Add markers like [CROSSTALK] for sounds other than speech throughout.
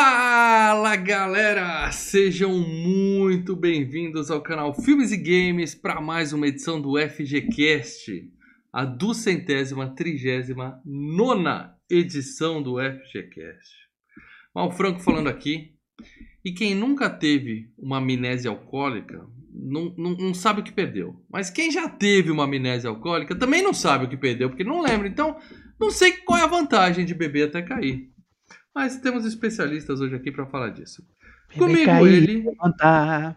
Fala galera, sejam muito bem-vindos ao canal Filmes e Games para mais uma edição do FGCast, a duzentésima, trigésima, nona edição do FGCast. Mal Franco falando aqui, e quem nunca teve uma amnésia alcoólica não, não, não, sabe o que perdeu. Mas quem já teve uma amnésia alcoólica também não sabe o que perdeu, porque não lembra. Então, não sei qual é a vantagem de beber até cair. Mas temos especialistas hoje aqui para falar disso. Comigo cair, ele, levantar.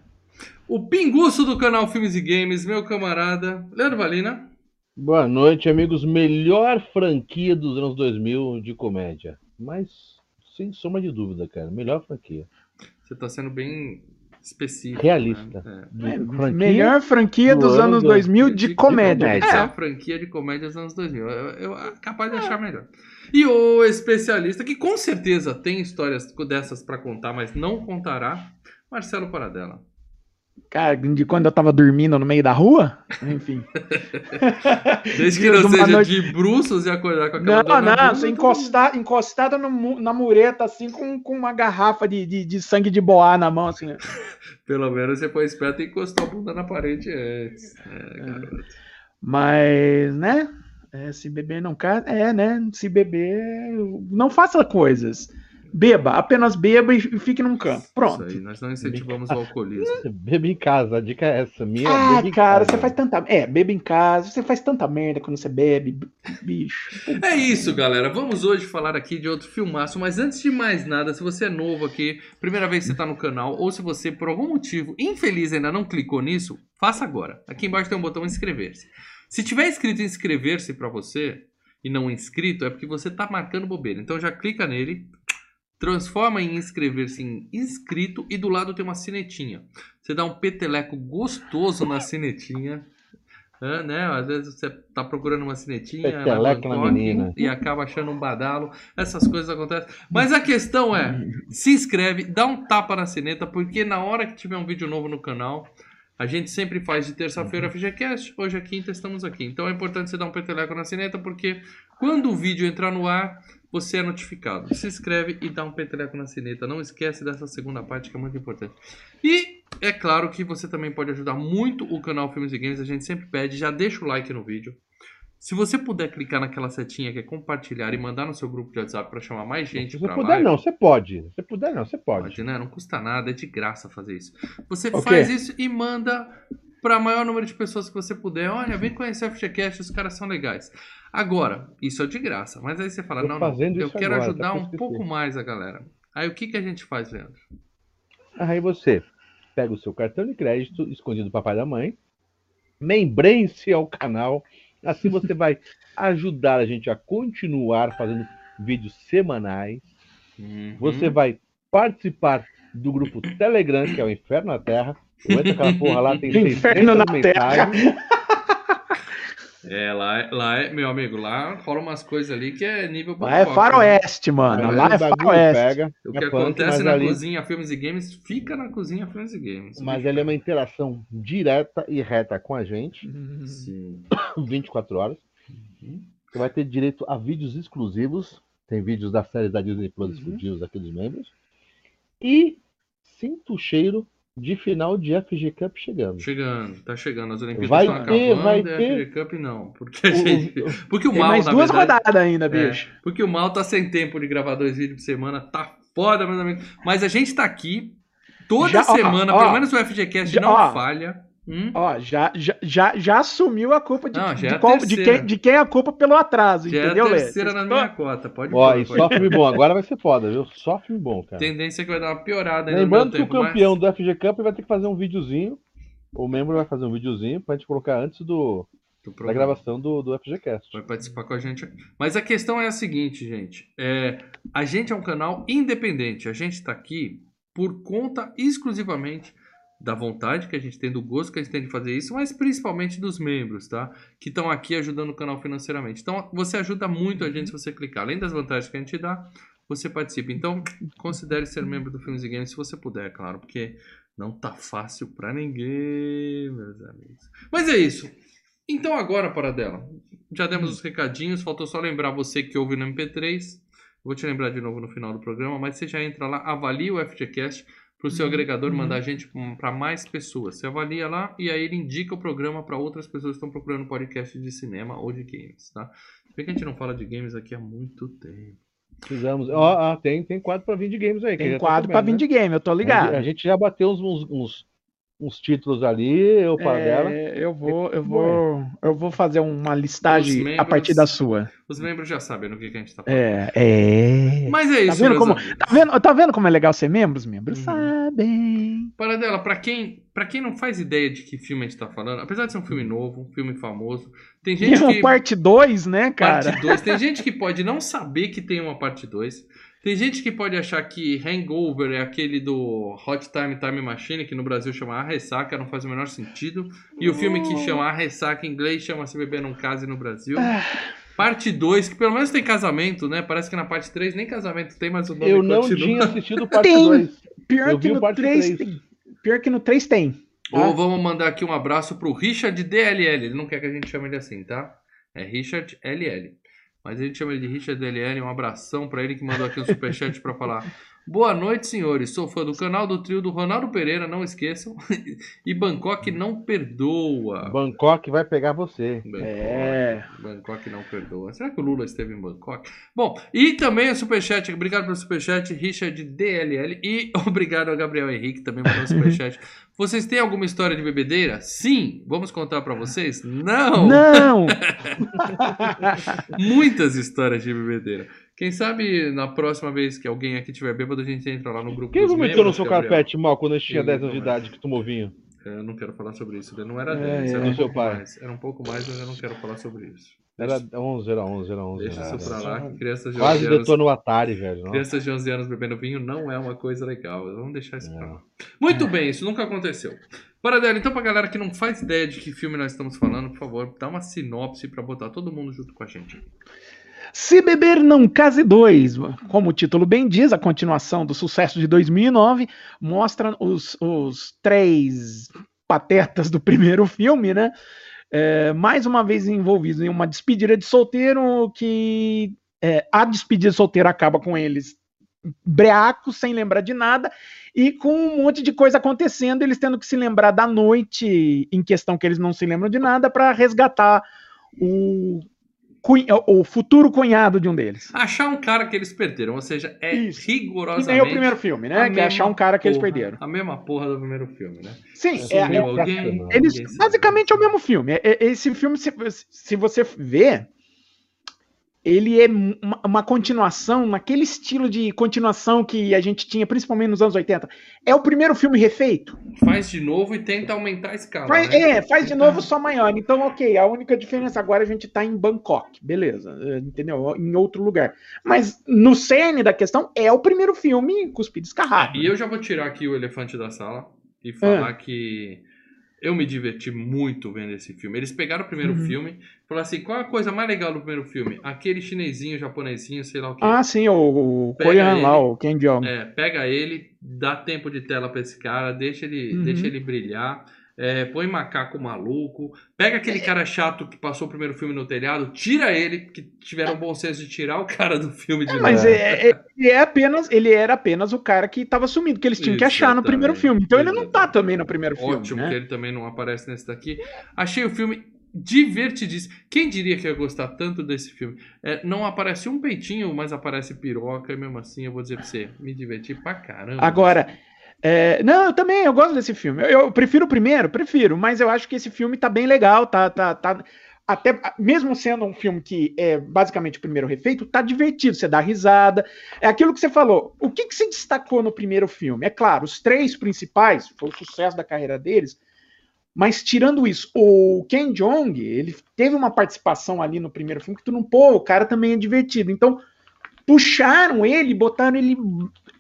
o pinguço do canal Filmes e Games, meu camarada, Leandro Valina. Boa noite, amigos. Melhor franquia dos anos 2000 de comédia. Mas, sem sombra de dúvida, cara. Melhor franquia. Você está sendo bem específico. Realista. Né? É. É, franquia melhor franquia dos do anos 2000 de, de, comédia. Comédia. É, a franquia de comédia dos anos 2000. Eu, eu, eu capaz de achar melhor. E o especialista, que com certeza tem histórias dessas para contar, mas não contará, Marcelo Paradela. Cara, de quando eu tava dormindo no meio da rua? Enfim. [LAUGHS] Desde que não seja noite... de bruços e acordar com aquela Não, não, você encostar, encostada no, na mureta, assim, com, com uma garrafa de, de, de, sangue de boá na mão, assim. Né? [LAUGHS] Pelo menos você foi esperto e encostou a bunda na parede antes. É, é. Mas, né? É, se beber não casa, é, né? Se beber, não faça coisas. Beba, apenas beba e fique num canto. Pronto. Isso aí, nós não incentivamos o alcoolismo. [LAUGHS] Beba em casa, a dica é essa. Minha, ah, cara, você faz tanta. É, beba em casa, você faz tanta merda quando você bebe, bicho. É isso, galera. Vamos hoje falar aqui de outro filmaço, mas antes de mais nada, se você é novo aqui, primeira vez que você está no canal, ou se você, por algum motivo, infeliz, ainda não clicou nisso, faça agora. Aqui embaixo tem um botão inscrever-se. Se tiver escrito inscrever-se para você e não inscrito, é porque você está marcando bobeira. Então já clica nele, transforma em inscrever-se em inscrito e do lado tem uma sinetinha. Você dá um peteleco gostoso na sinetinha. É, né? Às vezes você tá procurando uma sinetinha Peteleco na menina. e acaba achando um badalo. Essas coisas acontecem. Mas a questão é, se inscreve, dá um tapa na sineta, porque na hora que tiver um vídeo novo no canal, a gente sempre faz de terça-feira uhum. FGCast, hoje é quinta, estamos aqui. Então é importante você dar um peteleco na sineta, porque quando o vídeo entrar no ar, você é notificado. Se inscreve e dá um peteleco na sineta. Não esquece dessa segunda parte que é muito importante. E é claro que você também pode ajudar muito o canal Filmes e Games. A gente sempre pede, já deixa o like no vídeo. Se você puder clicar naquela setinha que é compartilhar e mandar no seu grupo de WhatsApp para chamar mais gente para Se puder live, não, você pode. Se puder não, você pode. pode né? Não custa nada, é de graça fazer isso. Você okay. faz isso e manda para maior número de pessoas que você puder. Olha, vem conhecer a FGCast, os caras são legais. Agora, isso é de graça. Mas aí você fala, não, não, eu quero agora, ajudar tá um pouco mais a galera. Aí o que, que a gente faz, Leandro? Aí você pega o seu cartão de crédito escondido do papai e da mãe, membrem-se ao canal Assim você vai ajudar a gente a continuar fazendo vídeos semanais. Uhum. Você vai participar do grupo Telegram, que é o Inferno na Terra. Entra aquela porra lá, tem [LAUGHS] Inferno na Terra. É, lá, lá é, meu amigo, lá rola umas coisas ali que é nível Lá é faroeste, mano. lá é faroeste. Pega, o que é acontece punk, na ali... cozinha Filmes e Games fica na cozinha Filmes e Games. Mas ele é uma interação direta e reta com a gente. Sim. [COUGHS] 24 horas. Uhum. Você vai ter direito a vídeos exclusivos. Tem vídeos da série da Disney Plus uhum. exclusivos daqueles membros. E sinto o cheiro de final de FG Cup chegando. Chegando, tá chegando. As Olimpíadas vai estão ter, acabando, vai ter... FG Cup não. Porque, a gente... porque o mal, mais duas verdade, rodadas ainda, é, bicho. É, porque o mal tá sem tempo de gravar dois vídeos por semana, tá foda, meus amigos. Mas a gente tá aqui toda já, semana, ó, pelo ó, menos o FGCast já, não ó, falha. Hum? Ó, já, já, já, já assumiu a culpa de, não, de, é qual, de, quem, de quem é a culpa pelo atraso, já entendeu, Lê? É a terceira na minha cota, pode Ó, e só filme bom, agora vai ser foda, viu? Só filme bom, cara. Tendência é que vai dar uma piorada aí Lembrando que tempo, o campeão mas... do FG Cup vai ter que fazer um videozinho, o membro vai fazer um videozinho pra gente colocar antes do, do da gravação do, do FGCast. Vai participar com a gente. Mas a questão é a seguinte, gente. É, a gente é um canal independente, a gente tá aqui por conta exclusivamente da vontade que a gente tem, do gosto que a gente tem de fazer isso, mas principalmente dos membros, tá? Que estão aqui ajudando o canal financeiramente. Então, você ajuda muito a gente se você clicar. Além das vantagens que a gente dá, você participa. Então, considere ser membro do Filmes e Games se você puder, claro, porque não tá fácil para ninguém, meus amigos. Mas é isso. Então, agora, para dela, já demos os recadinhos, faltou só lembrar você que ouve no MP3 vou te lembrar de novo no final do programa, mas você já entra lá, avalia o FGCast para o seu agregador uhum. mandar a gente para mais pessoas. Você avalia lá e aí ele indica o programa para outras pessoas que estão procurando podcast de cinema ou de games, tá? Por que a gente não fala de games aqui há muito tempo? Precisamos. Ó, ó, tem, tem quadro pra vir de games aí. Tem tá quadro pra comendo, vir de game, eu tô né? ligado. A gente já bateu uns, uns, uns, uns títulos ali, eu para dela. É, eu vou, eu vou, eu vou fazer uma listagem Os membros- a partir da sua. Os membros já sabem no que, que a gente tá falando. É, é. Mas é Tá isso, vendo meus como, amigos. tá vendo, tá vendo como é legal ser membro? Os membros Uhum. sabem. Paradela, pra quem, pra quem não faz ideia de que filme a gente tá falando, apesar de ser um filme novo, um filme famoso, tem E gente uma que. parte 2, né, cara? Parte 2. Tem gente que pode não saber que tem uma parte 2. Tem gente que pode achar que Hangover é aquele do Hot Time Time Machine, que no Brasil chama A Ressaca, não faz o menor sentido. E o filme que chama A Ressaca em inglês chama Se Beber Não Case no Brasil. Ah. Parte 2, que pelo menos tem casamento, né? Parece que na parte 3 nem casamento tem, mas o nome Eu não continua. tinha assistido [LAUGHS] parte Tem. 2. Pior que no parte 3 três. tem. Pior que no 3 tem. Ou vamos mandar aqui um abraço pro Richard DLL. Ele não quer que a gente chame ele assim, tá? É Richard LL. Mas a gente chama ele de Richard DLL. Um abração pra ele que mandou aqui um superchat pra falar. Boa noite, senhores. Sou fã do canal do trio do Ronaldo Pereira, não esqueçam. [LAUGHS] e Bangkok não perdoa. Bangkok vai pegar você. Bangkok, É. Bangkok não perdoa. Será que o Lula esteve em Bangkok? Bom, e também o superchat. Obrigado pelo superchat, Richard DLL. E [LAUGHS] obrigado ao Gabriel Henrique também mandou o superchat. [LAUGHS] Vocês têm alguma história de bebedeira? Sim. Vamos contar pra vocês? Não. Não! Muitas histórias de bebedeira. Quem sabe na próxima vez que alguém aqui tiver bêbado, a gente entra lá no grupo Quem vomitou no seu Gabriel. carpete mal quando a gente tinha Quem 10 anos de idade que tomou vinho? Eu não quero falar sobre isso. Não era É, 10, é. era Do um seu pouco pai. mais. Era um pouco mais, mas eu não quero falar sobre isso. Era 11, era 11, era 11. Deixa era. isso pra lá, que crianças de Quase 11 anos, detonou o Atari, velho. Nossa. crianças de 11 anos bebendo vinho não é uma coisa legal. Vamos deixar isso pra Não. lá. Muito bem, isso nunca aconteceu. Paradela, então pra galera que não faz ideia de que filme nós estamos falando, por favor, dá uma sinopse pra botar todo mundo junto com a gente. Se Beber Não Case 2, como o título bem diz, a continuação do sucesso de 2009, mostra os, os três patetas do primeiro filme, né? É, mais uma vez envolvidos em uma despedida de solteiro que é, a despedida de solteiro acaba com eles breacos, sem lembrar de nada, e com um monte de coisa acontecendo, eles tendo que se lembrar da noite em questão que eles não se lembram de nada para resgatar o, o futuro cunhado de um deles. Achar um cara que eles perderam, ou seja, é Isso. Que rigorosamente. nem o primeiro filme, né? Que é achar um cara que eles porra- perderam. A mesma porra do primeiro filme, né? Sim, Sumiu é, é- alguém. eles sabe. basicamente é o mesmo filme. É- é- Esse filme, se, se você ver, ele é uma, uma continuação, naquele estilo de continuação que a gente tinha, principalmente nos anos 80. É o primeiro filme refeito. Faz de novo e tenta aumentar a escala. Faz- né? é, faz de novo só maior. Então, ok, a única diferença agora é a gente tá em Bangkok, beleza, é, entendeu? Em outro lugar. Mas no cerne da questão é o primeiro filme cuspido escarrado. E eu já vou tirar aqui o elefante da sala e falar que eu me diverti muito vendo esse filme. Eles pegaram o primeiro Uhum. filme e falaram assim: qual a coisa mais legal do primeiro filme? Aquele chinesinho, japonesinho, sei lá o quê. Ah, sim, o, o ele. lá, o Ken Jeong. É, pega ele, dá tempo de tela pra esse cara, deixa ele, Uhum. deixa ele brilhar. é, põe macaco maluco, pega aquele cara chato que passou o primeiro filme no telhado, tira ele, que tiveram o bom senso de tirar o cara do filme de Mas novo. é, é- ele é apenas, ele era apenas o cara que estava sumido, que eles tinham que achar no Exatamente, primeiro filme. Então ele não tá exatamente. também no primeiro filme, Ótimo né? que ele também não aparece nesse daqui. Achei o filme divertidíssimo. Quem diria que ia gostar tanto desse filme? É, não aparece um peitinho, mas aparece piroca, e mesmo assim eu vou dizer pra você, me diverti pra caramba. Agora, é, não, eu também, eu gosto desse filme. Eu, eu prefiro o primeiro, prefiro, mas eu acho que esse filme tá bem legal, tá, tá, tá até mesmo sendo um filme que é basicamente o primeiro refeito, tá divertido, você dá risada. É aquilo que você falou. O que, que se destacou no primeiro filme? É claro, os três principais, foi o sucesso da carreira deles. Mas tirando isso, o Ken Jeong, ele teve uma participação ali no primeiro filme que tu não, pô, o cara também é divertido. Então, puxaram ele, botaram ele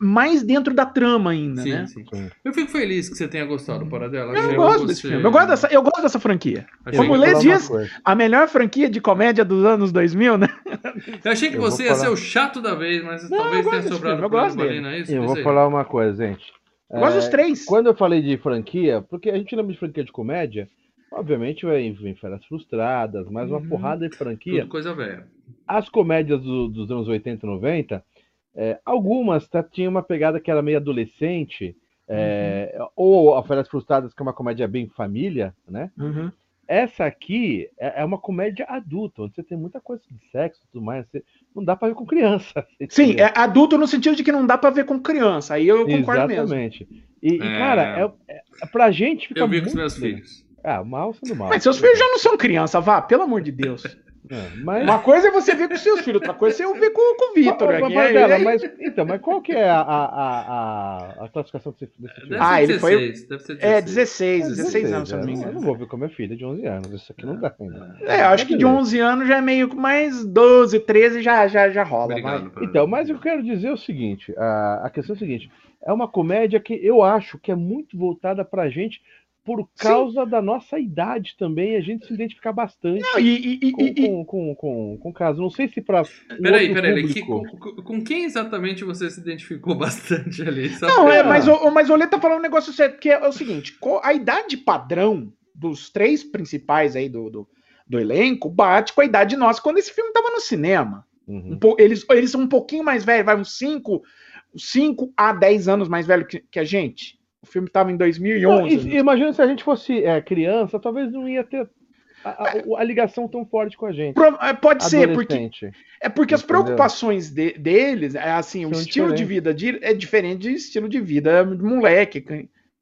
mais dentro da trama ainda, Sim, né? sim. Sim. Eu fico feliz que você tenha gostado, Paradela. Eu Achei gosto você- desse filme. Eu gosto dessa, eu gosto dessa franquia. achei Como o Lê diz, a melhor franquia de comédia dos anos 2000, né? Eu achei que Eu você ia ser o chato da vez, mas Não, eu talvez tenha sobrado eu gosto Valina, é isso? Eu vou aí. falar uma coisa, gente. Eu gosto É, dos três. Quando eu falei de franquia, porque a gente lembra de franquia de comédia, obviamente vem, vem Férias Frustradas, mais uma Uhum. porrada de franquia. Tudo coisa velha. As comédias do- dos anos 80 e 90 É, algumas tá, tinha uma pegada que era meio adolescente, é, ou a Férias Frustradas, que é uma comédia bem família, né? Uhum. Essa aqui é, é uma comédia adulta, onde você tem muita coisa de sexo e tudo mais. você- não dá pra ver com criança. [LAUGHS] Sim, é adulto no sentido de que não dá pra ver com criança. Aí eu concordo mesmo. Exatamente. E, e, É. cara, é, é, pra gente fica Eu vi com os meus filhos. Ah, mal sendo mal. Mas seus filhos já não são criança, vá, pelo amor de Deus. [LAUGHS] É, mas... Uma coisa é você ver com seus filhos, outra coisa é você ver com, com o Vitor. Mas, Bela, aí- mas- então, mas qual que é a, a, a, a, classificação desse, desse filme? Deve Ah, ser ele foi- 16, deve ser 16. É, 16, 16 anos, se eu não me é, Eu não vou ver com a minha filha de 11 anos. Isso aqui não dá ainda. É, eu acho que de 11 anos já é meio mais 12, 13 já, já, já rola. Obrigado. Então, mas eu quero dizer o seguinte: a, a questão é a seguinte: é uma comédia que eu acho que é muito voltada pra gente por causa da nossa idade também, a gente se identificar bastante Não, e, e- com, e- e- com, com, com, com o caso. Não sei se pra. um Peraí, outro peraí, que- público- com, com- com quem exatamente você se identificou [LAUGHS] bastante ali? Só Não, pra- é, mas, o, mas o Lê tá falando um negócio certo, que é o seguinte: a idade padrão dos três principais aí do, do, do elenco bate com a idade nossa quando esse filme tava no cinema. Uhum. Um po- eles, eles são um pouquinho mais velhos, vai uns 5, 5 a 10 anos mais velho que, que a gente. O filme tava em Não, 2011. e- imagina se a gente fosse é, criança, talvez não ia ter a, a- a ligação tão forte com a gente. É, Pode ser, porque. É porque as Entendeu? preocupações de- deles, é assim, o São estilo de diferentes. vida de, é diferente de estilo de vida de moleque,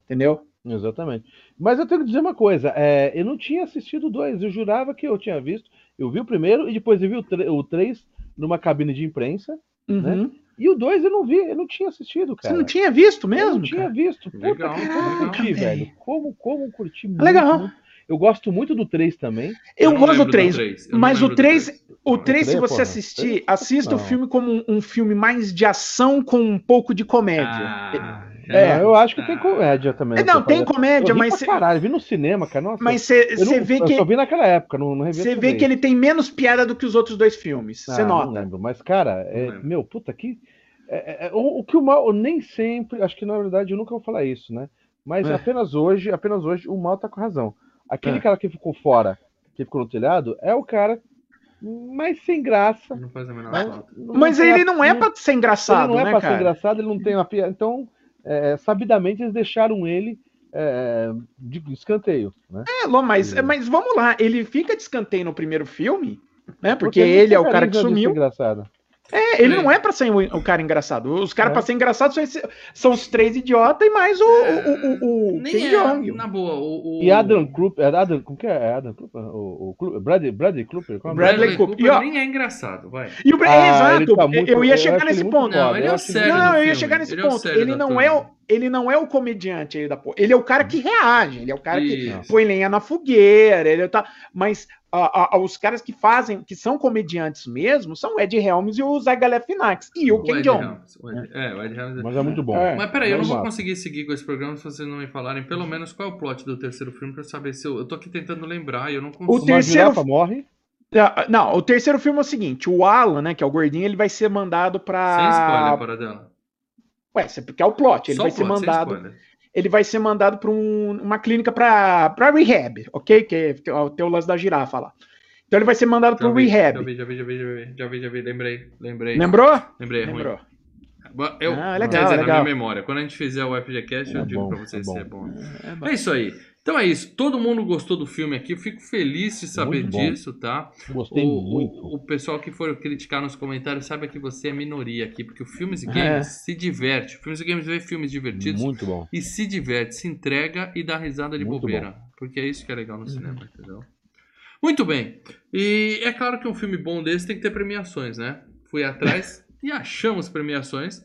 entendeu? Exatamente. Mas eu tenho que dizer uma coisa: é, eu não tinha assistido o dois, eu jurava que eu tinha visto. Eu vi o primeiro e depois eu vi o, o três numa cabine de imprensa. Uhum. E o dois eu não vi, eu não tinha assistido, Você cara. não tinha visto Eu mesmo? não tinha cara? visto. Puta, Legal, que- como legal. eu curti, Velho. velho. Como, como eu curti muito. Legal. muito. Eu gosto muito do 3 também. Eu, não gosto do 3, três, eu não mas o lembro do 3, três. o 3, se você porra, assistir, assista o filme como um, um filme mais de ação com um pouco de comédia. Ah, É, Não, eu acho que tem Ah. comédia também. É, não, Eu tem comédia, eu vi mas pra cê- caralho, vi no cinema, cara. Nossa, mas você eu, não- vê eu que só vi naquela época, não, não revi você vê que ele tem menos piada do que os outros dois filmes. Você Ah, Não nota. lembro, mas, cara, é- Não meu, puta, que. é- é- o, o que o mal, eu nem sempre, acho que na verdade eu nunca vou falar isso, né? Mas É. apenas hoje, apenas hoje, o mal tá com razão. Aquele É. cara que ficou fora, que ficou no telhado, é o cara mais sem graça. Não faz a menor Mas, falta. não Mas ele não é pra ser engraçado, ele não é né, pra ser engraçado, ele não tem uma piada. Então, é, sabidamente, eles deixaram ele é, de escanteio, né? É, Lô, mas, Hum. mas vamos lá, ele fica de escanteio no primeiro filme, né? Porque, não ele tem é o cara que sumiu. engraçado. É, ele É. não é pra ser o, o cara engraçado. Os caras É. pra ser engraçado são, esse- são os três idiotas e mais o, o, o, o Nem Ken é, na boa. O, o- E Adam Krupp, é Adam, como que é? É Adam Krupp? O, o, Bradley, Bradley Cooper? Qual é? Bradley Bradley Cooper. Cooper E, ó, nem é engraçado, vai. E o Bra- Ah, exato, tá muito- eu ia chegar nesse ponto. Não, ele é eu o sério Não, eu ia chegar nesse é ponto. Ele não, é o, ele não é o comediante aí da porra. Ele é o cara que reage. Ele é o cara que Isso. põe lenha na fogueira. Ele tá, mas ah, ah, os caras que fazem, que são comediantes mesmo, são o Ed Helms e o Zach Galifianakis. E o O Ken Jeong. Ed- É, o Ed Helms. Mas é muito bom. É. Mas peraí, eu não vou conseguir seguir com esse programa se vocês não me falarem pelo menos qual é o plot do terceiro filme pra eu saber se eu. Eu tô aqui tentando lembrar e eu não consigo. O Uma terceiro- girafa morre. Ah, Não, o terceiro filme é o seguinte: o Alan, né, que é o gordinho, ele vai ser mandado pra. Sem spoiler, para dela. Ué, porque é o plot. Ele Só vai ser plot, sem mandado. Ele vai ser mandado para uma clínica para rehab, ok? Que é tem o- tem o lance da girafa lá. Então ele vai ser mandado para o vi, rehab. Já vi, já vi, já vi, já vi, já vi, já vi, lembrei, lembrei. Lembrou? Lembrei, é ruim. Lembrou. Eu, Ah, quer legal, dizer, legal. na minha memória. Quando a gente fizer o FGCast, eu É digo bom, pra vocês é se é bom. bom. É isso aí. Então é isso. Todo mundo gostou do filme aqui. Eu fico feliz de saber bom. disso, tá? Gostei o, muito. O, o pessoal que for criticar nos comentários saiba que você é minoria aqui, porque o Filmes e É. Games se diverte. O Filmes e Games vê filmes divertidos Muito bom. e se diverte, se entrega e dá risada de Muito bobeira. Porque é isso que é legal no cinema, entendeu? Muito bem. E é claro que um filme bom desse tem que ter premiações, né? Fui atrás [LAUGHS] e achamos premiações.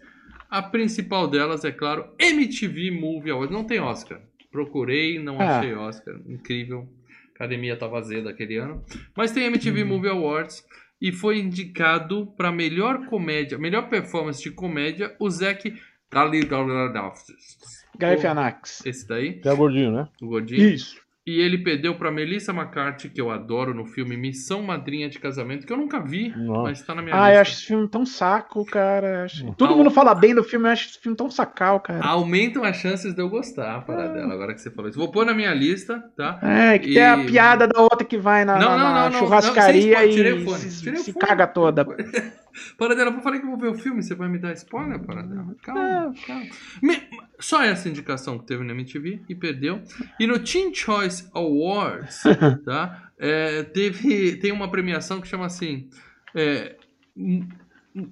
A principal delas, é claro, MTV Movie Awards. Não tem Oscar. Procurei, não Ah. achei Oscar. Incrível. Academia tá vazia daquele ano. Mas tem MTV Movie Awards e foi indicado para melhor comédia, melhor performance de comédia, o Zack Galifianakis. Galifianakis. Esse daí, Que é gordinho, né? o gordinho. Isso. E ele perdeu para Melissa McCarthy, que eu adoro no filme Missão Madrinha de Casamento, que eu nunca vi, Nossa. mas tá na minha Ah, eu lista. acho esse filme tão saco, cara. Acho- Todo Ah, mundo fala bem do filme, eu acho esse filme tão sacal, cara. Aumentam as chances de eu gostar, para dela, agora que você falou isso. Vou pôr na minha lista, tá? É, que E- tem a piada da outra que vai na, Não, na- não, na não, não, churrascaria e se, se fone. caga toda. [LAUGHS] Paradela, eu falei que eu vou ver o filme, você vai me dar spoiler, Paradela? Calma, calma. Me- Só essa indicação que teve na MTV e perdeu. E no Teen Choice Awards, [LAUGHS] tá? É, teve, tem uma premiação que chama assim. É,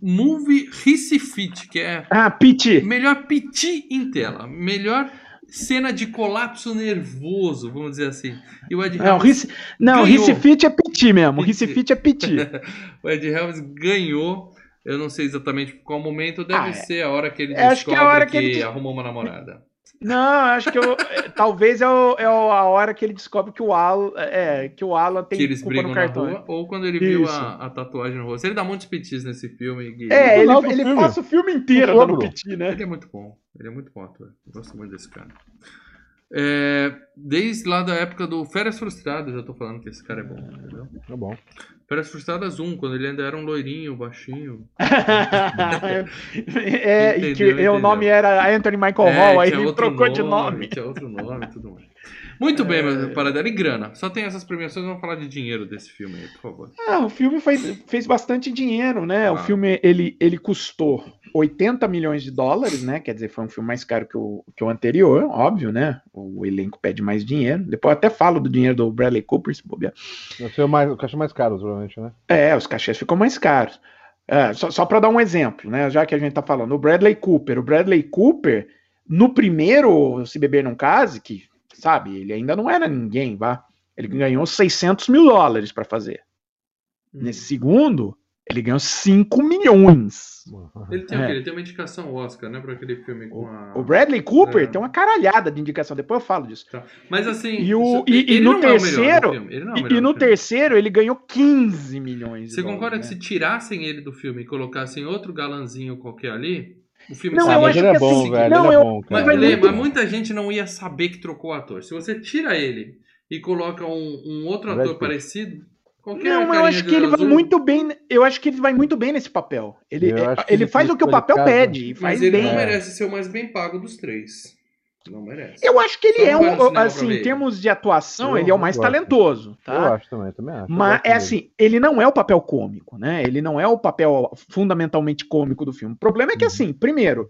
Movie Ricifit, que é Ah, Pete. melhor piti em tela. Melhor cena de colapso nervoso, vamos dizer assim. E o Ed Não, Helms, Rice, não ganhou. Ricifite é Piti mesmo. Piti. Ricifite é Piti. [LAUGHS] o Ed Helms ganhou. Eu não sei exatamente qual momento, deve Ah, é. ser a hora que ele acho que é a descobre hora que, que ele- arrumou uma namorada. Não, acho que eu, [LAUGHS] é, talvez é, o- é a hora que ele descobre que o Alan, é, que o Alan tem que eles culpa brigam no cartão. rua, ou quando ele viu a, a tatuagem no rosto. Ele dá muitos pitis nesse filme. Gui. É, ele, do ele filme. passa o filme inteiro No dando. Piti, né? Ele é muito bom. Ele é muito bom ator. Eu gosto muito desse cara. É, desde lá da época do Férias Frustradas, eu já tô falando que esse cara é bom, entendeu? Tá bom. Férias Frustradas 1, quando ele ainda era um loirinho, baixinho. [LAUGHS] é, e que Entendeu, o nome era Anthony Michael É, Hall, aí ele trocou de nome. Tinha outro nome tudo mais. Muito bem, mas Paradela e grana. Só tem essas premiações, vamos falar de dinheiro desse filme aí, por favor. Ah, o filme fez, fez bastante dinheiro, né? O Ah. filme ele, ele custou 80 milhões de dólares, né? Quer dizer, foi um filme mais caro que o, que o anterior, óbvio, né? O elenco pede mais dinheiro. Depois eu até falo do dinheiro do Bradley Cooper, se bobear. O, mais, o caixa mais caro, provavelmente, né? É, os cachês ficam mais caros. É, só só para dar um exemplo, né? Já que a gente tá falando, o Bradley Cooper. O Bradley Cooper, no primeiro Se Beber Não Case, que, sabe, ele ainda não era ninguém, vá. Ele ganhou 600 mil dólares para fazer. Nesse segundo, ele ganhou 5 milhões. Ele tem o É. quê? Ele tem uma indicação Oscar, né? Pra aquele filme com a. O Bradley Cooper É. tem uma caralhada de indicação, depois eu falo disso. Tá. Mas assim. E, o, e, e no não é terceiro, filme, ele não é e, no terceiro ele ganhou 15 milhões Você concorda dólares, que né? se tirassem ele do filme e colocassem outro galanzinho qualquer ali, o filme Não, eu mas acho ele é que bom, assim, velho. não, ele é eu- bom, Mas, muito- mas muita gente não ia saber que trocou o ator. Se você tira ele e coloca um, um outro ator parecido, qualquer Não, eu acho que ele vai azul- muito bem. Eu acho que ele vai muito bem nesse papel. Ele, Eu que ele ele faz o que o papel casa. pede e faz Mas ele bem. não merece ser o mais bem pago dos três. Não merece. Eu acho que ele Só é vai um, assim, em termos de atuação, Eu- ele é o eu mais gosto. talentoso, Eu tá? acho também, também acho. Eu Mas é dele. assim, ele não é o papel cômico, né? Ele não é o papel fundamentalmente cômico do filme. O problema é que Uhum. assim, primeiro,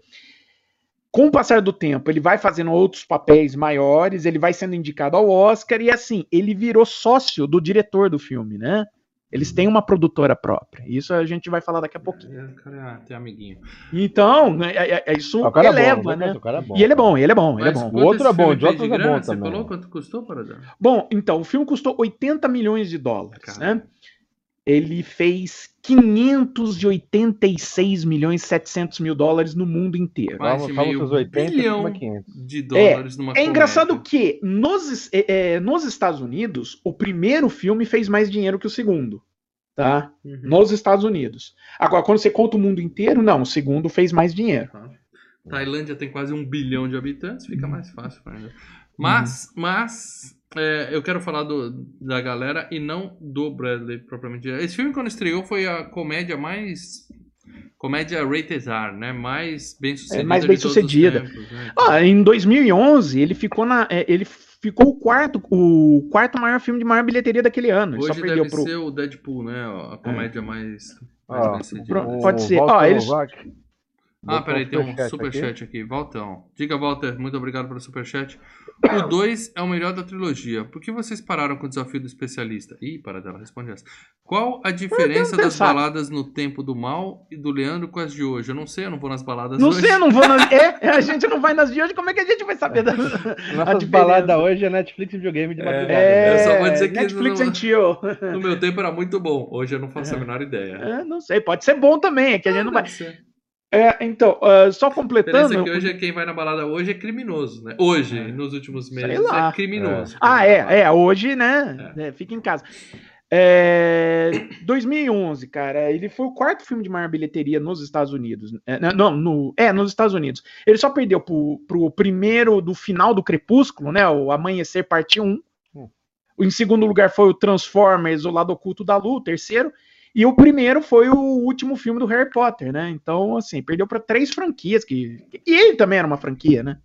com o passar do tempo, ele vai fazendo outros papéis maiores, ele vai sendo indicado ao Oscar e assim, ele virou sócio do diretor do filme, né? Eles têm uma produtora própria. Isso a gente vai falar daqui a pouquinho. É, o cara tem amiguinho. Então, é- é- é- isso Ah, o cara é eleva, bom, né? O cara é bom. E ele é bom, ele é bom, ele é bom. O outro é bom, de fez outros é bom Você também. falou quanto custou, Paradão? Bom, então, o filme custou 80 milhões de dólares, Cara. né? Ele fez 586 milhões e 700 mil dólares no mundo inteiro. Mais Fala- de meio seus 80, bilhão como é 500. de dólares numa É engraçado comédia. que nos, é, é, nos Estados Unidos, o primeiro filme fez mais dinheiro que o segundo. Tá? Uhum. Nos Estados Unidos. Agora, quando você conta o mundo inteiro, não, o segundo fez mais dinheiro. Tá. Tailândia tem quase um bilhão de habitantes, fica mais fácil ainda. Mas, mas é, eu quero falar do, da galera e não do Bradley propriamente. dito. Esse filme, quando estreou, foi a comédia mais. Comédia rated R, né? Mais bem sucedida. É, mais bem sucedida. tempos, né? Ah, em 2011, ele ficou na. é, ele ficou o quarto, o quarto maior filme de maior bilheteria daquele ano. Hoje só perdeu deve pro. ser o Deadpool, né? A comédia mais, mais Ó, bem sucedida. Pode ser. Ó, eles- Novak Ah, peraí, tem um superchat superchat aqui. Valtão. Diga, Walter, muito obrigado pelo superchat. O 2 é o melhor da trilogia. Por que vocês pararam com o desafio do especialista? Ih, para dela, responde essa. Qual a diferença das pensado. baladas no Tempo do Mal e do Leandro com as de hoje? Eu não sei, eu não vou nas baladas Não hoje. sei, eu não vou nas. [LAUGHS] É, a gente não vai nas de hoje, como é que a gente vai saber das. a Nossas baladas hoje é Netflix e videogame de madrugada. É, Eu só vou dizer que Netflix não- and chill. No meu tempo era muito bom. Hoje eu não faço a menor ideia. É, não sei, pode ser bom também, é que a gente não vai. Deve ser. É, então, ah, só completando. é que hoje é quem vai na balada hoje é criminoso, né? Hoje, É. nos últimos Sei meses, lá. é criminoso. Ah, é, é, hoje, né? é, fica em casa. É, 2011, cara, ele foi o quarto filme de maior bilheteria nos Estados Unidos. É, não, no, é, nos Estados Unidos. Ele só perdeu pro, pro primeiro do final do Crepúsculo, né? O Amanhecer Parte 1. Hum. Em segundo lugar foi o Transformers, O Lado Oculto da Lua, o terceiro. E o primeiro foi o último filme do Harry Potter, né? Então, assim, perdeu para três franquias. Que... E ele também era uma franquia, né?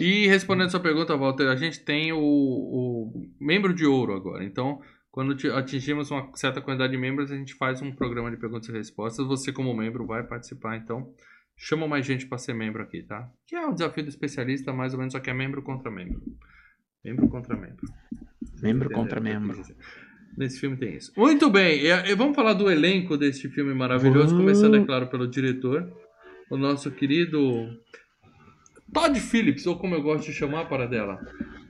E respondendo a sua pergunta, Walter, a gente tem o, o membro de ouro agora. Então, Quando ti- atingirmos uma certa quantidade de membros, a gente faz um programa de perguntas e respostas. Você, como membro, vai participar. Então, chama mais gente para ser membro aqui, tá? Que é o desafio do especialista, mais ou menos, só que é membro contra membro. Membro contra membro. Membro Entendeu? contra membro. Nesse filme tem isso. Muito bem, e, e vamos falar do elenco deste filme maravilhoso, Vamos. começando, é claro, pelo diretor, o nosso querido Todd Phillips, ou como eu gosto de chamar para dela,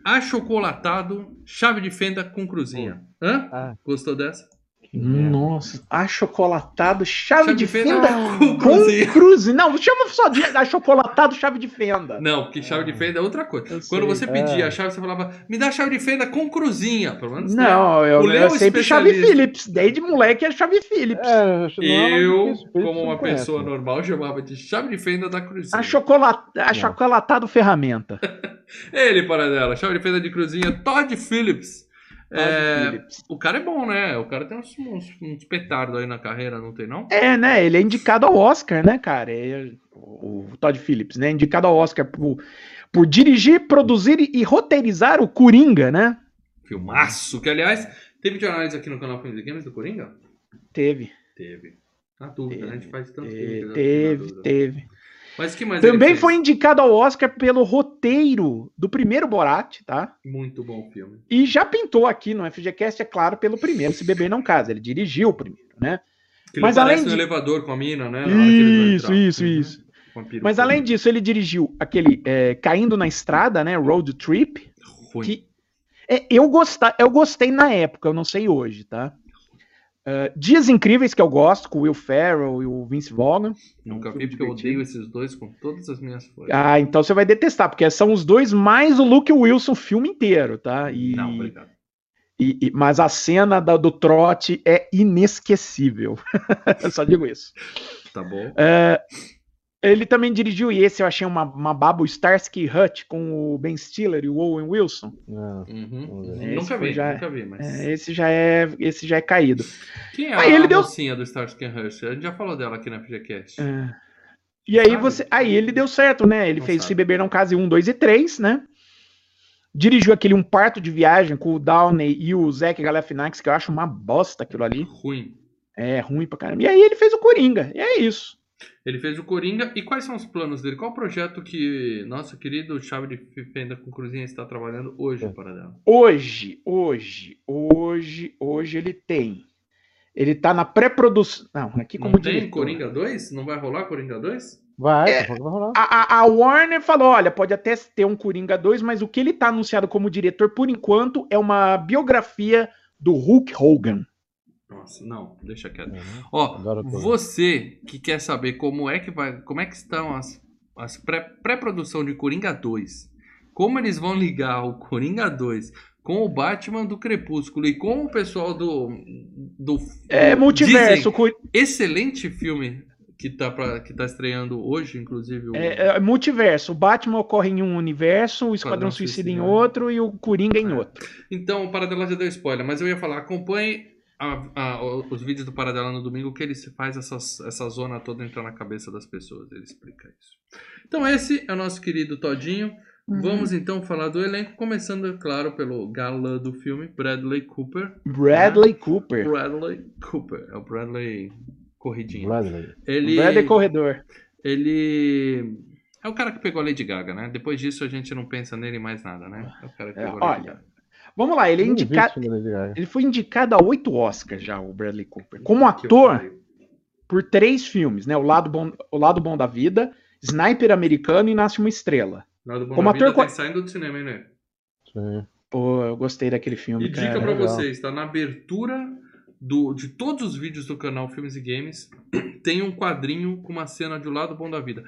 achocolatado, chave de fenda com cruzinha. Hã? Ah, Gostou dessa? Merda. Nossa, achocolatado, chave, Chave de de fenda fenda com cruzinha. com cruze. Não, chama só de achocolatado, chave de fenda. Não, porque chave de fenda é outra coisa. Eu Quando sei. você pedia É. a chave, você falava, me dá chave de fenda com cruzinha. Pelo menos né? Não, eu, O Léo eu sempre chave. Phillips. Desde moleque é chave Phillips. É, é Eu, isso como uma pessoa né? normal, chamava de chave de fenda da cruzinha. Achocolat... Achocolatado ferramenta. [LAUGHS] Ele, para dela, chave de fenda de cruzinha, Todd Phillips. É, o cara é bom, né? O cara tem uns, uns, uns petardos aí na carreira, não tem não? É, né? Ele é indicado ao Oscar, né, cara? É, o, o Todd Phillips, né? Indicado ao Oscar por, por dirigir, produzir e, e roteirizar o Coringa, né? Filmaço, que aliás, teve de análise aqui no canal Filmes Games do Coringa? Teve. Teve. Na dúvida, né? A gente faz tanto filme que Teve, teve, teve. Mas que mais Também foi indicado ao Oscar pelo roteiro do primeiro Borat, tá? Muito bom o filme. E já pintou aqui no FGCast, é claro, pelo primeiro, Se Beber Não Casa. Ele dirigiu o primeiro, né? Que Mas ele aparece além no de- elevador com a mina, né? Isso, isso, Uhum. isso. Vampiro Mas filme. além disso, ele dirigiu aquele é, Caindo na Estrada, né? Road Trip. Ruim. que- É, eu, gostar, eu gostei na época, eu não sei hoje, tá? Ah, Dias Incríveis, que eu gosto, com o Will Ferrell e o Vince Vaughn. Nunca vi porque eu odeio esses dois com todas as minhas forças. Ah, então você vai detestar, porque são os dois mais o Luke Wilson o filme inteiro, tá? E, Não, obrigado. e- e- mas a cena da- do trote é inesquecível. [LAUGHS] Eu só digo isso. Tá bom. É, ele também dirigiu, e esse eu achei uma, uma baba, o Starsky Hutch, com o Ben Stiller e o Owen Wilson. Não. Uhum. Ver. Nunca Esse vi, já- nunca vi, mas... É, esse já é esse já é caído. Quem é Aí a ele deu- mocinha do Starsky Hutch? A gente já falou dela aqui na FGCast. É. E aí Sabe? você. Aí ele deu certo, né? Ele Não fez sabe. Se Beber Não Case 1, 2 e 3, né? Dirigiu aquele Um Parto de Viagem com o Downey e o Zac Galifianakis, que eu acho uma bosta aquilo ali. Ruim. É ruim pra caramba. E aí ele fez o Coringa. E é isso. Ele fez o Coringa. E quais são os planos dele? Qual o projeto que nosso querido Chave de Fenda com Cruzinha está trabalhando hoje É. para dela? Hoje, hoje, hoje, hoje ele tem. Ele tá na pré-produção. Não, aqui como Não tem diretor. Coringa 2? Não vai rolar Coringa 2? Vai, É. vai rolar. A, a- a Warner falou: olha, pode até ter um Coringa 2, mas o que ele tá anunciado como diretor, por enquanto, é uma biografia do Hulk Hogan. Nossa, não, deixa quieto. Uhum. Ó, você que quer saber como é que vai, como é que estão as, as pré- pré-produção de Coringa 2, como eles vão ligar o Coringa 2 com o Batman do Crepúsculo e com o pessoal do do, É do- multiverso. dizem, excelente filme que tá para que tá estreando hoje, inclusive o É, é multiverso. O Batman ocorre em um universo, o Esquadrão Suicida em em outro e o Coringa em É. outro. Então, o Paradela já deu spoiler, mas eu ia falar, acompanhe a- a- os vídeos do Paradela no domingo, que ele se faz essas- essa zona toda entrar na cabeça das pessoas, ele explica isso. Então, esse é o nosso querido Todinho. Uhum. Vamos então falar do elenco, começando, é claro, pelo galã do filme, Bradley Cooper. Bradley Cooper. Bradley Cooper, é o Bradley Corridinha. Bradley. Ele, Bradley Corredor. ele é o cara que pegou a Lady Gaga, né? Depois disso a gente não pensa nele mais nada, né? É o cara que É, pegou a Lady olha, Gaga. Vamos lá, ele é indicado. da. Ele foi indicado a oito Oscars já, o Bradley Cooper. Como ator, por três filmes, né? O Lado Bom, o Lado Bom da Vida, Sniper Americano e Nasce uma Estrela. Nada bom Como vida ator, tá qual- saindo do cinema, hein, né? Sim. Pô, eu gostei daquele filme, E dica cara. pra legal. vocês, tá na abertura do, de todos os vídeos do canal Filmes e Games, [CLEARS THROAT] tem um quadrinho com uma cena de O Lado Bom da Vida.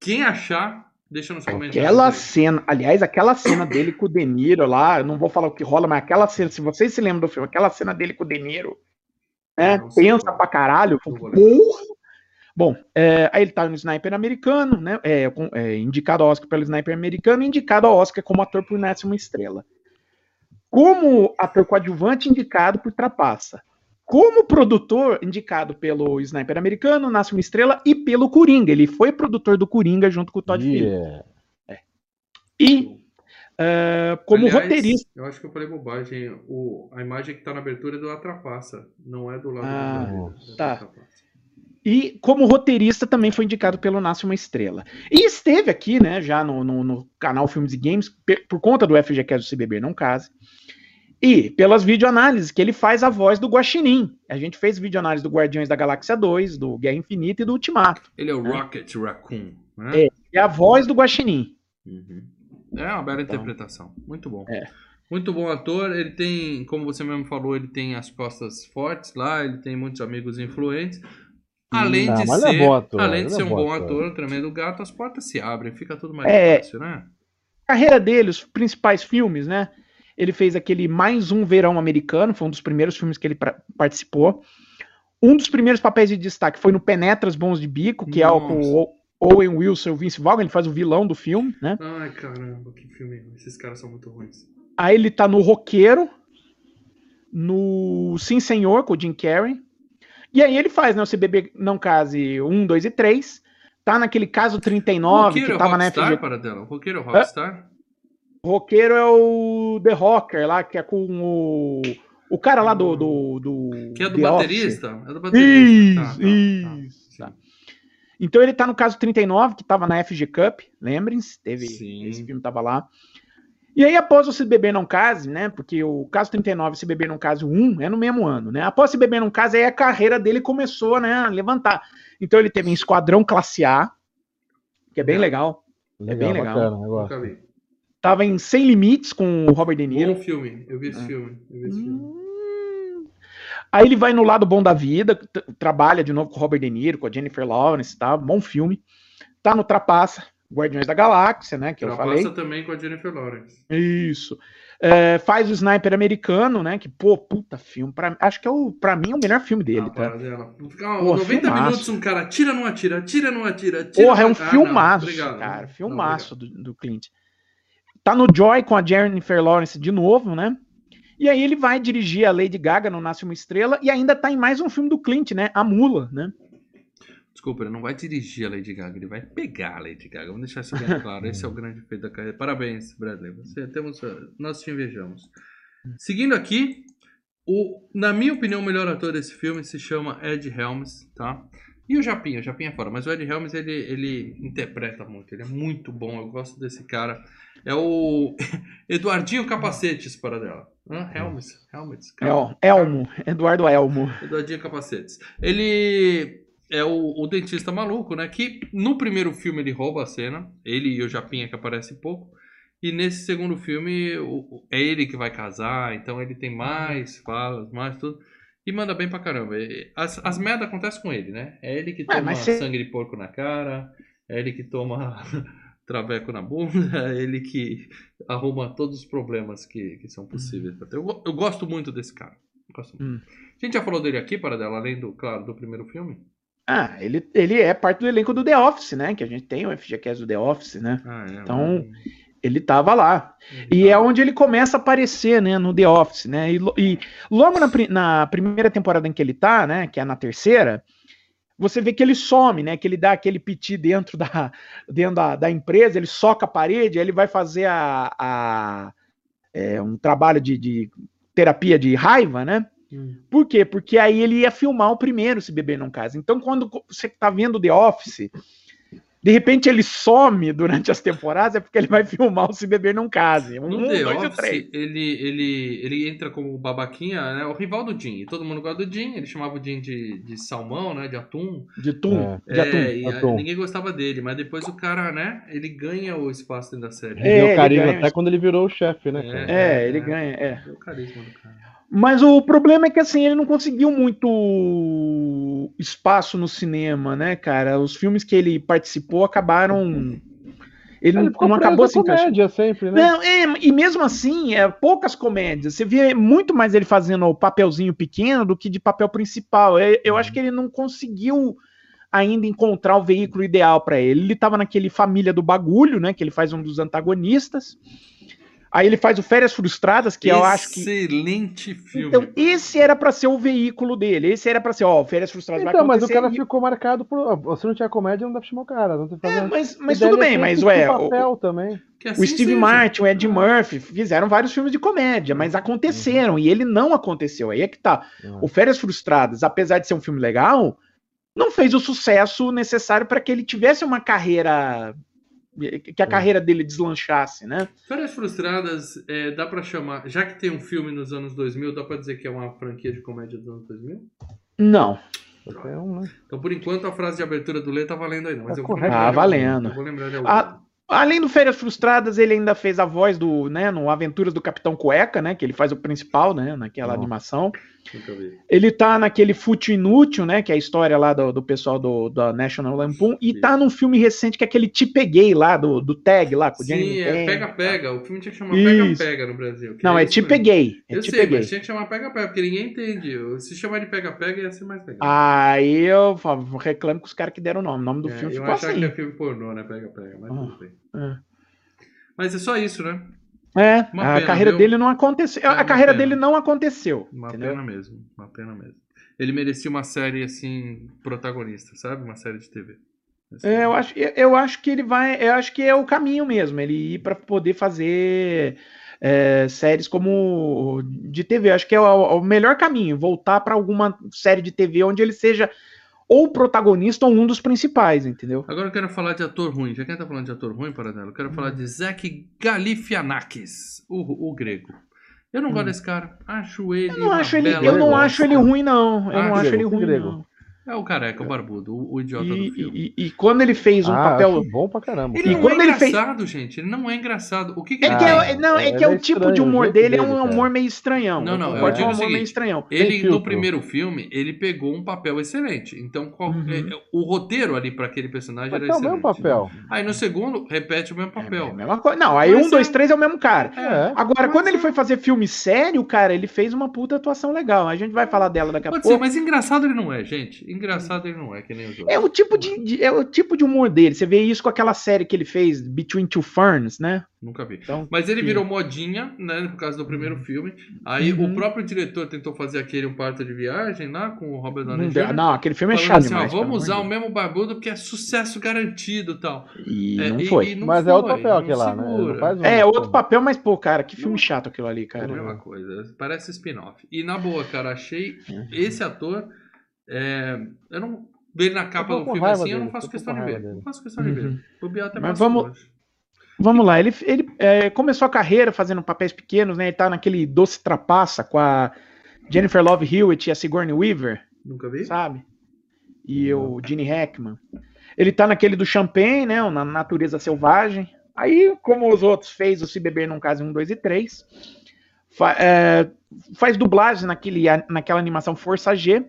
Quem achar, deixa nos comentários. Aquela cena, aliás, aquela cena dele com o De Niro lá, eu não vou falar o que rola, mas aquela cena, se vocês se lembram do filme, aquela cena dele com o De Niro, né, Não pensa pra caralho, porra! Bom, é, aí ele tá no Sniper Americano, né, é, é, indicado ao Oscar pelo Sniper Americano indicado ao Oscar como ator por Nasce uma Estrela. Como ator coadjuvante, indicado por Trapaça. Como produtor, indicado pelo Sniper Americano, Nasce uma Estrela e pelo Coringa. Ele foi produtor do Coringa junto com o Todd Phillips. Yeah. E uh, como Aliás, roteirista. Eu acho que eu falei bobagem. O, a imagem que tá na abertura é do Atrapassa. Não é do lado Ah, do é tá. E como roteirista também foi indicado pelo Nasce uma Estrela. E esteve aqui, né, já no, no- no canal Filmes e Games, por conta do FGCast do CBB Não Case. E pelas videoanálises, que ele faz a voz do Guaxinim. A gente fez videoanálise do Guardiões da Galáxia 2, do Guerra Infinita e do Ultimato. Ele é o Rocket Raccoon. Né? É. É a voz do Guaxinim. Uhum. É uma bela Então, interpretação. Muito bom. é. Muito bom ator. Ele tem, como você mesmo falou, ele tem as costas fortes lá, ele tem muitos amigos influentes. Além Não, de é ser, bom ator, além de é ser um bom ator. ator, um tremendo gato, as portas se abrem, fica tudo mais É. fácil, né? A carreira dele, os principais filmes, né? Ele fez aquele Mais um Verão Americano, foi um dos primeiros filmes que ele pra- participou. Um dos primeiros papéis de destaque foi no Penetras Bons de Bico, que é o Nossa. o Owen Wilson e o Vince Vaughn, ele faz o vilão do filme, né? Ai, caramba, que filme. Esses caras são muito ruins. Aí ele tá no Roqueiro, no Sim Senhor, com o Jim Carrey. E aí ele faz, né, o CBB Não Case 1, 2 e 3. Tá naquele caso 39, Roqueiro que é tava na Rockstar, FG. dela. Roqueiro é Rockstar? Roqueiro é o The Rocker lá, que é com o. O cara lá do. do, do Que é do The baterista? Office. É do baterista. Isso, Tá, tá, isso. tá. tá. Então ele tá no caso 39, que tava na FG Cup, lembrem-se, teve Sim. esse filme tava lá. E aí após o Se Beber Não Case, né, porque o caso 39 e Se Beber Não Case 1 é no mesmo ano, né, após Se Beber Não Case, aí a carreira dele começou, né, a levantar. Então ele teve em Esquadrão Classe A, que é bem legal, Legal, bem legal. bacana, eu gosto. Tava em Sem Limites com o Robert De Niro. Bom filme. Eu vi esse É. filme. Eu vi esse filme. Hum. Aí ele vai no lado bom da vida, trabalha de novo com o Robert De Niro, com a Jennifer Lawrence, tá? Bom filme. Tá no Trapaça, Guardiões da Galáxia, né? Que eu Trapaça falei. também com a Jennifer Lawrence. Isso. É, faz o Sniper americano, né? Que, pô, puta filme. Pra, acho que é o, pra mim é o melhor filme dele, Ah, tá? dela. Pô, 90 filmaço. minutos um cara tira, não atira, tira, não atira, tira. Porra, é um não... Ah, não, filmaço, obrigado. cara. Não, Filmaço do, do Clint. Tá no Joy com a Jennifer Lawrence de novo, né? E aí ele vai dirigir a Lady Gaga no Nasce Uma Estrela e ainda tá em mais um filme do Clint, né? A Mula, né? Desculpa, ele não vai dirigir a Lady Gaga, ele vai pegar a Lady Gaga. Vamos deixar isso bem [LAUGHS] claro. Esse é o grande feito da carreira. Parabéns, Bradley. Você, temos, nós te invejamos. Seguindo aqui, o, na minha opinião, o melhor ator desse filme se chama Ed Helms, tá? E o Japinha, o Japinha é fora, mas o Ed Helms ele, ele interpreta muito, ele é muito bom, eu gosto desse cara. É o [LAUGHS] Eduardinho Capacetes para dela. Hã? Helms, Helms. El, Elmo, Eduardo Elmo. Eduardinho Capacetes. Ele é o, o dentista maluco, né? Que no primeiro filme ele rouba a cena. Ele e o Japinha que aparece pouco. E nesse segundo filme o- é ele que vai casar. Então ele tem mais falas, mais tudo. E manda bem pra caramba. As, as merdas acontecem com ele, né? É ele que toma mas cê- sangue de porco na cara. É ele que toma [LAUGHS] traveco na bunda. É ele que arruma todos os problemas que, que são possíveis. pra ter. Eu, eu gosto muito desse cara. Gosto muito. Hum. A gente já falou dele aqui, para dela, além do, claro, do primeiro filme? Ah, ele, ele é parte do elenco do The Office, né? Que a gente tem o FGCast do The Office, né? Ah, é. Então, Hum, Ele tava lá. E é onde ele começa a aparecer, né, no The Office, né? E, e logo na, na primeira temporada em que ele tá, né, que é na terceira, você vê que ele some, né? Que ele dá aquele piti dentro da, [LAUGHS] dentro da, da empresa, ele soca a parede, aí ele vai fazer a, a- é, um trabalho de, de terapia de raiva, né? Hum. Por quê? Porque aí ele ia filmar o primeiro Se Beber Não Casa. Então, quando você tá vendo The Office, de repente ele some durante as temporadas, é porque ele vai filmar o Se Beber Não Case. Um, No um, The dois Office, três. ele, ele, ele entra como babaquinha, né? O rival do Jim. E todo mundo gosta do Jim. Ele chamava o Jim de, de salmão, né? De atum. De tum, É. de atum. É, e a- Atum. ninguém gostava dele. Mas depois o cara, né? Ele ganha o espaço dentro da série. É, Ele carinho ganha- até quando ele virou o chefe, né, cara? É, ele ganha, é. É o carisma do cara. Mas o problema é que assim, ele não conseguiu muito espaço no cinema, né, cara? Os filmes que ele participou acabaram. Ele, não, ficou não acabou se encaixando. comédia sempre, né? Não, é, e mesmo assim, é poucas comédias. Você vê muito mais ele fazendo o papelzinho pequeno do que de papel principal. É, Eu acho que ele não conseguiu ainda encontrar o veículo ideal para ele. Ele estava naquele Família do Bagulho, né? Que ele faz um dos antagonistas. Aí ele faz o Férias Frustradas, que eu acho que. Excelente filme. Então, esse era pra ser o veículo dele. Esse era pra ser, ó, Férias Frustradas vai Então, mas o cara e- ficou marcado por. Se não tiver comédia, não dá pra chamar o cara. Não tem que É, fazer- mas, mas tudo ele bem, mas ué, ter o, papel também. O assim Steve seja. Martin, o Ed Murphy fizeram vários filmes de comédia, mas aconteceram e ele não aconteceu. Aí é que tá. Ah. O Férias Frustradas, apesar de ser um filme legal, não fez o sucesso necessário para que ele tivesse uma carreira que a É. carreira dele deslanchasse, né? Férias Frustradas, é, dá pra chamar. Já que tem um filme nos anos 2000, dá pra dizer que é uma franquia de comédia dos anos 2000? Não. É? Então, por enquanto, a frase de abertura do Lê tá valendo ainda. Mas Tá eu vou lembrar Ah, valendo. Eu vou lembrar de algum. Ah, Além do Férias Frustradas, ele ainda fez a voz do, né, no Aventuras do Capitão Cueca, né, que ele faz o principal, né, naquela Nossa. animação. Ele tá naquele Fútil Inútil, né, que é a história lá do, do pessoal do, da National Lampoon, e Sim. tá num filme recente que é aquele Te Peguei lá, do, do Tag lá, com Sim, é Pena. Pega-Pega. O filme tinha que chamar Isso. Pega-Pega no Brasil. Não, é isso Te mesmo. Peguei. É Eu Te sei, Peguei. mas tinha que chamar Pega-Pega, porque ninguém entende. Se chamar de Pega-Pega ia ser mais legal. Aí eu reclamo com os caras que deram o nome. O nome do É, filme eu ficou achava assim. que é filme pornô, né? Pega-Pega, mas Ah, tudo bem. é. Mas é só isso, né? É, Uma a pena, carreira viu? dele não aconteceu. É a uma carreira pena. dele não aconteceu. Uma entendeu? pena mesmo. Uma pena mesmo. Ele merecia uma série, assim, protagonista, sabe? Uma série de TV. Assim, É, eu, acho, eu, eu acho que ele vai. Eu acho que é o caminho mesmo, ele ir para poder fazer é, séries como de TV. Eu acho que é o, o melhor caminho, voltar para alguma série de TV onde ele seja ou protagonista ou um dos principais, entendeu? Agora eu quero falar de ator ruim. Já que a gente tá falando de ator ruim, Paradelo, eu quero falar Hum. de Zach Galifianakis, o, o grego. Eu não gosto desse cara. Acho ele. Hum. Eu não acho ele, eu não acho ele ruim não. Eu Ah, não acho grego, ele ruim grego. não. É o careca, o barbudo, o, o idiota do E, filme. e- e quando ele fez um ah, papel bom pra caramba. Ele E não quando é ele fez- engraçado, gente. Ele não é engraçado. O que, que É ele que é, não, é é que é o meio tipo de estranho o humor dele, é um humor meio estranhão. Não, não, Eu eu digo é um humor meio estranhão. Ele, filtro. no primeiro filme, ele pegou um papel excelente. Então, qual- Uhum. é- é- o roteiro ali pra aquele personagem Mas era é o excelente. mesmo papel. Aí no segundo, repete o mesmo É a papel. mesma coisa. Não, aí Mas um, dois, é- três é o mesmo cara. É. Agora, quando ele é- foi fazer filme sério, cara, ele fez uma puta atuação legal. A gente vai falar dela daqui a Pode ser, pouco. mas engraçado ele não é, gente. Engraçado ele não é, que nem os outros. É o tipo de, de- é o tipo de humor dele. Você vê isso com aquela série que ele fez, Between Two Ferns, né? Nunca vi. Então, Mas ele sim. virou modinha, né, por causa do primeiro filme. Aí Uhum. o próprio diretor tentou fazer aquele Um Parto de Viagem lá com o Robert Downey não, Jr. não, aquele filme é chato assim, demais. vamos usar o mesmo barbudo porque é sucesso garantido e tal. E É, não e- foi. e não Mas é foi, outro papel aquele lá, né? Segura. um- É, outro papel, mas, pô, cara, que filme chato aquilo ali, É a cara. mesma coisa. Parece spin-off. E na boa, cara, achei Uhum. esse ator. É, eu não. Ver na capa do filme assim, eu não dele, faço questão de ver. dele. Não faço questão de ver. Uhum. O Biel até Mas vamos- hoje. Vamos lá, ele, ele é, começou a carreira fazendo papéis pequenos, né? Ele tá naquele Doce Trapaça com a Jennifer Love Hewitt e a Sigourney Weaver. Nunca vi? sabe? E o Gene Hackman. Ele tá naquele do Champagne, né? Na Natureza Selvagem. Aí, como os outros fez o Se Beber Num Caso 1, 2 e 3, fa- é, faz dublagem naquele, naquela animação Força G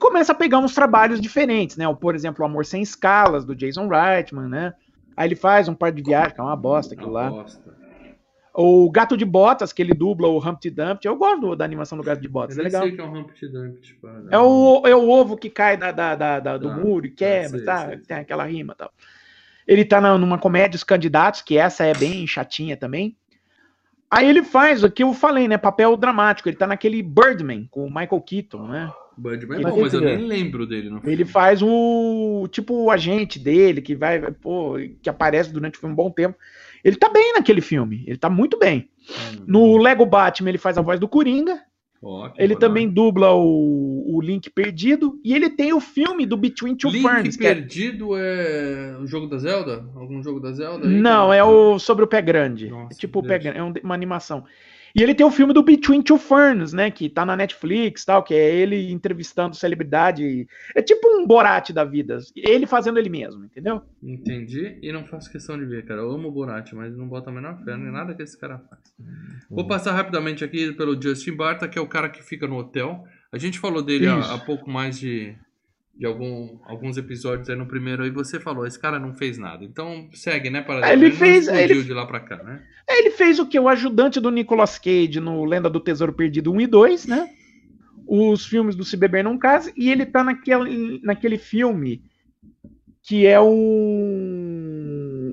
começa a pegar uns trabalhos diferentes, né? O, Por exemplo, o Amor Sem Escalas, do Jason Reitman, né? Aí ele faz um par de viagem, que é uma bosta aquilo lá. Bosta. O Gato de Botas, que ele dubla o Humpty Dumpty. Eu gosto da animação do Gato de Botas, Eu é legal. sei o que é um Humpty Dumpty. para- É o, é o ovo que cai da, da- da- da- do Tá, muro e tá, quebra, sei, tá? sei, Tem aquela rima e tal. Ele tá na- numa comédia Os Candidatos, que essa é bem chatinha também. Aí ele faz o que eu falei, né? Papel dramático. Ele tá naquele Birdman, com o Michael Keaton, né? Birdman é bom, mas eu nem lembro dele. No Ele faz o tipo o agente dele, que vai, pô, que aparece durante o filme um bom tempo. Ele tá bem naquele filme. Ele tá muito bem. filme. No Lego Batman, ele faz a voz do Coringa. Que Ele moral. também dubla o, o Link Perdido. E ele tem o filme do Between Two Link Ferns. que é- Perdido é o jogo da Zelda? Algum jogo da Zelda? aí, Não, cara? é o sobre o pé grande. Nossa, é tipo o pé grande, é um- uma animação. E ele tem o filme do Between Two Ferns, né? Que tá na Netflix tal, que é ele entrevistando celebridade. É tipo um Borat da vida. Ele fazendo ele mesmo, entendeu? Entendi e não faço questão de ver, cara. Eu amo o Borat, mas não boto a menor fé em nada que esse cara faz. Vou passar rapidamente aqui pelo Justin Barta, que é o cara que fica no hotel. A gente falou dele há, há pouco mais de, de algum, alguns episódios aí no primeiro aí. Você falou, esse cara não fez nada. Então segue, né? Para Ele não fez- ele- de lá pra cá, né? Ele fez o que? O ajudante do Nicolas Cage no Lenda do Tesouro Perdido 1 e 2, né? Os filmes do Se Beber Não Case. E ele tá naquele, naquele filme que é um,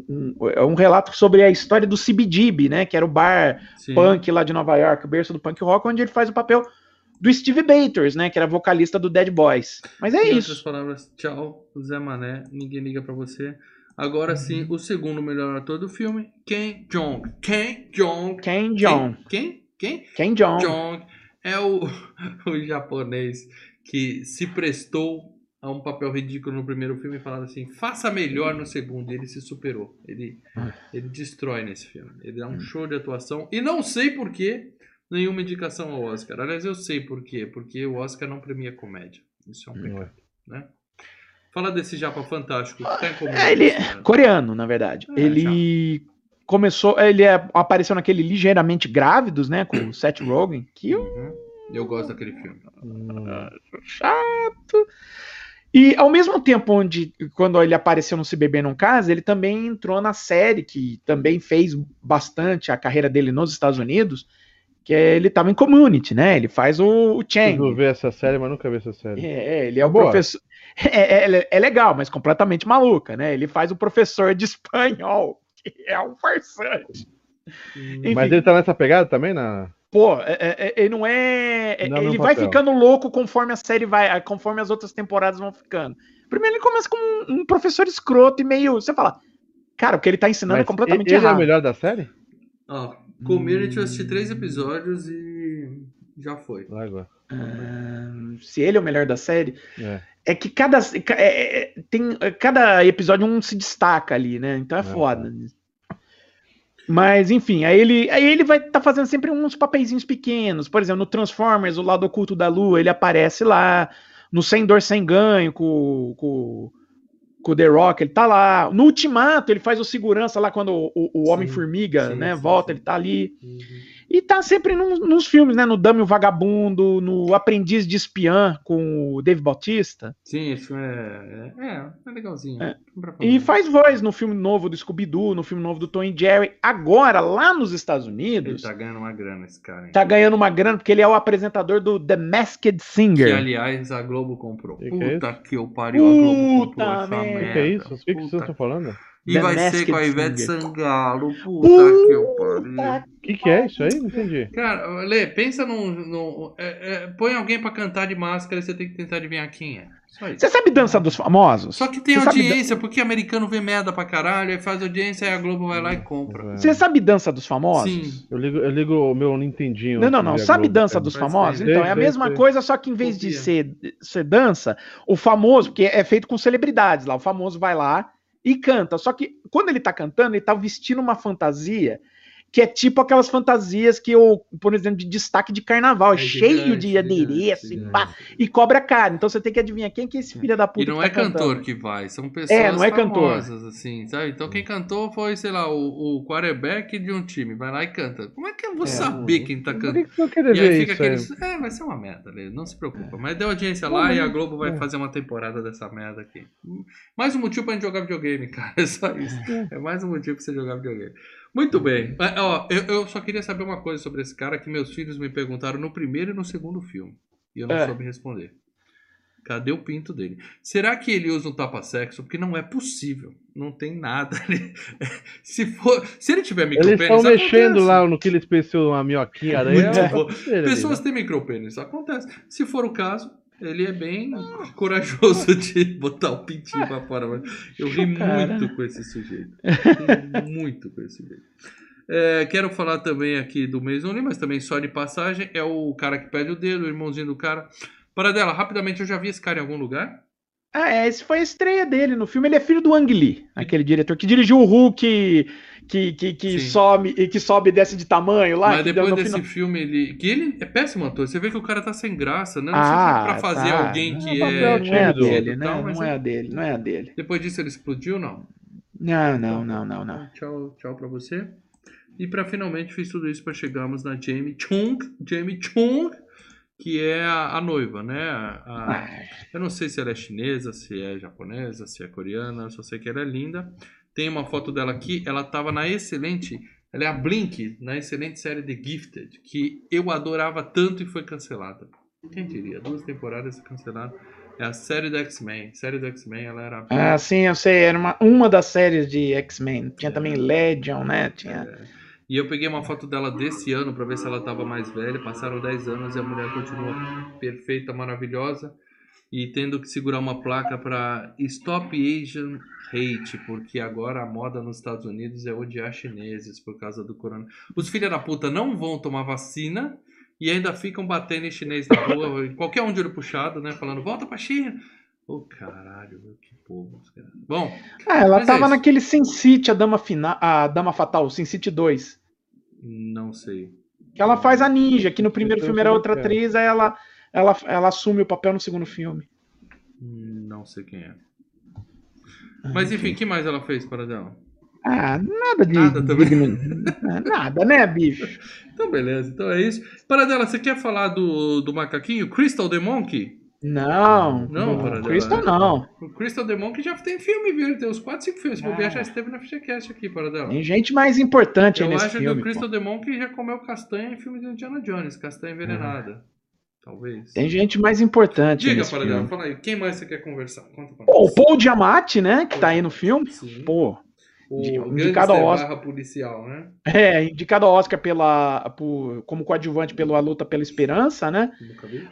um, é um relato sobre a história do CBGB, né? Que era o bar Sim. punk lá de Nova York, o berço do punk rock, onde ele faz o papel do Steve Bators, né? Que era vocalista do Dead Boys. Mas é Em isso. outras palavras, tchau, Zé Mané, ninguém liga pra você. Agora sim, o segundo melhor ator do filme, Ken Jong. Ken Jong. Ken Jeong. Quem? Quem? Ken Jeong. Jong é o, [LAUGHS] o japonês que se prestou a um papel ridículo no primeiro filme e falava assim, faça melhor no segundo. E ele se superou. Ele, ele destrói nesse filme. Ele dá um show de atuação. E não sei por que nenhuma indicação ao Oscar. Aliás, eu sei por quê. Porque o Oscar não premia comédia. Isso é um pecado, né? Fala desse japa fantástico. que Tá É, ele- né? Coreano, na verdade. É, ele começou, ele é- apareceu naquele ligeiramente grávidos, né, com o Seth Rogen, que eu Uhum. Eu gosto daquele filme. chato. E ao mesmo tempo onde quando ele apareceu no Se Beber Não Casa, ele também entrou na série que também fez bastante a carreira dele nos Estados Unidos, que é, ele estava em Community, né? Ele faz o, o Eu Chang. ver essa série, mas nunca vi essa série. É, ele é o Boa. professor. [LAUGHS] É, é- é legal, mas completamente maluca, né? Ele faz o professor de [LAUGHS] espanhol, que é um farsante. Mas ele tá nessa pegada também? Na... Pô, é- é- é- ele não é. é- Não, no ele vai papel. ficando louco conforme a série vai, conforme as outras temporadas vão ficando. Primeiro ele começa como um, um professor escroto e meio. Você fala, cara, o que ele tá ensinando é Mas completamente ele é o errado. melhor da série? Ó, Community eu assisti três episódios e já foi. Água. Ah, se ele é o melhor da série, É. é que cada é- é- tem cada episódio um se destaca ali, né? Então é É. foda. Mas enfim, aí ele, aí ele vai estar tá fazendo sempre uns papeizinhos pequenos. Por exemplo, no Transformers, o lado oculto da Lua, ele aparece lá. No Sem Dor Sem Ganho, com, com, com o The Rock, ele tá lá. No Ultimato, ele faz o segurança lá quando o, o- Homem-Formiga, né, sim, volta, sim. ele tá ali. E tá sempre num- nos filmes, né? No Dame o Vagabundo, no Aprendiz de Espiã com o Dave Bautista. Sim, esse filme é, é, é, legalzinho. É. E faz voz no filme novo do Scooby-Doo, no filme novo do Tom e Jerry. Agora, lá nos Estados Ele Unidos, tá ganhando uma grana, esse cara. hein? tá ganhando uma grana porque ele é o apresentador do The Masked Que, Singer. aliás, a Globo comprou. Que que é Puta que eu pariu, a Globo Puta comprou essa merda. Que é isso? O que, que vocês Puta. estão falando? E The vai ser Masked com a Ivete Singer. Sangalo. Puta que eu pariu. O que, que é isso aí? Não entendi. Cara, Lê, pensa num. num- é, é, põe alguém pra cantar de máscara e você tem que tentar adivinhar quem é. Só isso. Você sabe Dança dos Famosos? Só que tem Você sabe audiência, porque americano vê merda pra caralho, aí faz audiência, aí a Globo vai lá e compra. Você sabe Dança dos Famosos? Sim. Eu ligo, eu ligo o meu Nintendinho. Não, não, não. Sabe Globo, Dança cara. dos Famosos? Então, é a mesma sei. coisa, só que em vez de ser, ser dança, o famoso, porque é feito com celebridades lá, o famoso vai lá e canta. Só que quando ele tá cantando, ele tá vestindo uma fantasia que é tipo aquelas fantasias que eu, por exemplo, de destaque de carnaval, é cheio gigante, de gigante, adereço e gigante. pá, e cobra caro. Então você tem que adivinhar quem que é esse filho da puta E não que é tá cantando. cantor que vai, são pessoas É, não é cantor. famosas, assim, sabe? Então quem cantou foi, sei lá, o, o quarterback de um time, vai lá e canta. Como é que eu vou É, saber quem tá cantando? que que eu queria E aí ver fica aí? aqueles. É, vai ser uma merda, não se preocupa. Mas deu audiência lá e a Globo vai é. fazer uma temporada dessa merda aqui. Mais um motivo pra gente jogar videogame, [LAUGHS] cara. É só isso. É mais um motivo pra você jogar videogame. Muito bem. É, ó, eu, eu só queria saber uma coisa sobre esse cara que meus filhos me perguntaram no primeiro e no segundo filme. E eu não É. soube responder. Cadê o pinto dele? Será que ele usa um tapa-sexo? Porque não é possível. Não tem nada ali. [LAUGHS] Se, for, se ele tiver Eles micropênis, estão mexendo lá no que eles pensam uma minhoquinha daí. É ali, Pessoas né? têm micropênis, acontece. Se for o caso, ele é bem corajoso de [LAUGHS] botar o pintinho pra fora. Eu ri muito com esse sujeito. [LAUGHS] Muito com esse sujeito. É, quero falar também aqui do Mason Lee, mas também só de passagem. É o cara que perde o dedo, o irmãozinho do cara. Para dela, rapidamente, eu já vi esse cara em algum lugar? Ah, é, esse foi a estreia dele no filme. Ele é filho do Ang Lee, aquele diretor que dirigiu o Hulk, que, que, que, sobe, e que sobe e desce de tamanho lá. Mas depois desse final- filme, ele. Que ele é péssimo ator. Você vê que o cara tá sem graça, né? Não Ah, sei se é pra fazer tá. alguém que É, é. papel Não é a dele, né? tal, Não é a dele, não é a dele. Depois disso ele explodiu, não? Não, não, não, não, não. Tchau, tchau pra você. E pra finalmente fiz tudo isso pra chegarmos na Jamie Chung, Jamie Chung, que é a, a noiva, né? A- Ah, eu não sei se ela é chinesa, se é japonesa, se é coreana, eu só sei que ela é linda. Tem uma foto dela aqui, ela tava na excelente, ela é a Blink, na excelente série The Gifted, que eu adorava tanto e foi cancelada. Quem diria? Duas temporadas cancelada. É a série do X-Men. Série do X-Men, ela era. Ah, sim, eu sei. Era uma, uma das séries de X-Men. Tinha também Legion, né? Tinha. É. E eu peguei uma foto dela desse ano pra ver se ela tava mais velha. Passaram 10 anos e a mulher continua perfeita, maravilhosa. E tendo que segurar uma placa pra Stop Asian Hate, porque agora a moda nos Estados Unidos é odiar chineses por causa do corona. Os filha da puta não vão tomar vacina e ainda ficam batendo em chinês na rua, qualquer um de olho puxado, né? Falando, volta pra China. Ô, caralho, meu, que cara. Bom, Ah, ela é tava isso. naquele Sin City, a Dama, Fina... a Dama Fatal, Sin City 2. não sei. Que ela faz a ninja, que no primeiro filme era outra é. atriz, aí ela, ela, ela assume o papel no segundo filme. Não sei quem é. Mas enfim, o que mais ela fez para dela? Ah, nada de. Nada também. [LAUGHS] Ah, nada, né, bicho? Então, beleza, então é isso. Para dela, você quer falar do, do macaquinho? Crystal the Monkey? Não, Não, dela. Crystal não. O Crystal the Monkey já tem filme, viu? Ele tem uns 4, 5 filmes. Se bobear, já esteve na FGCast aqui, para dela. Tem gente mais importante aí Eu nesse acho filme. que o pô. Crystal the Monkey já comeu castanha em filme do Indiana Jones, castanha envenenada. Talvez. Tem gente mais importante aí Diga, nesse para filme. dela, fala aí, quem mais você quer conversar? Conta pra Pô, o Paul Giamatti, né, que tá aí no filme. Sim. Pô, o indicado ao Oscar. policial, né? é, indicado ao Oscar pela, por- como coadjuvante pela luta pela esperança, né?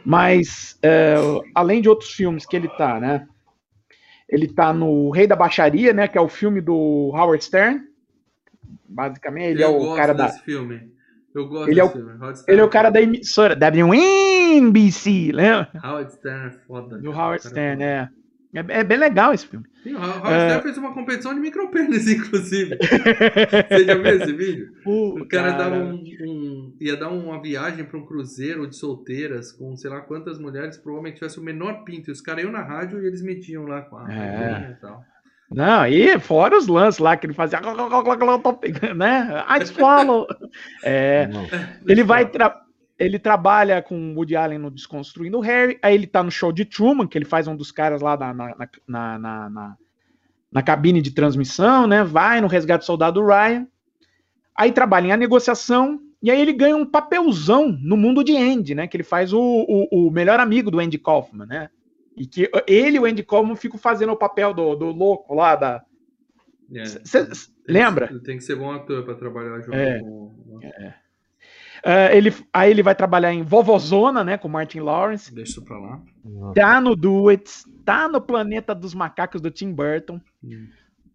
Mas, é, além de outros filmes que ele tá, né? Ele tá no Rei da Baixaria, né? Que é o filme do Howard Stern. Basicamente, ele eu é o cara da. filme. Eu gosto Ele é desse o- Ele é o cara da emissora WNBC, lembra? Howard Stern é foda. Do. Howard Stern, foda. é. É, é bem legal esse filme. Sim, o Howard É. Fez uma competição de micropênis, [LAUGHS] inclusive. Você já viu esse vídeo? O cara, dava um, um- ia dar uma viagem para um cruzeiro de solteiras com sei lá quantas mulheres, provavelmente tivesse o menor pinto. E os caras iam na rádio e eles mediam lá com a É. e tal. Não, e fora os lances lá que ele fazia, [LAUGHS] né? I swallow. É, ele vai tra- ele trabalha com o Woody Allen no Desconstruindo o Harry, aí ele tá no show de Truman, que ele faz um dos caras lá na, na, na, na, na- cabine de transmissão, né? Vai no resgate do soldado Ryan, aí trabalha em a negociação, e aí ele ganha um papelzão no mundo de Andy, né? Que ele faz o, o, o melhor amigo do Andy Kaufman, né? E que ele e o Andy Kaufman ficam fazendo o papel do, do louco lá da. É. Cê- cê lembra? Tem que ser bom ator para trabalhar junto É. com. Ah, ele, aí ele vai trabalhar em Vovozona, né? Com Martin Lawrence. Deixa isso pra lá. Tá no Do It, tá no Planeta dos Macacos do Tim Burton. Hum.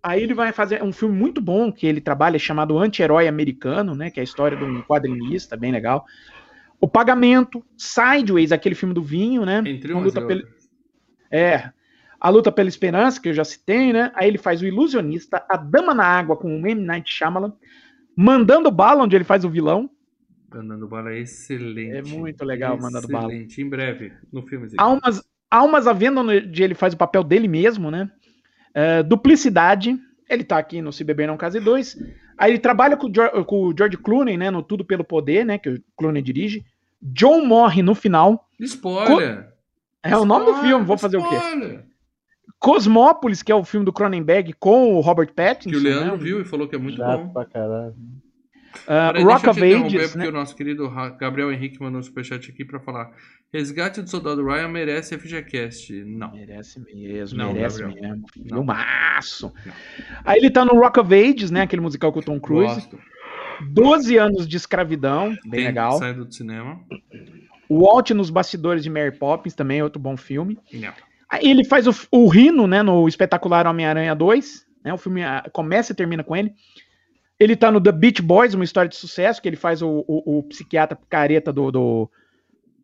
Aí ele vai fazer um filme muito bom que ele trabalha, chamado Anti-Herói Americano, né? Que é a história de um quadrinista, bem legal. O Pagamento, Sideways, aquele filme do vinho, né? Entre Uma umas luta pela-. É. A Luta pela Esperança, que eu já citei, né? Aí ele faz o Ilusionista, A Dama na Água com o M. Night Shyamalan, Mandando Bala, onde ele faz o vilão. Mandando bala é excelente. É muito legal Mandando Bala. Excelente. Em breve, no filme. Almas, Almas à Venda, onde ele faz o papel dele mesmo, né? É, Duplicidade, ele tá aqui no Se Beber Não Case 2. Aí ele trabalha com o, Geor- com o George Clooney, né? No Tudo Pelo Poder, né? Que o Clooney dirige. John morre no final. Spoiler! É o nome do filme, vou fazer o quê? Spoiler! Cosmópolis, que é o filme do Cronenberg com o Robert Pattinson. Que o Leandro né? viu e falou que é muito Chato bom. pra caralho. Peraí, Rock deixa eu of te interromper, Ages, porque né? o nosso querido Gabriel Henrique mandou um superchat aqui pra falar Resgate do Soldado Ryan merece FGCast. Não. Merece mesmo, Não, merece Gabriel. mesmo. Não. Filmaço. Não. Aí ele tá no Rock of Ages, né? Aquele musical com o Tom Cruise. Gosto. 12 anos de escravidão, bem Tem legal. Saindo do cinema. Walt nos bastidores de Mary Poppins, também é outro bom filme. Não. Aí ele faz o, o Rino, né, no espetacular Homem-Aranha 2, né, o filme ah, começa e termina com ele. Ele tá no The Beach Boys, uma história de sucesso, que ele faz o, o, o psiquiatra careta do, do,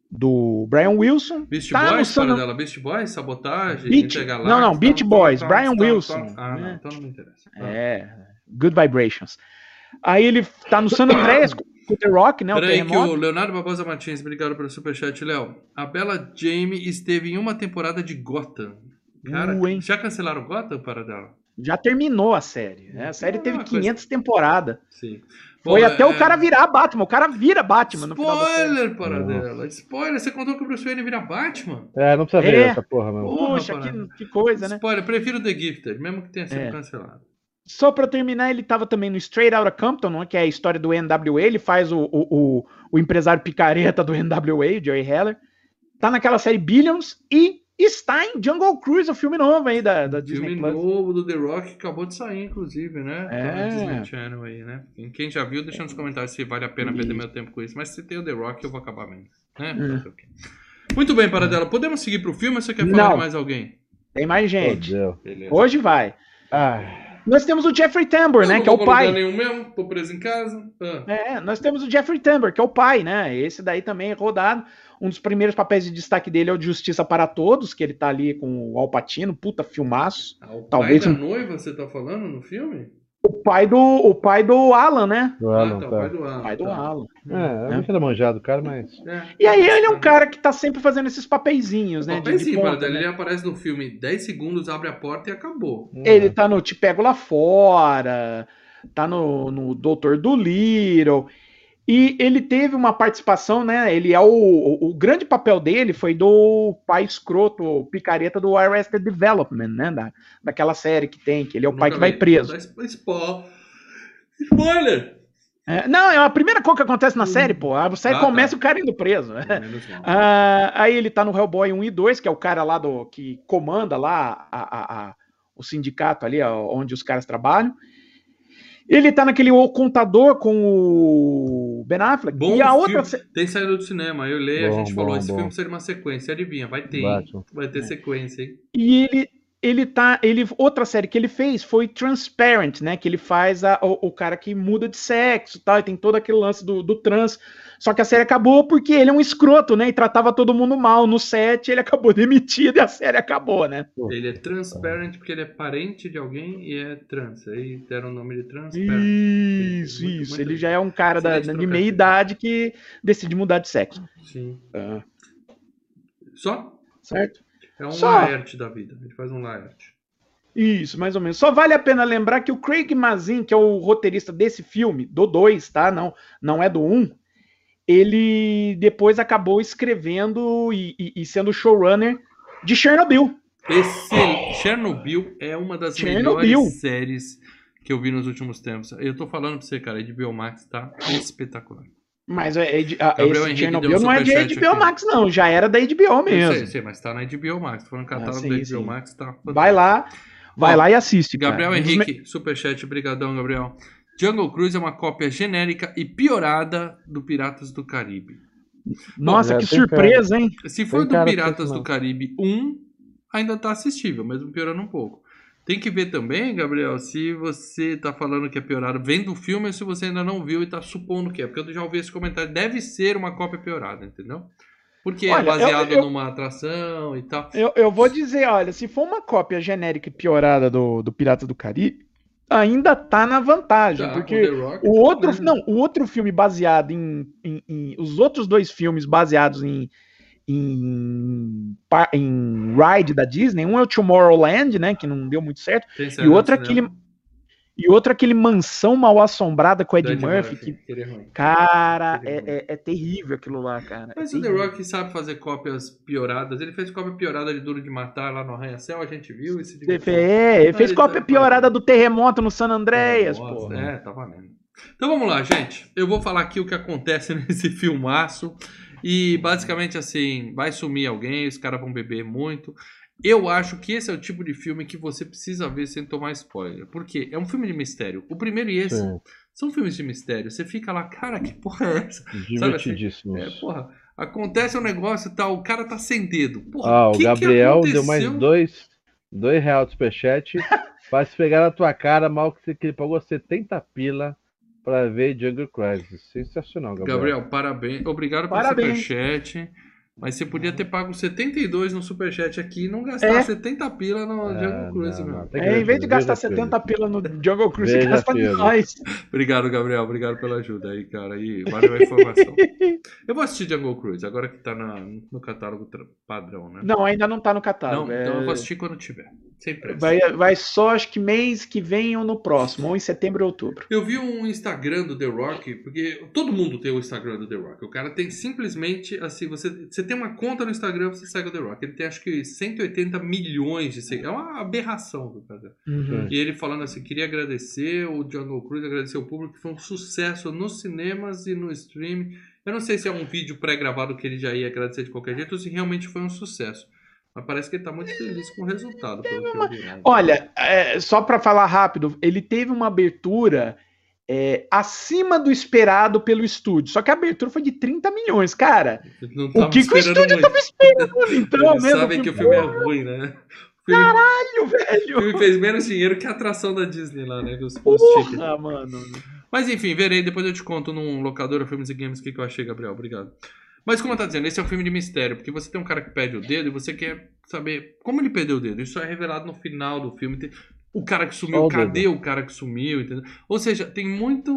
do Brian Wilson. Beast Tá Boys, dela. Boys, sabotagem, Beach- Intergaláctica, não, não, Beach tal, Boys, tal, Brian Wilson. Ah, não, né? então não me interessa. Ah. É, Good Vibrations. Aí ele tá no San Andreas com The Rock, né, o Peraí que o Leonardo Barbosa Martins, obrigado pelo superchat, Léo. A Bela Jamie esteve em uma temporada de Gotham. Cara, Uh, já cancelaram Gotham para dela? Já terminou a série. né? A série Ah, teve coisa- 500 temporadas. Sim. Foi Bom, até é- o cara virar Batman. O cara vira Batman no final. Spoiler para Nossa. dela. Spoiler, você contou que o Bruce Wayne vira Batman? É, não precisa ver É. essa porra. Porra, Poxa, que, que coisa, né? Spoiler, prefiro The Gifted, mesmo que tenha sido É. cancelado. Só pra terminar, ele tava também no Straight Outta Compton, né, que é a história do NWA. Ele faz o, o, o, o empresário picareta do NWA, o Joey Heller. Tá naquela série Billions e está em Jungle Cruise, o filme novo aí da, da Disney Filme Plus. novo do The Rock acabou de sair, inclusive, né? É. Tá Disney Channel aí, né? Quem já viu, deixa nos comentários se vale a pena perder meu tempo com isso. Mas se tem o The Rock, eu vou acabar vendo. Né? Quê? Muito bem, Paradela. Podemos seguir pro filme ou você quer falar Não. de mais alguém? Tem mais gente. Hoje vai. Ah, Nós temos o Jeffrey Tambor, Eu né? não Que é o pai. nenhum mesmo, tô preso em casa. Ah. É, nós temos o Jeffrey Tambor, que é o pai, né? Esse daí também é rodado. Um dos primeiros papéis de destaque dele é o de Justiça para Todos, que ele tá ali com o Alpatino, puta filmaço. Ah, o Talvez pai da noiva, você tá falando no filme? O pai do, o pai do Alan, né? do ah, Alan, tá, o tá. pai do Alan. O pai do tá. Alan. É, eu não quero manjado, cara, mas. É. E aí ele é um cara que tá sempre fazendo esses papeizinhos, né? de- de sim, ponta, né? Ele aparece no filme 10 segundos, abre a porta e acabou. Ele tá no Te Pego Lá Fora, tá no, no Doutor Dolittle. E ele teve uma participação, né? Ele é o, o, o grande papel dele foi do pai escroto, o picareta do Arrested Development, né? Da, daquela série que tem, que ele é o pai que vai preso. Spoiler! É, não, é a primeira coisa que acontece na série, pô. A série Ah, começa tá. o cara indo preso. Ah, aí ele tá no Hellboy 1 e 2, que é o cara lá do que comanda lá a- a- a- o sindicato ali, onde os caras trabalham. Ele tá naquele O Contador com o Ben Affleck. Bom e a filme. outra. se- Tem saído do cinema. Eu leio, a Bom, gente bom, falou, esse bom. filme seria uma sequência. Adivinha, vai ter. Batman. Vai ter sequência, hein? E ele. Ele tá. Ele, outra série que ele fez foi Transparent, né? Que ele faz a- o, o cara que muda de sexo e tal. E tem todo aquele lance do, do trans. Só que a série acabou porque ele é um escroto, né? E tratava todo mundo mal. No set, ele acabou [LAUGHS] demitido e a série acabou, né? Ele é transparent porque ele é parente de alguém e é trans. Aí deram o nome de transparent. Isso, Muito, isso. muito Ele já é um cara da, de meia idade que decide mudar de sexo. Sim. Ah, Só? certo? É um Só. laerte da vida. Ele faz um laerte. Isso, mais ou menos. Só vale a pena lembrar que o Craig Mazin, que é o roteirista desse filme, do 2, tá? Não, não é do 1. Um, ele depois acabou escrevendo e, e- e sendo showrunner de Chernobyl. Excel... Chernobyl é uma das Chernobyl. melhores séries que eu vi nos últimos tempos. Eu tô falando pra você, cara, de Biomax tá espetacular. Mas é, é a- Gabriel esse Henrique Chernobyl um não é de HBO aqui. Max, não. Já era da HBO mesmo. sei, sei, mas tá na HBO Max. Tô falando catálogo Ah, sim, da HBO sim. Max, tá fantástico. Vai lá, vai Ó, lá e assiste. cara. Gabriel Um dos me- Henrique, superchat, brigadão, Gabriel. Jungle Cruise é uma cópia genérica e piorada do Piratas do Caribe. Nossa, É, que surpresa, hein? Se for Tem do cara Piratas do. Caribe 1, ainda tá assistível, mesmo piorando um pouco. Tem que ver também, Gabriel, se você tá falando que é piorado vendo o filme ou se você ainda não viu e tá supondo que é. Porque eu já ouvi esse comentário. Deve ser uma cópia piorada, entendeu? Porque Olha, é baseado eu- eu- numa atração e tal. Eu, eu vou dizer, olha, se for uma cópia genérica e piorada do, do Pirata do Caribe, ainda tá na vantagem, Tá, porque The Rock, o tá outro, não, o outro filme baseado em, em- em- os outros dois filmes baseados em em, em Ride da Disney, um é o Tomorrowland, né, que não deu muito certo, Tem e saído outro é aquele. E outro é aquele Mansão Mal Assombrada com Do Ed Murphy, que aquele é cara, é é, é- é terrível aquilo lá, cara. Mas é o The. Rock sabe fazer cópias pioradas. Ele fez cópia piorada de Duro de Matar lá no Arranha-Céu, a gente viu e se Ele divertiu. fez, é, ele fez Ele cópia piorada do terremoto no San Andreas, pô. É, tá valendo. Então vamos lá, gente. Eu vou falar aqui o que acontece [LAUGHS] nesse filmaço. E basicamente assim, vai sumir alguém, os caras vão beber muito. Eu acho que esse é o tipo de filme que você precisa ver sem tomar spoiler. Porque é um filme de mistério. O primeiro e esse Sim, são filmes de mistério. Você fica lá, cara, que porra é essa? divertidíssimo. É, porra, acontece um negócio e tal, o cara tá sem dedo. Porra, Ah, o que que Gabriel deu mais dois, dois reais de superchat [LAUGHS] pra se pegar na tua cara, mal que você que ele pagou 70 pila pra ver Jungle Cruise. Sensacional, Gabriel. Gabriel, parabéns. Obrigado pelo Parabéns. superchat. Mas você podia ter pago 72 no superchat aqui e não gastar É. 70 pila no É, Jungle Cruise, não, meu. não, É, em vez de gastar veja filme. 70 pila no Jungle Cruise, Veja gasta nós. Obrigado, Gabriel. Obrigado pela ajuda aí, cara. E valeu a informação. Eu vou assistir Jungle Cruise, agora que tá na- no catálogo padrão, né? Não, ainda não tá no catálogo. Não, é- então eu vou assistir quando tiver. Sem pressa. vai, vai só, acho que mês que vem ou no próximo, ou em setembro ou outubro. Eu vi um Instagram do The Rock, porque todo mundo tem o Instagram do The Rock. O cara tem simplesmente, assim, você, você tem uma conta no Instagram, você segue o The Rock. Ele tem acho que 180 milhões de seguidores. É uma aberração cara. Uhum. E ele falando assim, queria agradecer o Jungle Cruise, agradecer o público, que foi um sucesso nos cinemas e no streaming. Eu não sei se é um vídeo pré-gravado que ele já ia agradecer de qualquer jeito ou se realmente foi um sucesso. Mas parece que ele tá muito feliz com o resultado. Pelo que eu vi, né? Olha, é, só pra falar rápido, ele teve uma abertura é, acima do esperado pelo estúdio. Só que a abertura foi de 30 milhões, cara. O que, que o estúdio muito. tava esperando? Então, Eles mesmo sabem que o filme é ruim, né? O filme, Caralho, o velho. filme fez menos dinheiro que a atração da Disney lá, né? Que os. Porra, mano. Mas enfim, verei, depois eu te conto num locador Filmes e Games o que, que eu achei, Gabriel. Obrigado. Mas como eu tava dizendo, esse é um filme de mistério, porque você tem um cara que perde o dedo e você quer saber como ele perdeu o dedo. Isso é revelado no final do filme. O cara que sumiu, Só o cadê o cara que sumiu, entendeu? Ou seja, tem muito.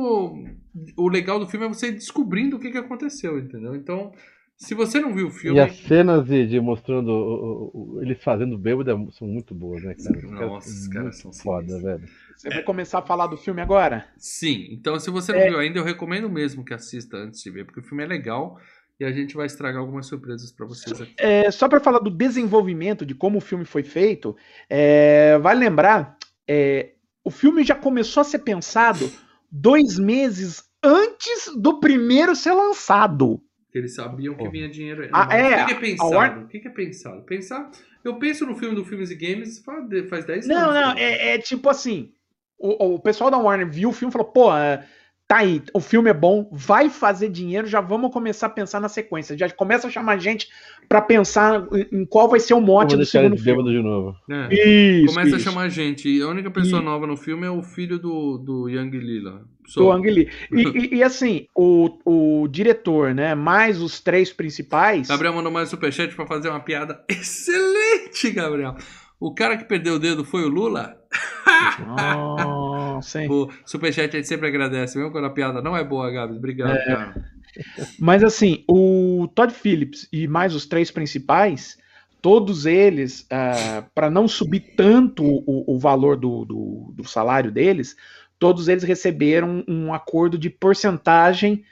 O legal do filme é você ir descobrindo o que, que aconteceu, entendeu? Então, se você não viu o filme. E as cenas de, de mostrando o- o- o- eles fazendo bêbado é- são muito boas, né, cara? Os Nossa, os caras são foda, velho. Você vai começar a falar do filme agora? Sim, então se você não É. viu ainda, eu recomendo mesmo que assista antes de ver, porque o filme é legal e a gente vai estragar algumas surpresas pra vocês aqui. É, só para falar do desenvolvimento, de como o filme foi feito, é, vale lembrar, é, o filme já começou a ser pensado dois meses antes do primeiro ser lançado. Porque eles sabiam que vinha dinheiro. Ah, Não, é, O que é a pensado? Warner- O que que é pensado? Pensar. Eu penso no filme do Filmes e Games faz de- faz 10 Não, anos. não, cara. é, é tipo assim, o, o pessoal da Warner viu o filme e falou, pô, é, tá aí, o filme é bom, vai fazer dinheiro, já vamos começar a pensar na sequência, já começa a chamar gente pra pensar em, qual vai ser o mote Vou do deixar segundo eles filme. de novo. É. Isso, Começa isso. a chamar gente. E a única pessoa E- nova no filme é o filho do, do Yang Lila. do Ang Lee. E, e- e, assim, o, o diretor, né, mais os três principais. Gabriel mandou mais um superchat pra fazer uma piada [LAUGHS] excelente, Gabriel. O cara que perdeu o dedo foi o Lula? [LAUGHS] Hein? O superchat a gente sempre agradece, mesmo quando a piada não é boa, Gabs. Obrigado, cara. Mas assim, o Todd Phillips e mais os três principais, todos eles, para não subir tanto o, o valor do, do, do salário deles, todos eles receberam um acordo de porcentagem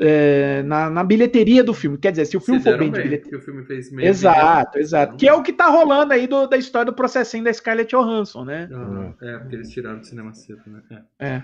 é, na, na bilheteria do filme. Quer dizer, se o filme for deram bem de bem, bilheteria. o filme fez meio Exato, milhão. exato. Que é o que tá rolando aí do- da história do processinho da Scarlett Johansson, né? Aham, É, porque eles tiraram do cinema cedo, né? É. É.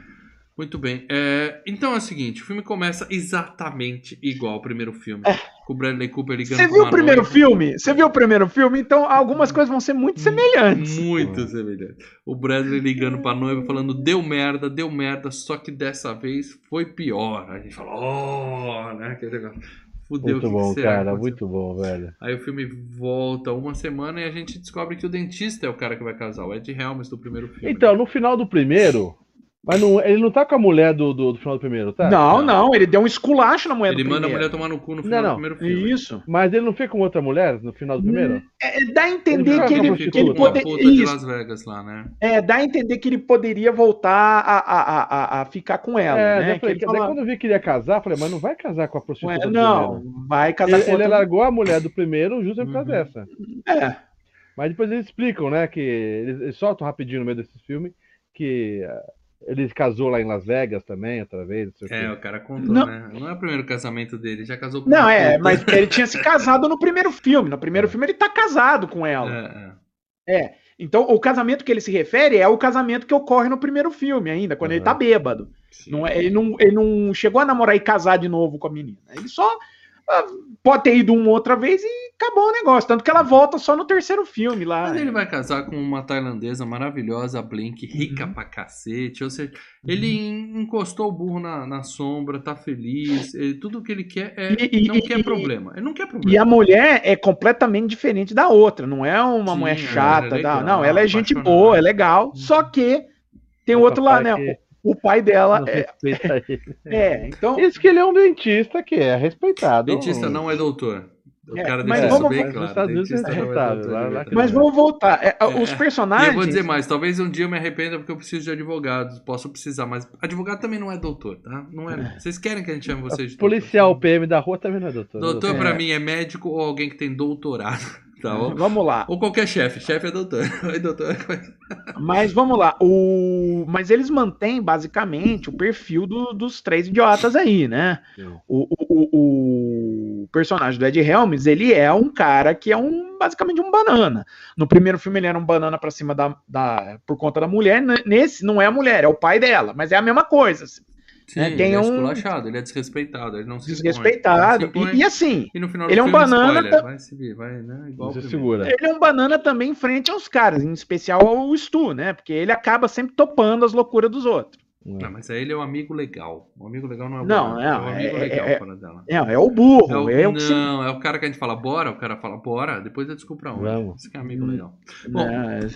Muito bem. É, então é o seguinte, o filme começa exatamente igual ao primeiro filme. Com o Bradley Cooper ligando Você viu o primeiro noiva. filme? Você viu o primeiro filme? Então algumas coisas vão ser muito semelhantes. Muito semelhante. O Bradley ligando pra noiva falando, deu merda, deu merda, só que dessa vez foi pior. A gente fala, oh, né? Aquele negócio. Fudeu, o Muito que bom, cara. Muito bom, velho. Aí o filme volta uma semana e a gente descobre que o dentista é o cara que vai casar, o Ed Helms do primeiro filme. Então, no final do primeiro. Mas não, ele não tá com a mulher do, do, do final do primeiro, tá? Não, Não. não, ele deu um esculacho na mulher ele do manda a primeiro. mulher tomar no cu no final Não, do não. primeiro filme. Isso. Mas ele não fez com outra mulher no final do primeiro? É, dá a entender Ele que fica ele, com que ele uma poder- puta de isso, Las Vegas lá, né? é, dá a entender que ele poderia voltar a, a, a, a- a ficar com ela, é, né? eu Que falei, ele daí fala, quando eu vi que ele ia casar, eu falei, mas não vai casar com a prostituta "Ué, do não, primeiro. vai casar Ele, com ele outra. largou a mulher do primeiro justo por causa Uhum. dessa. É, Mas depois eles explicam, né, que eles, eles soltam rapidinho no meio desse filme que ele casou lá em Las Vegas também, outra vez, não É, quê. o cara contou, Não. né? Não é o primeiro casamento dele, já casou com não, é, puta. mas ele tinha se casado no primeiro filme. No primeiro filme ele tá casado com ela. É, é. É. Então, o casamento que ele se refere é o casamento que ocorre no primeiro filme ainda, quando ele Uhum. tá bêbado. Não, é- ele, não, ele não chegou a namorar e casar de novo com a menina. Ele só pode ter ido uma outra vez e acabou o negócio. Tanto que ela volta só no terceiro filme lá. Mas ele vai casar com uma tailandesa maravilhosa, Blink, rica Uhum. pra cacete. Ou seja, ele en- encostou o burro na, na sombra, tá feliz. ele- tudo que ele quer é. E- e- não e- quer e- problema. Ele não quer problema. E a mulher é completamente diferente da outra. Não é uma Sim, mulher ela chata. é legal, não, ela é gente boa, é legal. Só que tem o outro lá, papai né? que O pai dela não é, respeita [LAUGHS] ele. é, Então, Isso que ele é um dentista que é respeitado. Dentista não é doutor. O É, cara mas deixa isso vamos- bem mas claro. Dentista é é respeitado, doutor, lá- é lá mas vamos voltar. É, Os É. E personagens. eu vou dizer mais, talvez um dia eu me arrependa porque eu preciso de advogados. Posso precisar, mas advogado também não é doutor, tá? Não é. Vocês querem que a gente chame vocês de doutor? Policial PM da rua também não é doutor. né, Doutor É. pra mim é médico ou alguém que tem doutorado, tá bom? Vamos lá. Ou qualquer chefe, chefe é doutor. [LAUGHS] Oi, doutor. Mas vamos lá. O... Mas eles mantêm basicamente o perfil do- dos três idiotas aí, né? O, o- o- o personagem do Ed Helms, ele é um cara que é um basicamente um banana. No primeiro filme ele era um banana pra cima da, da por conta da mulher. Nesse não é a mulher, é o pai dela, mas é a mesma coisa. Sim, É, tem ele é um- esculachado, ele é desrespeitado, ele não se desrespeitado. Se impõe, E, e assim, e no final ele é um banana, spoiler, tá- vai se vir, vai, né? Igual o segura. ele é um banana também em frente aos caras, em especial ao Stu, né? Porque ele acaba sempre topando as loucuras dos outros. Não, mas aí ele é um amigo legal. Um amigo legal não é o Não, banana, é, é um amigo é- legal é- fora dela. É, é o burro, É o- é o que se- não, é o cara que a gente fala bora, o cara fala bora, depois eu descubro pra onde. Vamos. Esse que é amigo Hum. legal. Bom, né?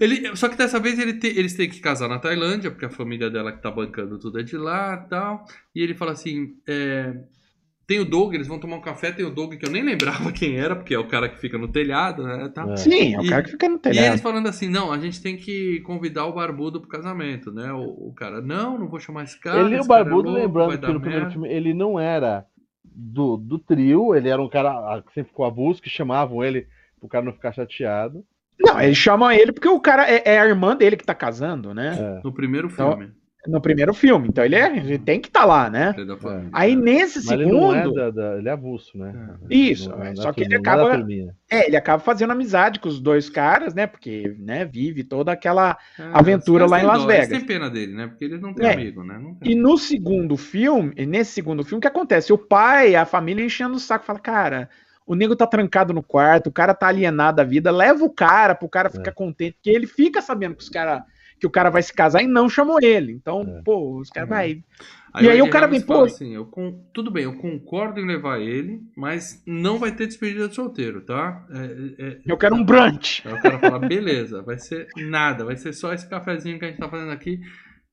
Ele, só que dessa vez ele te- eles têm que casar na Tailândia, porque a família dela que tá bancando tudo é de lá e tal. E ele fala assim: é, tem o Doug, eles vão tomar um café, tem o Doug que eu nem lembrava [LAUGHS] quem era, porque é o cara que fica no telhado, né? É. Sim, é o E- cara que fica no E telhado. eles falando assim, não, a gente tem que convidar o Barbudo pro casamento, né? O, o cara, não, não vou chamar esse cara. ele e o é Barbudo, louco, vai lembrando que no primeiro merda." filme ele não era do, do trio, ele era um cara ah, que sempre ficou avulso, que chamavam ele pro cara não ficar chateado. Não, eles chamam ele porque o cara é, é a irmã dele que tá casando, né? É. No primeiro Então, filme. No primeiro filme. Então ele, é, ele tem que estar lá, né? Ele é família. Aí nesse Mas ele não é segundo. da, da- ele é avulso, né? Isso, Não é é, só que ele é acaba-. É, ele acaba fazendo amizade com os dois caras, né? Porque, né, vive toda aquela. É, aventura lá em Las dó, Vegas. têm pena dele, né? Porque ele não tem É. amigo, né? Não tem. E no segundo filme, e nesse segundo filme, o que acontece? O pai, a família enchendo o saco, fala, cara, o nego tá trancado no quarto, o cara tá alienado da vida, leva o cara pro cara ficar contente, porque ele fica sabendo que os cara, que o cara vai se casar e não chamou ele. Então, É. pô, os caras Uhum. vai. Aí E aí o cara vem, pô- assim, eu con- tudo bem, eu concordo em levar ele, mas não vai ter despedida de solteiro, tá? É, é- Eu quero um brunch. Aí o cara fala, beleza, vai ser nada, vai ser só esse cafezinho que a gente tá fazendo aqui.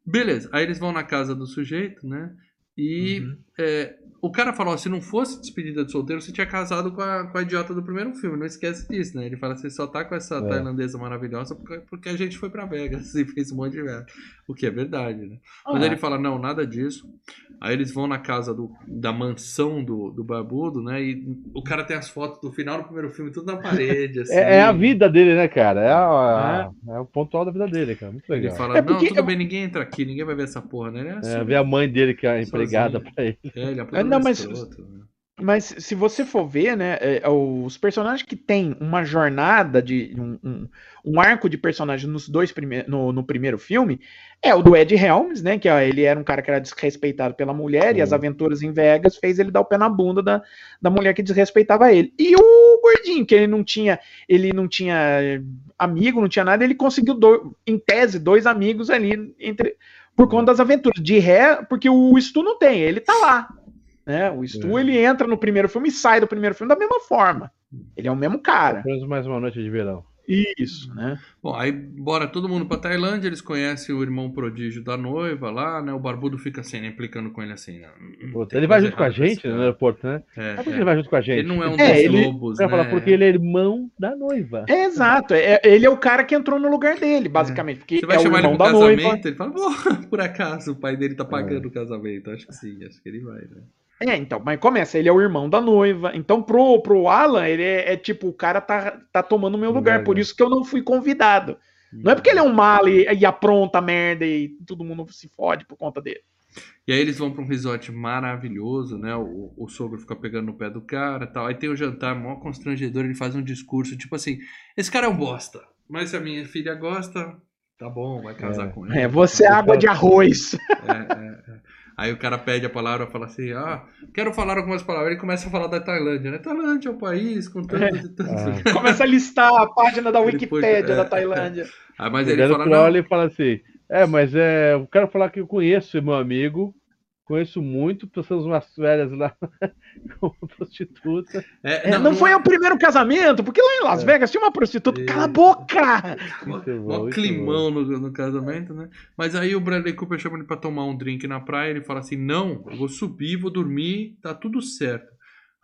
Beleza, aí eles vão na casa do sujeito, né? E Uhum. É, o cara fala, ó, se não fosse despedida de solteiro, você tinha casado com a, com a idiota do primeiro filme, não esquece disso, né? Ele fala, você só tá com essa É. tailandesa maravilhosa porque, porque a gente foi pra Vegas e fez um monte de merda. O que é verdade, né? Mas Ah. ele fala, não, nada disso. Aí eles vão na casa do, da mansão do, do barbudo, né? E o cara tem as fotos do final do primeiro filme, tudo na parede, [LAUGHS] assim. É, é a vida dele, né, cara? É, a- é o pontual da vida dele, cara. Muito Ele legal. fala, É não, tudo bem, ninguém entra aqui, ninguém vai ver essa porra, né? Ele é, É, assim, ver a mãe dele que é empregada pra ele. É, ele é É, não, mas- escroto, né? Mas se você for ver, né, é, os personagens que tem uma jornada de um, um- um arco de personagem nos dois prime no, no primeiro filme é o do Ed Helms, né, que ó, ele era um cara que era desrespeitado pela mulher e as aventuras em Vegas fez ele dar o pé na bunda da, da mulher que desrespeitava ele. E o gordinho, que ele não tinha, ele não tinha amigo, não tinha nada, ele conseguiu do- em tese dois amigos ali entre por conta das aventuras. De ré, porque o Stu não tem, ele tá lá. Né? O Stu É. ele entra no primeiro filme e sai do primeiro filme da mesma forma. Ele é o mesmo cara. Apenas mais uma noite de verão. Isso, né? Bom, aí bora todo mundo pra Tailândia, eles conhecem o irmão prodígio da noiva lá, né? O barbudo fica assim, né? Implicando com ele assim, né? "Hum, Puta, tem ele vai junto com a gente né, no cara." aeroporto, né? É, é. ele vai junto com a gente? Ele não é um É, dos ele- lobos, né? falar, porque ele é irmão da noiva. É exato. É, ele é o cara que entrou no lugar dele, basicamente. Porque Você vai é o chamar ele irmão pro da casamento, noiva. ele fala, pô, [LAUGHS] por acaso o pai dele tá É. pagando o casamento. Acho que sim, acho que ele vai, né? É, então, mas começa, ele é o irmão da noiva. Então, pro, pro Alan, ele é, é tipo, o cara tá, tá tomando o meu lugar. Verdade. Por isso que eu não fui convidado. Não é porque ele é um mal e, e apronta merda e todo mundo se fode por conta dele. E aí eles vão pra um resort maravilhoso, né? O, o sogro fica pegando no pé do cara e tal. Aí tem o jantar, mó constrangedor, ele faz um discurso, tipo assim, esse cara é um bosta, mas se a minha filha gosta, tá bom, vai casar É. com ele. É, você é água de arroz. É, é, é. Aí o cara pede a palavra, fala assim, ah, quero falar algumas palavras. Ele começa a falar da Tailândia, né? Tailândia é um país com tantos e tantos. Ah. [LAUGHS] Começa a listar a página da Ele Wikipédia é, da Tailândia. [LAUGHS] Ah, mas Ele ele fala, não, olha e fala assim: É, mas é, eu quero falar que eu conheço meu amigo, conheço muito, passamos umas férias lá [LAUGHS] com uma prostituta. é, É, não, foi o primeiro casamento, porque lá em Las É. Vegas tinha uma prostituta. Cala a boca! Muito climão no, no casamento, né? Mas aí o Bradley Cooper chama ele pra tomar um drink na praia. Ele fala assim: Não, eu vou subir, vou dormir, tá tudo certo.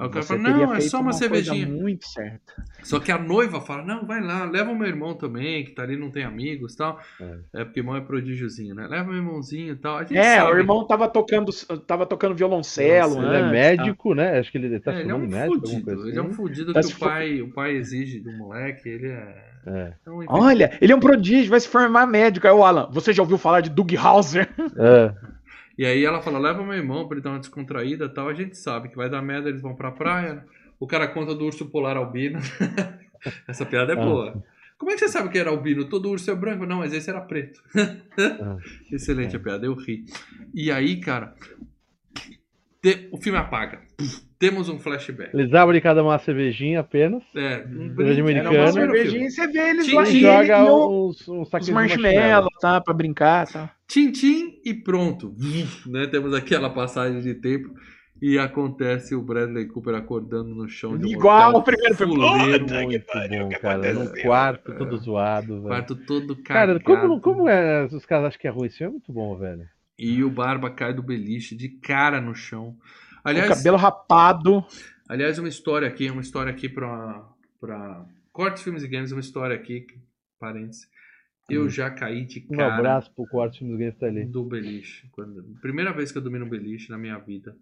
Aí o cara Você fala: Não, é só uma, coisa cervejinha. muito certa. Só que a noiva fala: Não, vai lá, leva o meu irmão também, que tá ali, não tem amigos e tal. É. porque irmão é prodígiozinho, né? Leva meu irmãozinho e tal. A gente É, sabe. o irmão tava tocando, tava tocando violoncelo. Nossa, Ele é médico, né? Acho que ele tá É, ele é formando um médico, fudido. coisa Ele é um assim. fudido Tá que o fu- pai, o pai exige do moleque. Ele é. É. é um tá? Olha, ele é um prodígio, vai se formar médico. Aí o Alan, você já ouviu falar de Doug Hauser? É. [LAUGHS] E aí ela fala, leva meu irmão pra ele dar uma descontraída e tal. A gente sabe que vai dar merda, eles vão pra praia. O cara conta do urso polar albino. [LAUGHS] Essa piada é Ah. boa. Como é que você sabe que era albino? Todo urso é branco? Não, mas esse era preto. Ah, [LAUGHS] Excelente a piada, eu ri. E aí, cara, o filme apaga. Temos um flashback. Eles abrem cada uma cervejinha apenas. É, um Cerveja americana. uma cervejinha e você vê eles Tinha lá joga no- uns, uns os saquinhos de tá? Pra brincar, tá? Tintim e pronto. né? Temos aquela passagem de tempo e acontece o Bradley Cooper acordando no chão de um Igual hotel o primeiro filme. Puta que Muito pariu, bom, que cara. aconteceu? No quarto, todo zoado, velho. quarto todo Cara, cagado. como, como é, os caras acham que é ruim? Isso é muito bom, velho. E o Barba cai do beliche de cara no chão. Aliás, cabelo rapado. aliás uma história aqui, uma história aqui pra, pra Cortes, Filmes e Games, uma história aqui, parênteses. Eu Hum. já caí de Um cara abraço pro quarto time do Game tá ali. do beliche. Quando, primeira vez que eu dormi no beliche na minha vida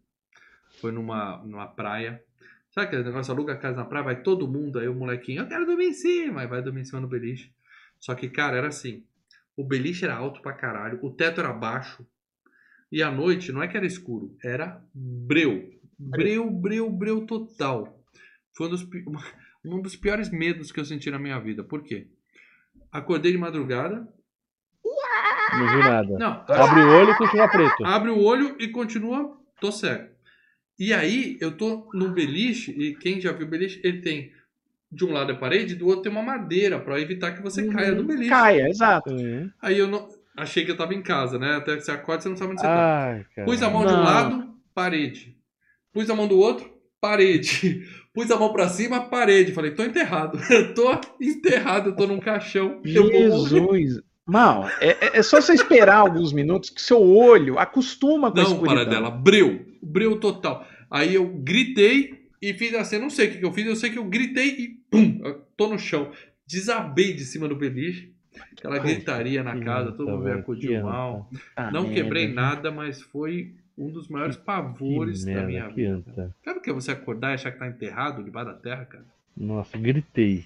foi numa, numa praia. Sabe aquele negócio, aluga a casa na praia, vai todo mundo, aí o molequinho, eu quero dormir em cima, aí vai dormir em cima no beliche. Só que, cara, era assim, o beliche era alto pra caralho, o teto era baixo, e à noite não é que era escuro, era breu. Breu, breu, breu total. Foi um dos, [LAUGHS] um dos piores medos que eu senti na minha vida. Por quê? Acordei de madrugada. Não viu nada. Não, Abre o olho e continua preto. abre o olho e continua, tô cego. E aí, eu tô no beliche, e quem já viu o beliche, ele tem, de um lado é parede, do outro tem uma madeira, pra evitar que você caia do beliche. Caia, exato. Aí eu não, achei que eu tava em casa, né? Até que você acorda, você não sabe onde você tá. Ai, cara. Pus a mão de um Não. lado, parede. Pus a mão do outro, parede. [LAUGHS] Pus a mão pra cima, parede. Falei, tô enterrado. [LAUGHS] Eu tô enterrado, eu tô num caixão. Jesus. Mal, é, é- é só você esperar alguns minutos que seu olho acostuma com a Não, para dela, breu, breu total. Aí eu gritei e fiz assim, eu não sei o que, que eu fiz, eu sei que eu gritei e pum, eu tô no chão. Desabei de cima do beliche, aquela gritaria na casa, todo mundo me acudiu mal. Não quebrei nada, mas foi um dos maiores pavores da minha vida. Sabe o que é você acordar e achar que tá enterrado debaixo da terra, cara? Nossa, gritei.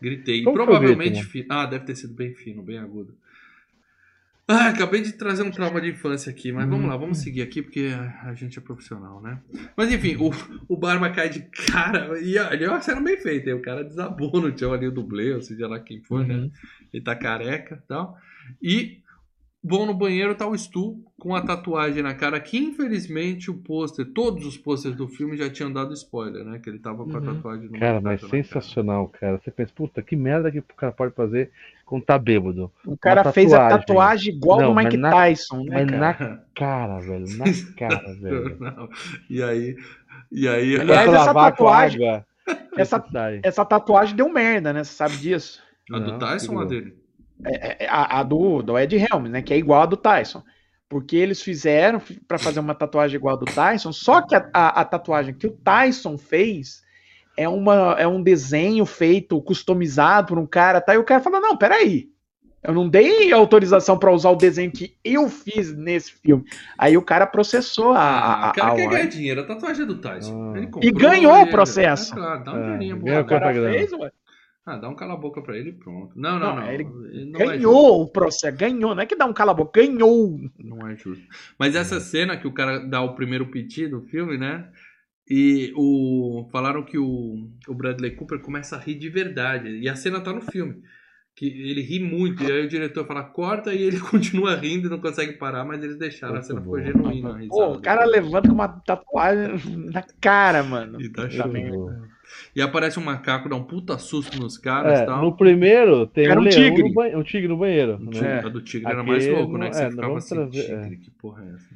Gritei. Como Provavelmente grito, fino. Ah, deve ter sido bem fino, bem agudo. Ah, acabei de trazer um trauma de infância aqui, mas vamos lá, vamos seguir aqui porque a gente é profissional, né? Mas enfim, o, o Barba cai de cara e ali é uma cena bem feita. aí O cara desabou no chão ali o dublê, ou seja lá quem for, né? Uhum. Ele tá careca e tal. E bom no banheiro tá o Stu com a tatuagem na cara, que infelizmente o pôster, todos os pôsteres do filme já tinham dado spoiler, né? Que ele tava com a Uhum. tatuagem no Cara, mas sensacional, cara. Você pensa, puta, que merda que o cara pode fazer quando tá bêbado. O cara fez a tatuagem. igual Não, do mas Mike na- Tyson, né, Mas cara? na cara, velho. Na [LAUGHS] cara, velho. Não. E aí, e aí, Aliás, essa lavar com tatuagem- água, Essa, essa tatuagem deu merda, né? Você sabe disso? a do Não, Tyson ou a dele? É, é, A, a do, do Ed Helms, né? Que é igual a do Tyson. Porque eles fizeram pra fazer uma tatuagem igual a do Tyson, só que a, a- a tatuagem que o Tyson fez é, uma, é um desenho feito, customizado por um cara, tá? E o cara falou: não, peraí. Eu não dei autorização pra usar o desenho que eu fiz nesse filme. Aí o cara processou a, a, Ah, o cara a quer ganhar Warner. dinheiro. A tatuagem é do Tyson. Ah. Ele E comprou ganhou o processo. É claro, dá um É, dinheirinho O cara fez, ué. Ah, dá um cala-boca pra ele e pronto. Não, não, Não, não. ele Ele não é Ganhou o processo, ganhou. Não é que dá um cala-boca, ganhou. Não é justo. Mas essa cena que o cara dá o primeiro piti do filme, né? E o falaram que o, o Bradley Cooper começa a rir de verdade. E a cena tá no filme. Que ele ri muito. E aí o diretor fala, corta, e ele [LAUGHS] continua rindo e não consegue parar, mas eles deixaram. a cena bom. ficou genuína. Pô, o cara levanta com uma tatuagem na cara, mano. E tá bom. E aparece um macaco, dá um puta susto nos caras e É, tal. no primeiro tem Era um um leão tigre. no banheiro, um tigre no banheiro. O né? tigre- É. a do tigre era mais louco, né? Que você é, ficava assim, trazer- tigre, que porra é essa?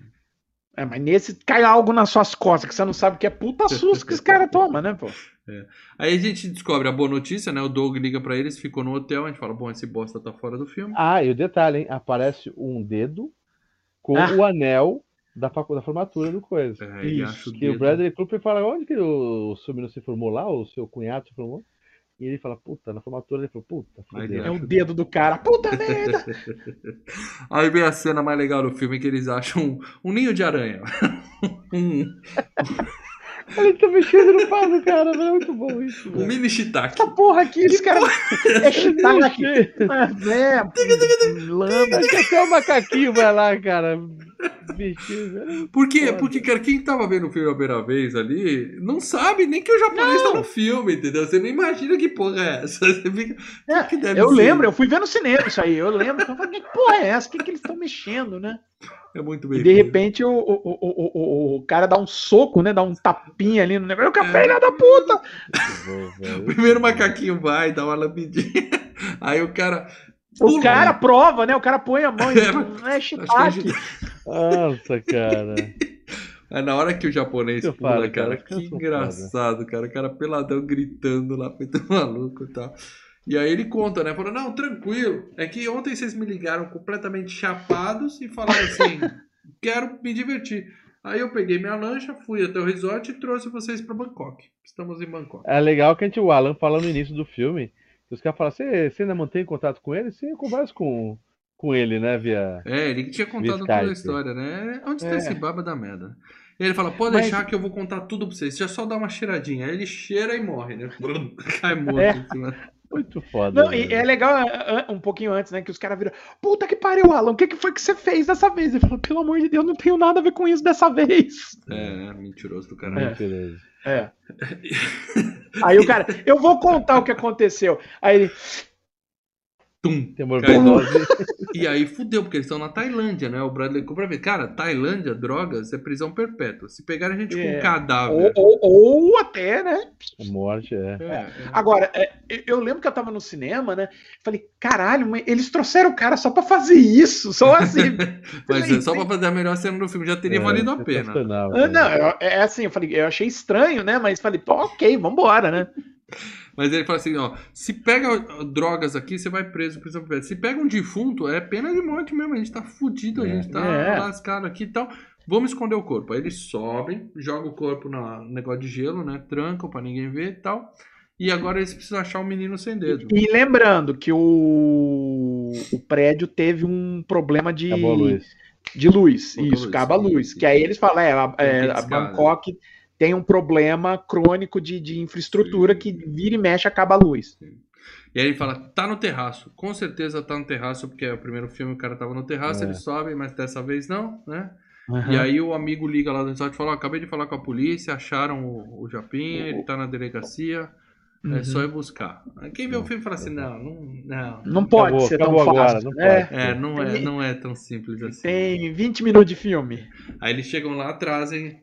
É, mas nesse cai algo nas suas costas que você não sabe o que é puta susto que esse cara toma, né, pô? [LAUGHS] Aí a gente descobre a boa notícia, né? O Doug liga pra eles, ficou no hotel, a gente fala, bom, esse bosta tá fora do filme. Ah, e o detalhe, hein? Aparece um dedo com Ah. o anel da, facu- da formatura do coisa. É, Isso, acha o Que o. Bradley Cooper fala, onde que o, o seu menino se formou lá, o seu cunhado se formou? E ele fala, puta, na formatura ele falou, puta, fudeu. É o dedo do cara. Puta [LAUGHS] merda! Aí vem a cena mais legal do filme que eles acham um, um ninho de aranha. [LAUGHS] [LAUGHS] Ele tá mexendo no pau do cara, velho, é muito bom isso. um velho. mini shiitake. Essa porra aqui, esse cara é shiitake. Ele É, lama. Acho que até o macaquinho vai lá, cara, Por quê? Porque, cara, quem tava vendo o filme a primeira vez ali não sabe nem que o japonês tá no filme, entendeu? Você não imagina que porra é essa. [LAUGHS] Você fica. É, que deve eu ser? lembro, eu fui ver no cinema isso aí. Eu lembro. Eu falei, que porra é essa? O que, que eles estão mexendo, né? É muito E bem. de feito. repente o, o, o, o, o- o cara dá um soco, né? Dá um tapinha ali no negócio. O É. café, filha da puta! O [LAUGHS] primeiro macaquinho vai, dá uma lambidinha. [LAUGHS] Aí o cara. O cara né? prova, né? O cara põe a mão e [LAUGHS] É, não é shiitake. gente- Nossa, cara. Aí [LAUGHS] na hora que o japonês Eu pula, falo, cara, cara, que engraçado, cara. O cara peladão gritando lá, feito [LAUGHS] maluco e tal. E aí ele conta, né? Falou, não, tranquilo. É que ontem vocês me ligaram completamente chapados e falaram assim, quero me divertir. Aí eu peguei minha lancha, fui até o resort e trouxe vocês pra Bangkok. Estamos em Bangkok. É legal que a gente, o Alan fala no início do filme, os caras falam, você, você ainda mantém contato com ele? Você conversa com, com ele, né, via... É, ele que tinha contado toda a história, né? Onde está É. esse baba da merda? Ele fala, pode Mas- deixar que eu vou contar tudo pra vocês. Já só dá uma cheiradinha. Aí ele cheira e morre, né? [LAUGHS] Cai morto É. em cima. Muito foda. Não, e é legal ah, ah, um pouquinho antes, né? Que os caras viram. Puta que pariu, Alan. O que, que foi que você fez dessa vez? Ele falou, pelo amor de Deus, não tenho nada a ver com isso dessa vez. É, né? Mentiroso do caralho. Mentiroso. É. [LAUGHS] Aí o cara, eu vou contar o que aconteceu. Aí ele. Tum. E aí fudeu, porque eles estão na Tailândia, né? O Bradley Cooper vê. Cara, Tailândia, drogas, é prisão perpétua. Se pegar a gente com É. um cadáver. Ou, ou, ou até, né? Morte, é. É, é. Agora, é, eu lembro que eu tava no cinema, né? Falei, caralho, mas eles trouxeram o cara só pra fazer isso. Só assim. [LAUGHS] Mas é só pra fazer a melhor cena do filme, já teria É, valido a pena. Ah, não, é assim, eu falei, eu achei estranho, né? Mas falei, pô, ok, vambora, né? [LAUGHS] Mas ele fala assim, ó, se pega drogas aqui, você vai preso, prisão perpétua. Se pega um defunto, é pena de morte mesmo, a gente tá fudido, a É. gente tá É. lascado aqui e tal. Vamos esconder o corpo. Aí eles sobem, jogam o corpo na- no negócio de gelo, né? Trancam pra ninguém ver e tal. E agora eles precisam achar um menino sem dedo. E lembrando que o, o prédio teve um problema de, Acabou a luz. de luz. Acabou a isso, luz, acaba a luz. Que aí eles falam, é, a, é, que a descar, né? Tem um problema crônico de, de infraestrutura Sim. que vira e mexe acaba a luz. E aí ele fala, tá no terraço. Com certeza tá no terraço, porque é o primeiro filme o cara tava no terraço, É. eles sobem, mas dessa vez não, né? Aham. E aí o amigo liga lá do resort e fala, acabei de falar com a polícia, acharam o, o Japinha, ele tá na delegacia, é Uhum. só ir buscar. Aí Quem vê o filme fala assim, não, não, não. Não pode Acabou, ser tão agora, fácil. não né? pode. É, não é, não é tão simples assim. Tem 20 minutos de filme. Aí eles chegam lá, trazem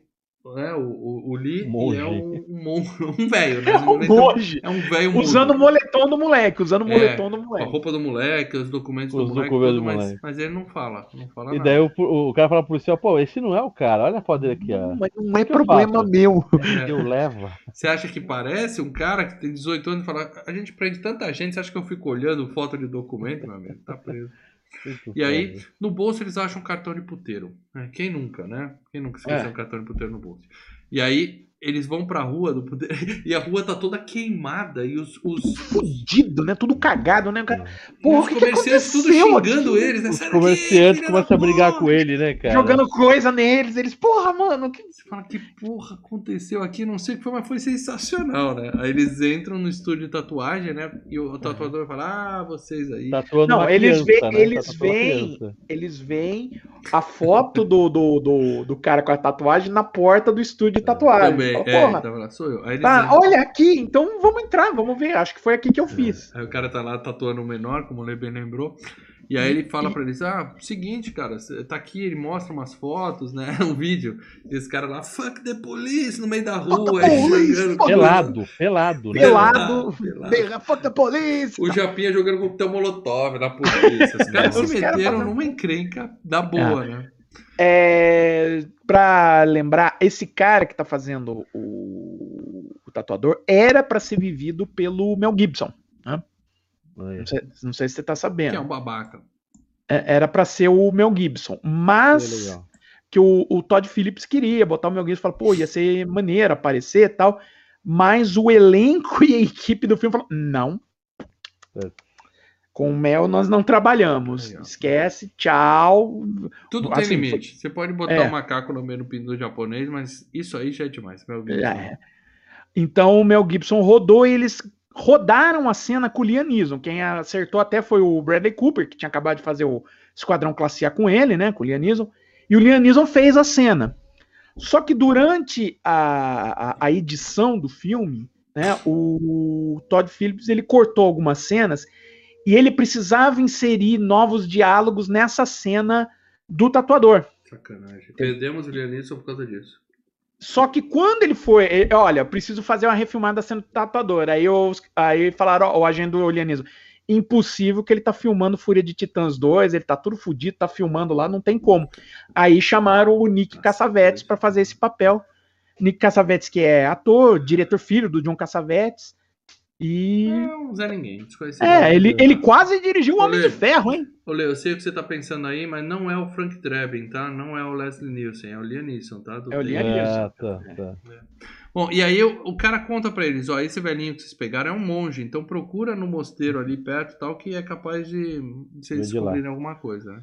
né, o, o, o Lee, Monge. é um, um, um velho, né? [LAUGHS] É um Nem tão- monge. É um velho. Usando o moletom do moleque, usando o É, moletom do Com a moleque. roupa do moleque, os documentos Os do moleque, documentos tudo, do mas, moleque. mas ele não fala, não fala E nada. daí o, o cara fala pro policial, pô, esse não é o cara, olha a foto dele aqui, ó. Mas não é eu problema faço? meu. [LAUGHS] É. Eu levo. Você acha que parece um cara que tem 18 anos e fala, a gente prende tanta gente, você acha que eu fico olhando foto de documento, meu amigo? Tá preso. E aí, no bolso eles acham um cartão de puteiro. né? Quem nunca, né? Quem nunca esqueceu É. um cartão de puteiro no bolso? E aí, eles vão pra rua do puteiro, [LAUGHS] e a rua tá toda queimada, e os, os, Fudido, né? Tudo cagado, né? Cara, e Porra, os o que que comerciantes tudo aconteceu xingando aqui? eles. né? Os comerciantes começam a brigar com ele, né, cara? Jogando coisa neles, eles, porra, mano, que Você fala, que porra aconteceu aqui? Não sei o que foi, mas foi sensacional, né? Aí eles entram no estúdio de tatuagem, né? E o tatuador fala, ah, vocês aí. Tatuando Não, uma eles criança, veem- né? eles criança. eles veem a foto do, do, do, do cara com a tatuagem na porta do estúdio de tatuagem. Também, Fala, é, porra, tava lá, sou eu. Aí tá, entram. olha aqui, então vamos entrar, vamos ver. Acho que foi aqui que eu fiz. Aí o cara tá lá tatuando o menor, como o Lê bem lembrou. E aí ele fala pra eles, ah, seguinte, cara, tá aqui, ele mostra umas fotos, né? [LAUGHS] Um vídeo. E esse cara lá, fuck the police, no meio da rua. the aí police, jogando- Pelado, pelado, né? Pelado, pelado. pelado, fuck the police. O Japinha jogando coquetel molotov na polícia. [LAUGHS] Os caras se meteram fazendo- numa encrenca da boa, né? É, pra lembrar, esse cara que tá fazendo o, o tatuador era pra ser vivido pelo Mel Gibson. Aí, Não sei, não sei se você tá Que sabendo. é um babaca. É, Era pra ser o Mel Gibson, mas legal. que o, o Todd Phillips queria botar o Mel Gibson, falou, pô, ia ser maneiro aparecer e tal, mas o elenco [LAUGHS] e a equipe do filme falou, não. Com o Mel nós não trabalhamos. Aí. Esquece, tchau. Tudo tem Assim, limite. Você pode botar É. um macaco no meio do pinto japonês, mas isso aí já é demais. É. Então o Mel Gibson rodou e eles rodaram a cena com o Liam Neeson. Quem acertou até foi o Bradley Cooper, que tinha acabado de fazer o Esquadrão Classe A com ele, né? Com o Liam Neeson. E o Liam Neeson fez a cena. Só que durante a, a, a edição do filme, né, o Todd Phillips ele cortou algumas cenas e ele precisava inserir novos diálogos nessa cena do tatuador. Sacanagem. Perdemos o Liam Neeson por causa disso. Só que quando ele foi, ele- olha, preciso fazer uma refilmada sendo tatuador. Aí, os, aí falaram, ó, o agente do Lianismo, impossível que ele tá filmando Fúria de Titãs 2, ele tá tudo fudido, tá filmando lá, não tem como. Aí chamaram o Nick Cassavetes para fazer esse papel. Nick Cassavetes, que é ator, diretor filho do John Cassavetes. E. É um Zé Ninguém, desconhecido. É, ele, ele quase dirigiu o Homem Olê. de Ferro, hein? Ô, Leo, eu sei o que você tá pensando aí, mas não é o Frank Drebin, tá? Não é o Leslie Nielsen, é o Liam Neeson, tá? Do É o. Liam Neeson. Ah, tá, tá. Bom, e aí o, o cara conta pra eles, ó, esse velhinho que vocês pegaram é um monge, então procura no mosteiro ali perto e tal, que é capaz de, de vocês de descobrirem alguma coisa, né?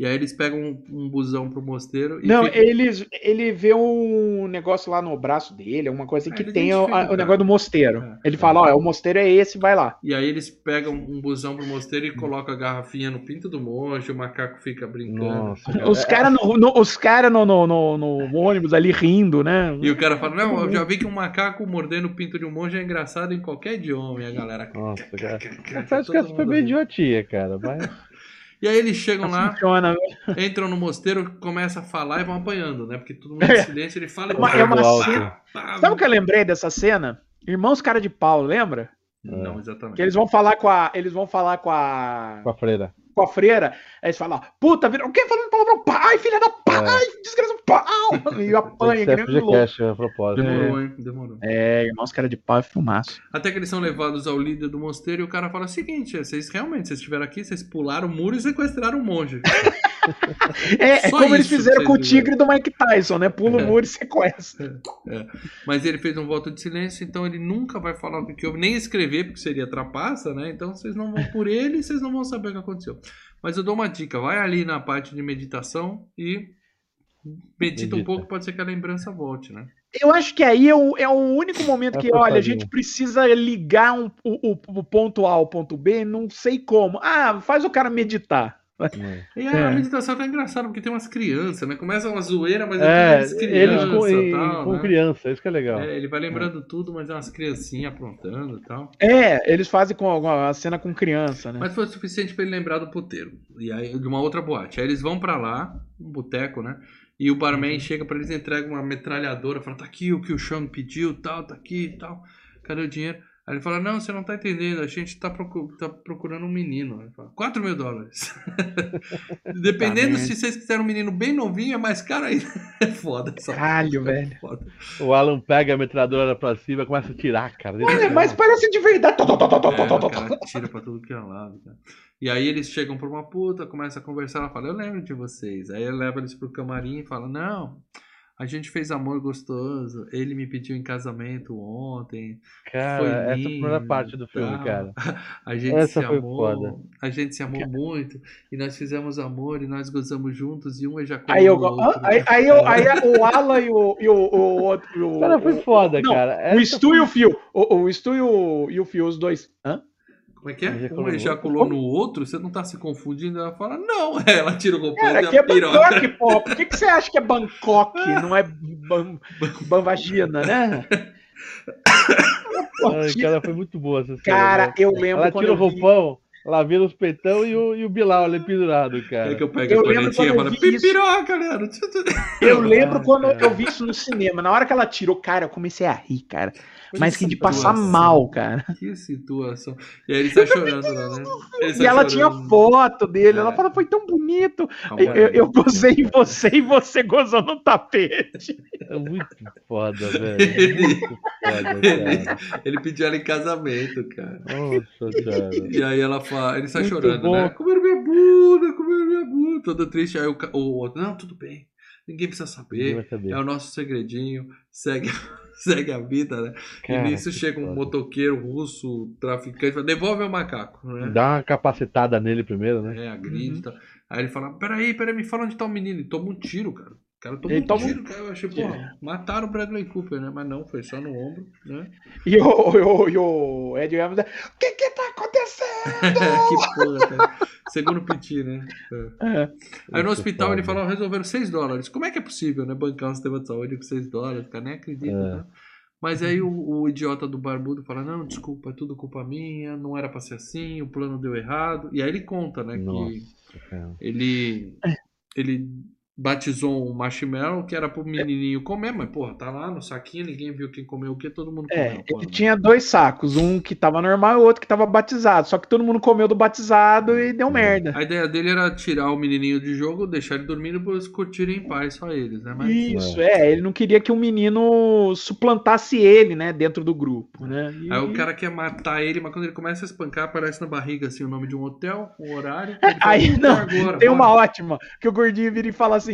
E aí eles pegam um, um busão pro mosteiro e Não, fica- eles, ele vê um negócio lá no braço dele, alguma coisa É, que tem o, a- o negócio do mosteiro. É. ele fala, ó, é, o mosteiro é esse, vai lá. E aí eles pegam um busão pro mosteiro e colocam a garrafinha no pinto do monge, o macaco fica brincando. Nossa, [LAUGHS] cara. Os caras no, no- os cara no, no, no- no ônibus ali rindo, né? E o cara fala, não, eu já vi que um macaco mordendo o pinto de um monge é engraçado em qualquer idioma. E a galera... Nossa, [LAUGHS] cara. Parece que essa foi mundo bem ri. idiotia, cara. Mas... E aí eles chegam lá, Funciona. entram no mosteiro, começam a falar e vão apanhando, né? Porque todo mundo em silêncio, ele fala e É uma- é uma pá, cena- Sabe o que eu lembrei dessa cena? Irmãos Cara de Pau, lembra? Não, exatamente. Que eles vão falar com a. Eles vão falar com a. Com a freira. Com a freira. Aí eles falam, puta, vira, o que? Falando palavrão, pai, filha da pai, desgraça, pau! [LAUGHS] E apanha, que nem um louco. A propósito. Demorou, hein? Demorou. É, irmãos cara de pau é filmaço. Até que eles são levados ao líder do mosteiro e o cara fala o seguinte: vocês realmente, vocês estiveram aqui, vocês pularam o muro e sequestraram o monge. [LAUGHS] É, é como eles fizeram com o tigre do Mike Tyson, né? Pula o É. muro e sequestra. Mas ele fez um voto de silêncio, então ele nunca vai falar o que houve, nem escrever, porque seria trapaça, né? Então vocês não vão por ele e vocês não vão saber o que aconteceu. Mas eu dou uma dica: vai ali na parte de meditação e medita um Medita. pouco, pode ser que a lembrança volte, né? Eu acho que aí é o, é o único momento É que, olha, a gente precisa ligar um- o, o- o ponto A ao ponto B, não sei como. Ah, faz o cara meditar. É. E a É. meditação tá engraçada, porque tem umas crianças, né? Começa uma zoeira, mas É, criança com, em- tal, com né? criança, isso que é legal. É, ele vai lembrando tudo, mas é umas criancinhas aprontando e tal. É, eles fazem com a, a cena com criança, né? Mas foi o suficiente pra ele lembrar do puteiro. E aí, de uma outra boate. Aí eles vão pra lá, um boteco, né? E o barman chega pra eles, entrega uma metralhadora, fala, tá aqui o que o Sean pediu, tal, tá aqui e tal. Cadê o dinheiro? Aí ele fala, não, você não tá entendendo, a gente tá, procu- tá procurando um menino. Ele fala, 4 mil dólares. [LAUGHS] Dependendo Tá se vocês quiserem um menino bem novinho, é mais caro ainda. [LAUGHS] É foda. essa Caralho, porra, é velho. foda. O Alan pega a metralhadora pra cima e começa a tirar, cara. Olha, mas parece de verdade. É, cara tira pra tudo que é lado, cara. E aí eles chegam pra uma puta, começam a conversar, ela fala, eu lembro de vocês. Aí ela leva eles pro camarim e fala, não, a gente fez amor gostoso, ele me pediu em casamento ontem. Cara, foi essa é a lindo, primeira parte do filme, tal. cara. [LAUGHS] A gente Essa se foi amou, foda. a gente se amou muito, e nós fizemos amor, e nós gozamos juntos, e um ejaculou Aí, eu, no outro. aí, aí, eu- aí o Alan e o, e o, o outro. O, Cara, foi foda, não, cara. o Essa Stu e o Fio. O, o Stu e o, e o Fio, os dois. Hã? Como é que é? Ejaculou Um no ejaculou no outro, você não tá se confundindo? Ela fala, não, [LAUGHS] ela tira o roupão Cara, e aqui é piroca. Bangkok, pô. Por que, que você acha que é Bangkok? [LAUGHS] Não é Ban- Banvagina, né? [COUGHS] Ai, cara, foi muito boa essa cena. Cara, né? eu lembro Ela quando tira o eu vi- roupão, ela vira os peitão e o, e o Bilal ali pendurado, É cara. que eu pego Eu a lembro cornetinha e quando eu falo, vi isso. pipiroca, Leandro. Eu lembro [LAUGHS] Ah, quando cara. eu vi isso no cinema. Na hora que ela tirou, cara, eu comecei a rir, cara. Mas que de passar mal, cara. Que situação. E aí ele tá chorando lá, né? Ele E tá ela chorando. tinha foto dele. Ela É. fala, foi tão bonito. Calma Eu, eu, eu gozei em você e você gozou no tapete. É muito foda, [LAUGHS] velho. Muito foda, Ele, cara. ele pediu ela em casamento, cara. Nossa, cara. E aí ela fala, ele sai Muito chorando, bom. né? Comeram minha bunda, comeram minha bunda. Todo triste. Aí o, outro, não, tudo bem. Ninguém precisa Ninguém saber. saber. É o nosso segredinho. Segue, segue a vida, né? Cara, e nisso chega um foda. motoqueiro russo, traficante, fala, devolve o macaco, né? Dá uma capacitada nele primeiro, né? É, agride Uhum. e tal. Aí ele fala, peraí, peraí, me fala onde tá o menino. E toma um tiro, cara. O cara tomou Ele um toma tiro, cara. Eu achei, porra, mataram o Bradley Cooper, né? Mas não, foi só no ombro, né? E o, o, e o Ed Evans, o que que tá [LAUGHS] acontecendo? que porra, cara. Segundo o Piti, né? É. É. Aí no hospital ele falou, resolveram 6 dólares. Como é que é possível, né? Bancar um sistema de saúde com 6 dólares, cara, nem acredita, É. né? Mas aí o, o idiota do barbudo fala, não, desculpa, é tudo culpa minha, não era pra ser assim, o plano deu errado. E aí ele conta, né, Nossa, que cara. ele, ele batizou um marshmallow que era pro menininho comer, mas, porra, tá lá no saquinho, ninguém viu quem comeu o que, todo mundo comeu. É, porra. ele tinha dois sacos, um que tava normal e o outro que tava batizado. Só que todo mundo comeu do batizado e deu merda. A ideia dele era tirar o menininho de jogo, deixar ele dormindo pra eles curtirem em paz, só eles, né? Mas, Isso, é. Ele não queria que o menino suplantasse ele, né, dentro do grupo, né? E- Aí o cara quer matar ele, mas quando ele começa a espancar, aparece na barriga assim o nome de um hotel, o horário. [LAUGHS] ele fala, Aí, "Puta, não, agora, Tem uma bora." ótima, que o gordinho vira e fala assim: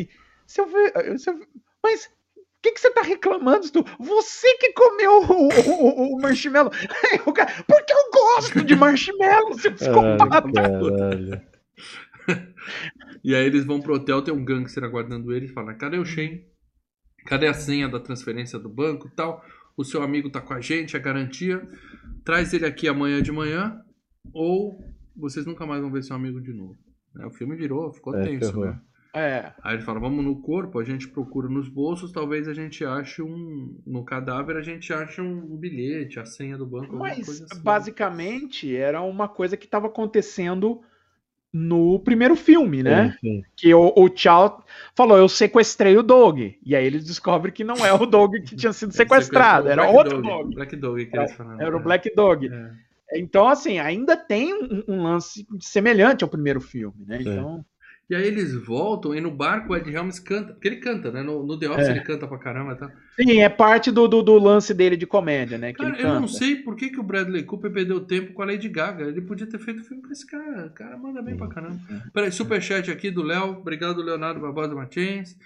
se eu ver, se eu- mas o que, que você tá reclamando, Stu? Você que comeu o, o- o marshmallow. [LAUGHS] Porque eu gosto de marshmallow, seu psicopata. [LAUGHS] Ai. E aí eles vão pro hotel, tem um gangster aguardando eles, fala, cadê o Shen? Cadê a senha da transferência do banco e tal? O seu amigo tá com a gente, é garantia. Traz ele aqui amanhã de manhã, ou vocês nunca mais vão ver seu amigo de novo. Né, O filme virou, ficou É, tenso, né? É, Aí ele fala, vamos no corpo, a gente procura nos bolsos, talvez a gente ache um. No cadáver a gente ache um bilhete, a senha do banco, mas assim. basicamente era uma coisa que estava acontecendo no primeiro filme, né? Sim, sim. Que o, o Chow falou, eu sequestrei o Dog. E aí eles descobrem que não é o Dog que tinha sido [LAUGHS] sequestrado, era Black outro Dog, Dog. Black Dog que eles falaram. Era o é. Black Dog. É. Então, assim, ainda tem um, um lance semelhante ao primeiro filme, né? Sim. Então, E aí eles voltam e no barco o Ed Helms canta. Porque ele canta, né? No, no The Office É. ele canta pra caramba tal. sim, é parte do, do, do lance dele de comédia, né? Cara, eu não sei por que, que o Bradley Cooper perdeu tempo com a Lady Gaga. Ele podia ter feito filme com esse cara. O cara manda bem pra caramba. Peraí, superchat aqui do Léo. Obrigado, Leonardo Barbosa Martins.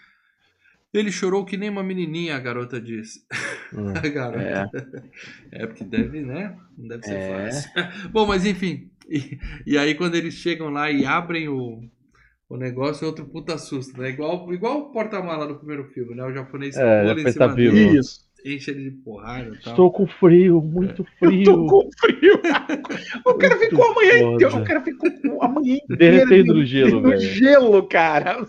Ele chorou que nem uma menininha, a garota disse. Hum. [LAUGHS] A garota. É. É, porque deve, né? Não deve ser É. fácil. [LAUGHS] Bom, mas enfim. E, e aí quando eles chegam lá e abrem o, o negócio, é outro puta susto, né? Igual, igual o porta-mala do primeiro filme, né? O japonês É, pula em já cima dele. Isso. enche ele de porrada e tal. Estou com frio, muito [LAUGHS] Eu frio. tô com frio. O cara Muito ficou a manhã foda. inteira. O cara ficou a manhã inteira. Derretendo no gelo, no velho. gelo, cara.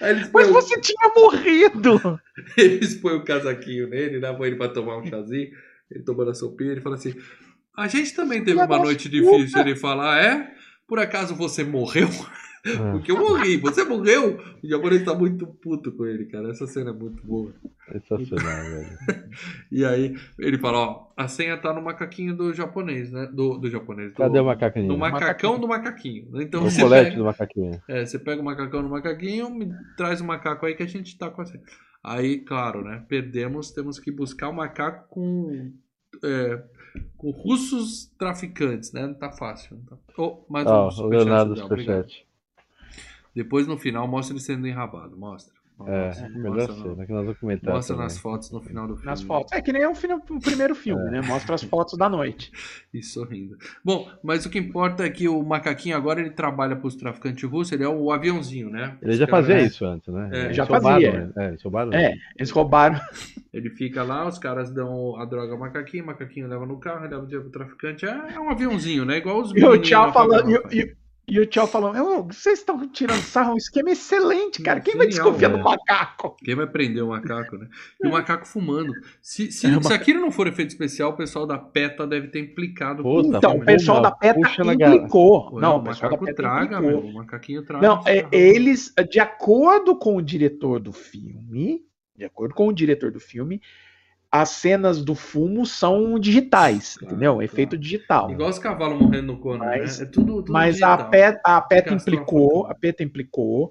Mas põem, você tinha morrido. [LAUGHS] eles põem o casaquinho nele, né? Põe ele pra tomar um chazinho, ele tomando a sopinha, ele fala assim: A gente também teve uma noite puta." difícil. Ele fala: Ah, é? Por acaso você morreu? Ah, Porque eu morri, você morreu? O japonês tá muito puto com ele, cara. Essa cena é muito boa. sensacional, velho. [LAUGHS] E aí ele fala, ó, a senha tá no macaquinho do japonês, né? Do, do japonês. Do, Cadê o macaquinho? No macacão Macaquinho. do macaquinho. Então O você colete pega, do macaquinho. é, você pega o macacão do macaquinho, me traz o macaco aí que a gente tá com a senha. Aí, claro, né? Perdemos, temos que buscar o macaco com. é, com russos traficantes, né? Não tá fácil. Não tá... Oh, mais Ó, um o superchat, Leonardo. Superchat. Depois no final mostra ele sendo enrabado. Mostra. É, Mostra, melhor mostra, cena, que nós vamos mostra também. nas fotos no final do filme. Nas fotos. É que nem o, filme- o primeiro filme, né? Mostra as fotos da noite. [LAUGHS] E sorrindo. Bom, mas o que importa é que o macaquinho agora ele trabalha para os traficantes russos, ele é o aviãozinho, né? Ele já Os caras- fazia isso antes, né? É, já roubaram, fazia. né? É, eles roubaram. É, eles roubaram. [LAUGHS] Ele fica lá, os caras dão a droga ao macaquinho, o macaquinho leva no carro, leva o dinheiro pro traficante. É, é um aviãozinho, né? Igual os E o Tchau falando. E, e- o Tchau falando, "Ô, vocês estão tirando sarro, um esquema excelente, cara. Quem vai desconfiar né? do macaco? Quem vai prender o macaco, né? E o macaco fumando. Se, se, É, o se aquilo não for efeito especial, o pessoal da PETA deve ter implicado. Puta, Então, o pessoal da PETA puxa implicou. Não, o o pessoal da macaco traga, implicou. meu. O macaquinho traga. Não, é, eles, de acordo com o diretor do filme, de acordo com o diretor do filme, as cenas do fumo são digitais, Claro, entendeu? claro. Efeito digital. Igual os cavalos morrendo no cono, Mas- né? É tudo, tudo Mas a digital. PETA, a PETA implicou, a PETA implicou.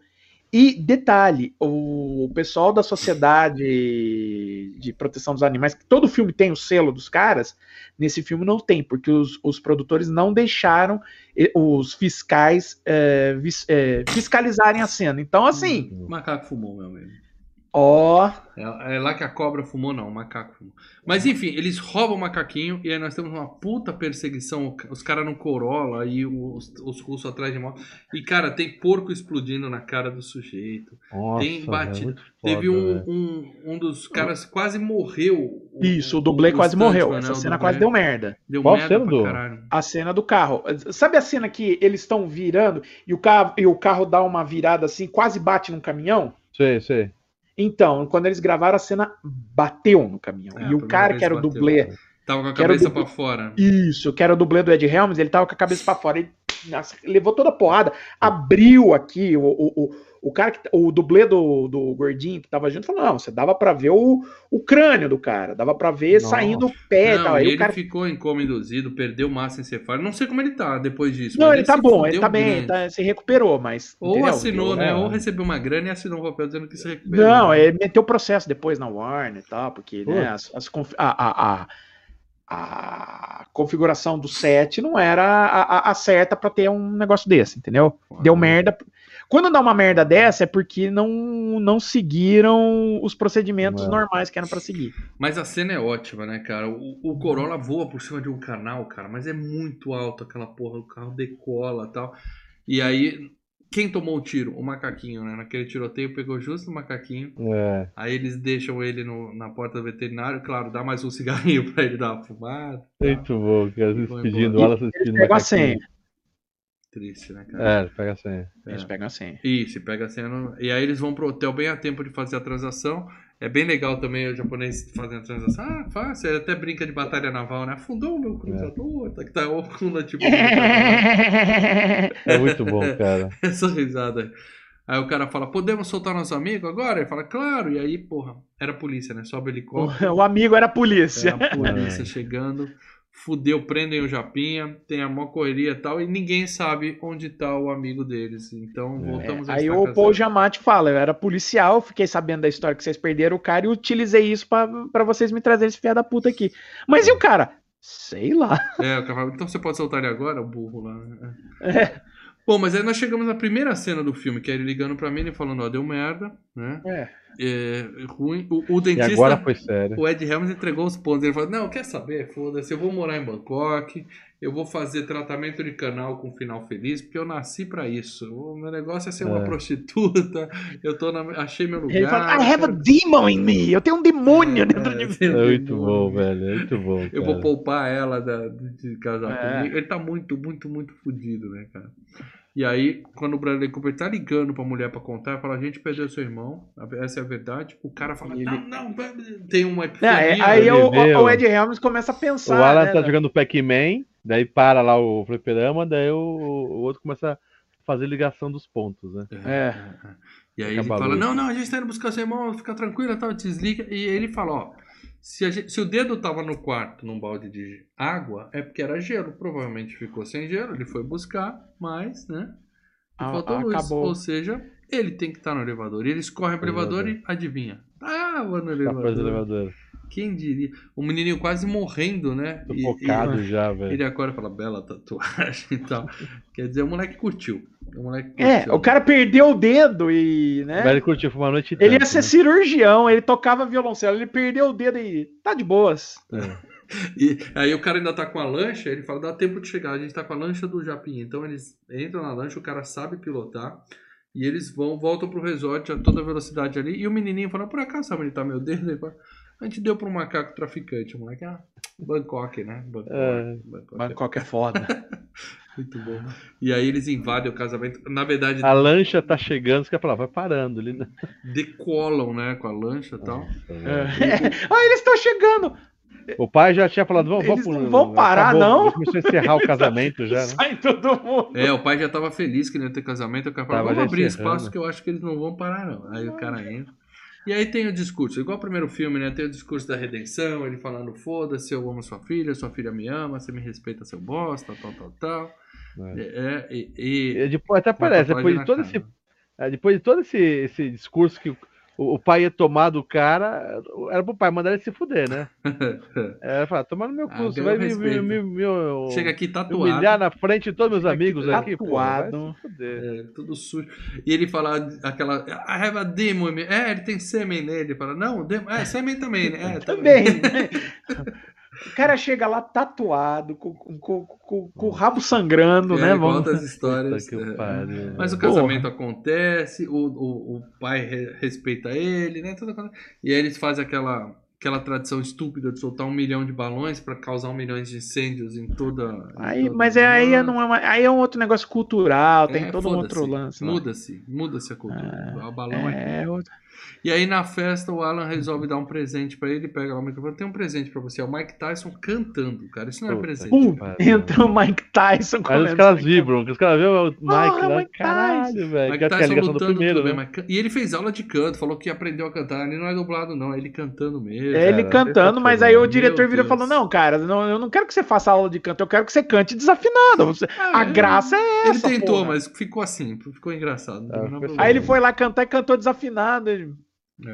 E detalhe, o pessoal da Sociedade de Proteção dos Animais, que todo filme tem o selo dos caras, nesse filme não tem, porque os, os produtores não deixaram os fiscais eh, vis- eh, fiscalizarem a cena. Então, assim, O macaco fumou, meu amigo. Ó, É, é lá que a cobra fumou, não, o macaco fumou. Mas enfim, eles roubam o macaquinho e aí nós temos uma puta perseguição. Os caras no Corolla e os, os russos atrás de moto. E cara, tem porco explodindo na cara do sujeito. Nossa, Tem batido. foda, Teve um, um, um dos caras quase morreu. isso, o dublê quase morreu. Essa né, o cena quase deu merda. Deu Qual merda cena do- caralho. A cena do carro. Sabe a cena que eles estão virando e o, carro, e o carro dá uma virada assim, quase bate num caminhão? Sei, sei. Então, quando eles gravaram, a cena bateu no caminhão. É, e o cara que era o dublê. Tava com a Quero cabeça dublê- pra fora. Isso, que era o dublê do Ed Helms, ele tava com a cabeça pra fora. Ele nossa, levou toda a porrada, abriu aqui. O, o, o, o cara que o dublê do, do gordinho que tava junto falou: não, você dava pra ver o, o crânio do cara, dava pra ver Nossa. saindo o pé e não, tal. e Aí ele o cara. ficou em coma induzido, perdeu massa encefálica. Não sei como ele tá depois disso. Não, mas ele tá bom, ele tá bem, tá- se recuperou, mas. Ou entendeu? assinou, né? é. Ou recebeu uma grana e assinou um papel dizendo que se recuperou. Não, ele meteu processo depois na Warner e tal, porque né, as, as confi- a, a, a, a configuração do set não era a, a- a certa pra ter um negócio desse, entendeu? Deu merda. Quando dá uma merda dessa é porque não, não seguiram os procedimentos Não. normais que eram pra seguir. Mas a cena é ótima, né, cara? O, o Corolla voa por cima de um canal, cara, mas é muito alto aquela porra, o carro decola e tal. E aí, quem tomou o tiro? O macaquinho, né? Naquele tiroteio pegou justo o macaquinho. É. Aí eles deixam ele no- na porta do veterinário, claro, dá mais um cigarrinho [LAUGHS] pra ele dar uma fumada. tá? Muito bom, cara. Embora. ela se despedindo. Pega a senha. Triste, né, cara? É, pega a senha. É. Eles pegam a senha. Isso, pega a cena. E aí eles vão pro hotel bem a tempo de fazer a transação. É bem legal também o japonês fazendo a transação. Ah, fácil. Ele até brinca de batalha naval, né? Afundou o meu cruzador. Tá que tá afunda, tipo. [LAUGHS] É muito bom, cara. [LAUGHS] Essa risada. Aí o cara fala, podemos soltar nosso amigo agora? Ele fala, claro. E aí, porra, era polícia, né? Sobe o helicóptero. O, o amigo era a polícia. É a polícia chegando. Fudeu, prendem o Japinha. Tem a mó correria e tal. E ninguém sabe onde tá o amigo deles. Então voltamos a Aí o Paul. Giamatti fala, eu era policial, fiquei sabendo da história que vocês perderam o cara e utilizei isso pra, pra vocês me trazerem esse filho da puta aqui. Mas e o cara? Sei lá. É, o cara fala, então você pode soltar ele agora, o burro lá. É. [LAUGHS] Bom, mas aí nós chegamos na primeira cena do filme, que é ele ligando pra mim e falando, ó, deu merda, né? É. É, ruim. O, o E dentista. agora foi sério. O Ed Helms entregou os pontos. Ele falou: Não, quer saber? Foda-se, eu vou morar em Bangkok, eu vou fazer tratamento de canal com final feliz, porque eu nasci pra isso. O meu negócio é ser uma É. prostituta, eu tô na, achei meu lugar. Ele fala, I have a demon in me, eu tenho um demônio É, dentro de é, mim. É muito bom, velho. É muito bom. Eu cara. vou poupar ela da- de, de casar É. comigo. Ele tá muito, muito, muito fudido, né, cara? E aí, quando o Bradley Cooper tá ligando pra mulher pra contar, fala: A gente perdeu seu irmão, essa é a verdade. O cara fala: Ele- Não, não, tem uma É, epifania. aí ele o, o- Ed Helms começa a pensar. O Alan né, tá jogando Pac-Man, daí para lá o fliperama, daí o, o outro começa a fazer ligação dos pontos, né? É. E aí ele Acaba a fala. Não, não, a gente tá indo buscar seu irmão, fica tranquila, tal, desliga. E ele fala: Ó, se, a gente- se o dedo tava no quarto num balde de água, é porque era gelo. Provavelmente ficou sem gelo, ele foi buscar, mas, né? Ah, faltou luz. acabou. Ou seja, ele tem que estar no elevador. E eles correm pro elevador e adivinha. Tava no Tá elevador. fazendo elevador. Quem diria? O menininho quase morrendo, né? Tô focado já, velho. Ele acorda e fala, bela tatuagem [LAUGHS] e tal. Quer dizer, o moleque curtiu. O moleque É, curtiu. o cara perdeu o dedo e, né? Mas ele curtiu, foi uma noite Ele ia tanto, ser né? cirurgião, ele tocava violoncelo, ele perdeu o dedo e tá de boas. É. [LAUGHS] E aí o cara ainda tá com a lancha, ele fala, dá tempo de chegar, a gente tá com a lancha do Japim. Então eles entram na lancha, o cara sabe pilotar, e eles vão, voltam pro resort a toda velocidade ali, e o menininho fala, por acaso sabe onde tá meu dedo? Ele fala, a gente deu pro macaco traficante, o moleque, ah, Bangkok, né? Bangkok, É. Bangkok. Bangkok é foda. [LAUGHS] Muito bom. E aí eles invadem o casamento, na verdade A lancha tá chegando, os caras falam, vai parando ali. Né? decolam, né, com a lancha e tal. É. ah, eles estão chegando! O pai já tinha falado, vamos, Eles vamos não vão parar, não. Já Começou a encerrar o [LAUGHS] casamento já, né? Sai todo mundo! É, o pai já tava feliz que não ia ter casamento, o cara falou, vamos abrir encerrando. espaço que eu acho que eles não vão parar não. Aí o cara entra. E aí tem o discurso, igual o primeiro filme, né? Tem o discurso da redenção, ele falando, foda-se, eu amo sua filha, sua filha me ama, você me respeita, seu bosta, tal, tal, tal. É, é, e, e- E depois, até parece, depois de todo cara. esse, é, depois de todo esse, esse discurso que o- pai ia tomar do cara, era pro pai mandar ele se fuder, né? [LAUGHS] É, falar, toma no meu Ah, cu, você ganhou vai me, me, me, me- Chega aqui me tatuado. humilhar na frente de todos meus Chega amigos aqui aqui, pô, tatuado. fuder. É, tudo sujo. E ele fala aquela. I have a demon. in me." É, ele tem sêmen nele. Ele fala, não, demon, é, sêmen também, né? É, Também. [LAUGHS] né? O cara chega lá tatuado, com, com, com, com- o rabo sangrando, É, né? conta Vamos... as [LAUGHS] histórias. É. pariu. Mas o Porra. casamento acontece, o, o, o pai re- respeita ele, né? Tudo acontece. E aí eles fazem aquela, aquela tradição estúpida de soltar um milhão de balões para causar um milhão de incêndios em toda. em Aí, toda mas é, aí, é, não é uma- aí é um outro negócio cultural, tem É, todo um outro lance. lá. Muda-se, muda-se a cultura. o balão é. É, outro- E aí na festa o Alan resolve dar um presente pra ele, pega lá o microfone, tem um presente pra você, é o Mike Tyson cantando, cara. Isso não é Puta presente. Pum, entra o Mike Tyson. Aí os caras vibram, os caras vêem o Mike Porra, lá, Mike Tyson. caralho, velho. Mike é Tyson do lutando primeiro, tudo bem, né? mas can- E ele fez aula de canto, falou que aprendeu a cantar. Ele não é dublado, não, é ele cantando mesmo. É ele cara, cantando, mas aí o diretor vira e falou: Não, cara, não, eu não quero que você faça aula de canto, eu quero que você cante desafinado. Você- Ah, a ele- graça é Ele essa. tentou, porra. mas ficou assim, ficou engraçado. não Ah, problema. Aí ele foi lá cantar e cantou desafinado. ele-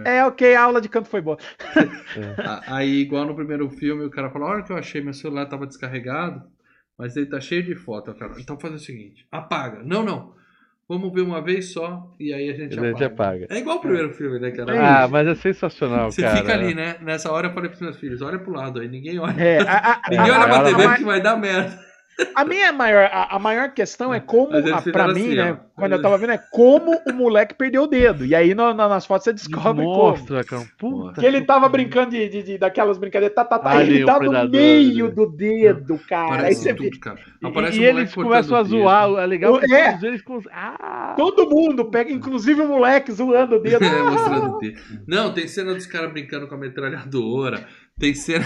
É. ok, a aula de canto foi boa. [LAUGHS] A- Aí, igual no primeiro filme, o cara falou: a hora que eu achei, meu celular tava descarregado, mas ele tá cheio de foto. Falo, então faz o seguinte: apaga. Não, não. Vamos ver uma vez só e aí a gente, A gente apaga. É igual o primeiro filme, né, cara? Ah, mas é sensacional, Você cara. fica ali, né? Nessa hora eu falei pros meus filhos: olha pro lado aí, ninguém olha. É, a, a- [LAUGHS] Ninguém a- olha pra a- TV a- porque vai dar merda. A minha maior, a, a maior questão é como, Mas eles a, pra fizeram mim, assim, né? ó. Quando eu tava vendo, é como o moleque perdeu o dedo. E aí no- no- nas fotos você descobre como. Mostra, cara. Puta Que ele tava brincando de, de- de- daquelas brincadeiras, tá, tá, tá, Ali, ele tá no meio ali. do dedo, cara. Aí você tudo, cara. E, Aparece e eles começam a zoar. É legal É. eles. Ah! todo mundo pega, inclusive o moleque zoando o dedo. [LAUGHS] É, mostrando o dedo. Não, tem cena dos caras brincando com a metralhadora. Tem cena,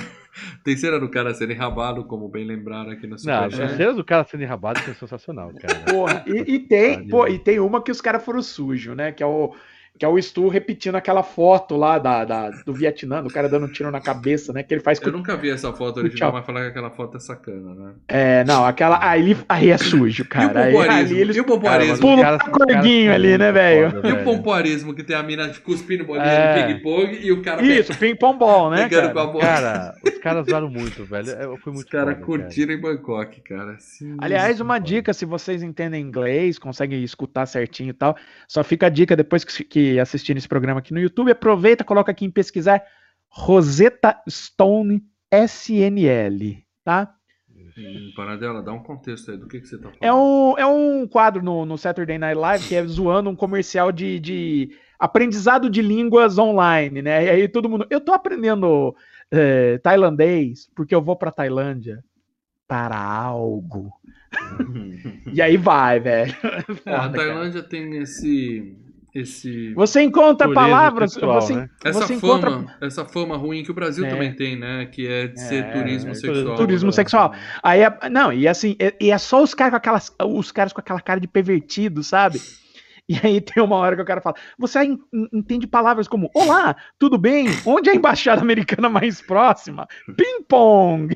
tem cena do cara sendo enrabado, como bem lembraram aqui no Não, Superchat. a cena do cara sendo enrabado é sensacional, cara. Porra, e, e tem, pô, e tem uma que os caras foram sujos, né? Que é o que é o Stu repetindo aquela foto lá da, da- do Vietnã, do cara dando um tiro na cabeça, né? Que ele faz com Eu nunca vi essa foto original, mas falar que aquela foto é sacana, né? É, não, aquela. Aí, aí é sujo, cara. e o Aí, pompoarismo? ali eles E o Cara, pompoarismo? Pula os caras- um os caras ali, né, velho? E o pompoarismo, que tem a mina cuspindo bolinha É. de ping-pong e o cara Isso, ping-pong ball, né? pegando com a Cara? bola. Cara, os caras zoaram muito, velho. Foi Os muito caras foda, curtiram em Bangkok, cara. Sim, Aliás, uma dica, se vocês entendem inglês, conseguem escutar certinho e tal, só fica a dica depois que, que assistirem esse programa aqui no YouTube, aproveita, coloca aqui em pesquisar Rosetta Stone SNL, tá? Paradela, dá um contexto aí do que, que você tá falando. É um, é um quadro no, no Saturday Night Live que é zoando um comercial de, de aprendizado de línguas online, né? E aí todo mundo. Eu tô aprendendo eh, tailandês porque eu vou pra Tailândia para algo. [LAUGHS] E aí vai, velho. É, a Foda, cara. Tailândia tem esse. Esse Você encontra palavras. sexual, você, né? essa você fama, encontra essa fama ruim que o Brasil É. também tem, né? Que é de ser É, turismo é, sexual. turismo sexual. Aí é- não, e assim, é- e é só os caras com aquelas, os caras com aquela cara de pervertido, sabe? E aí tem uma hora que o cara fala: "Você en- entende palavras como: "Olá, tudo bem? Onde é a embaixada americana mais próxima?" Ping pong.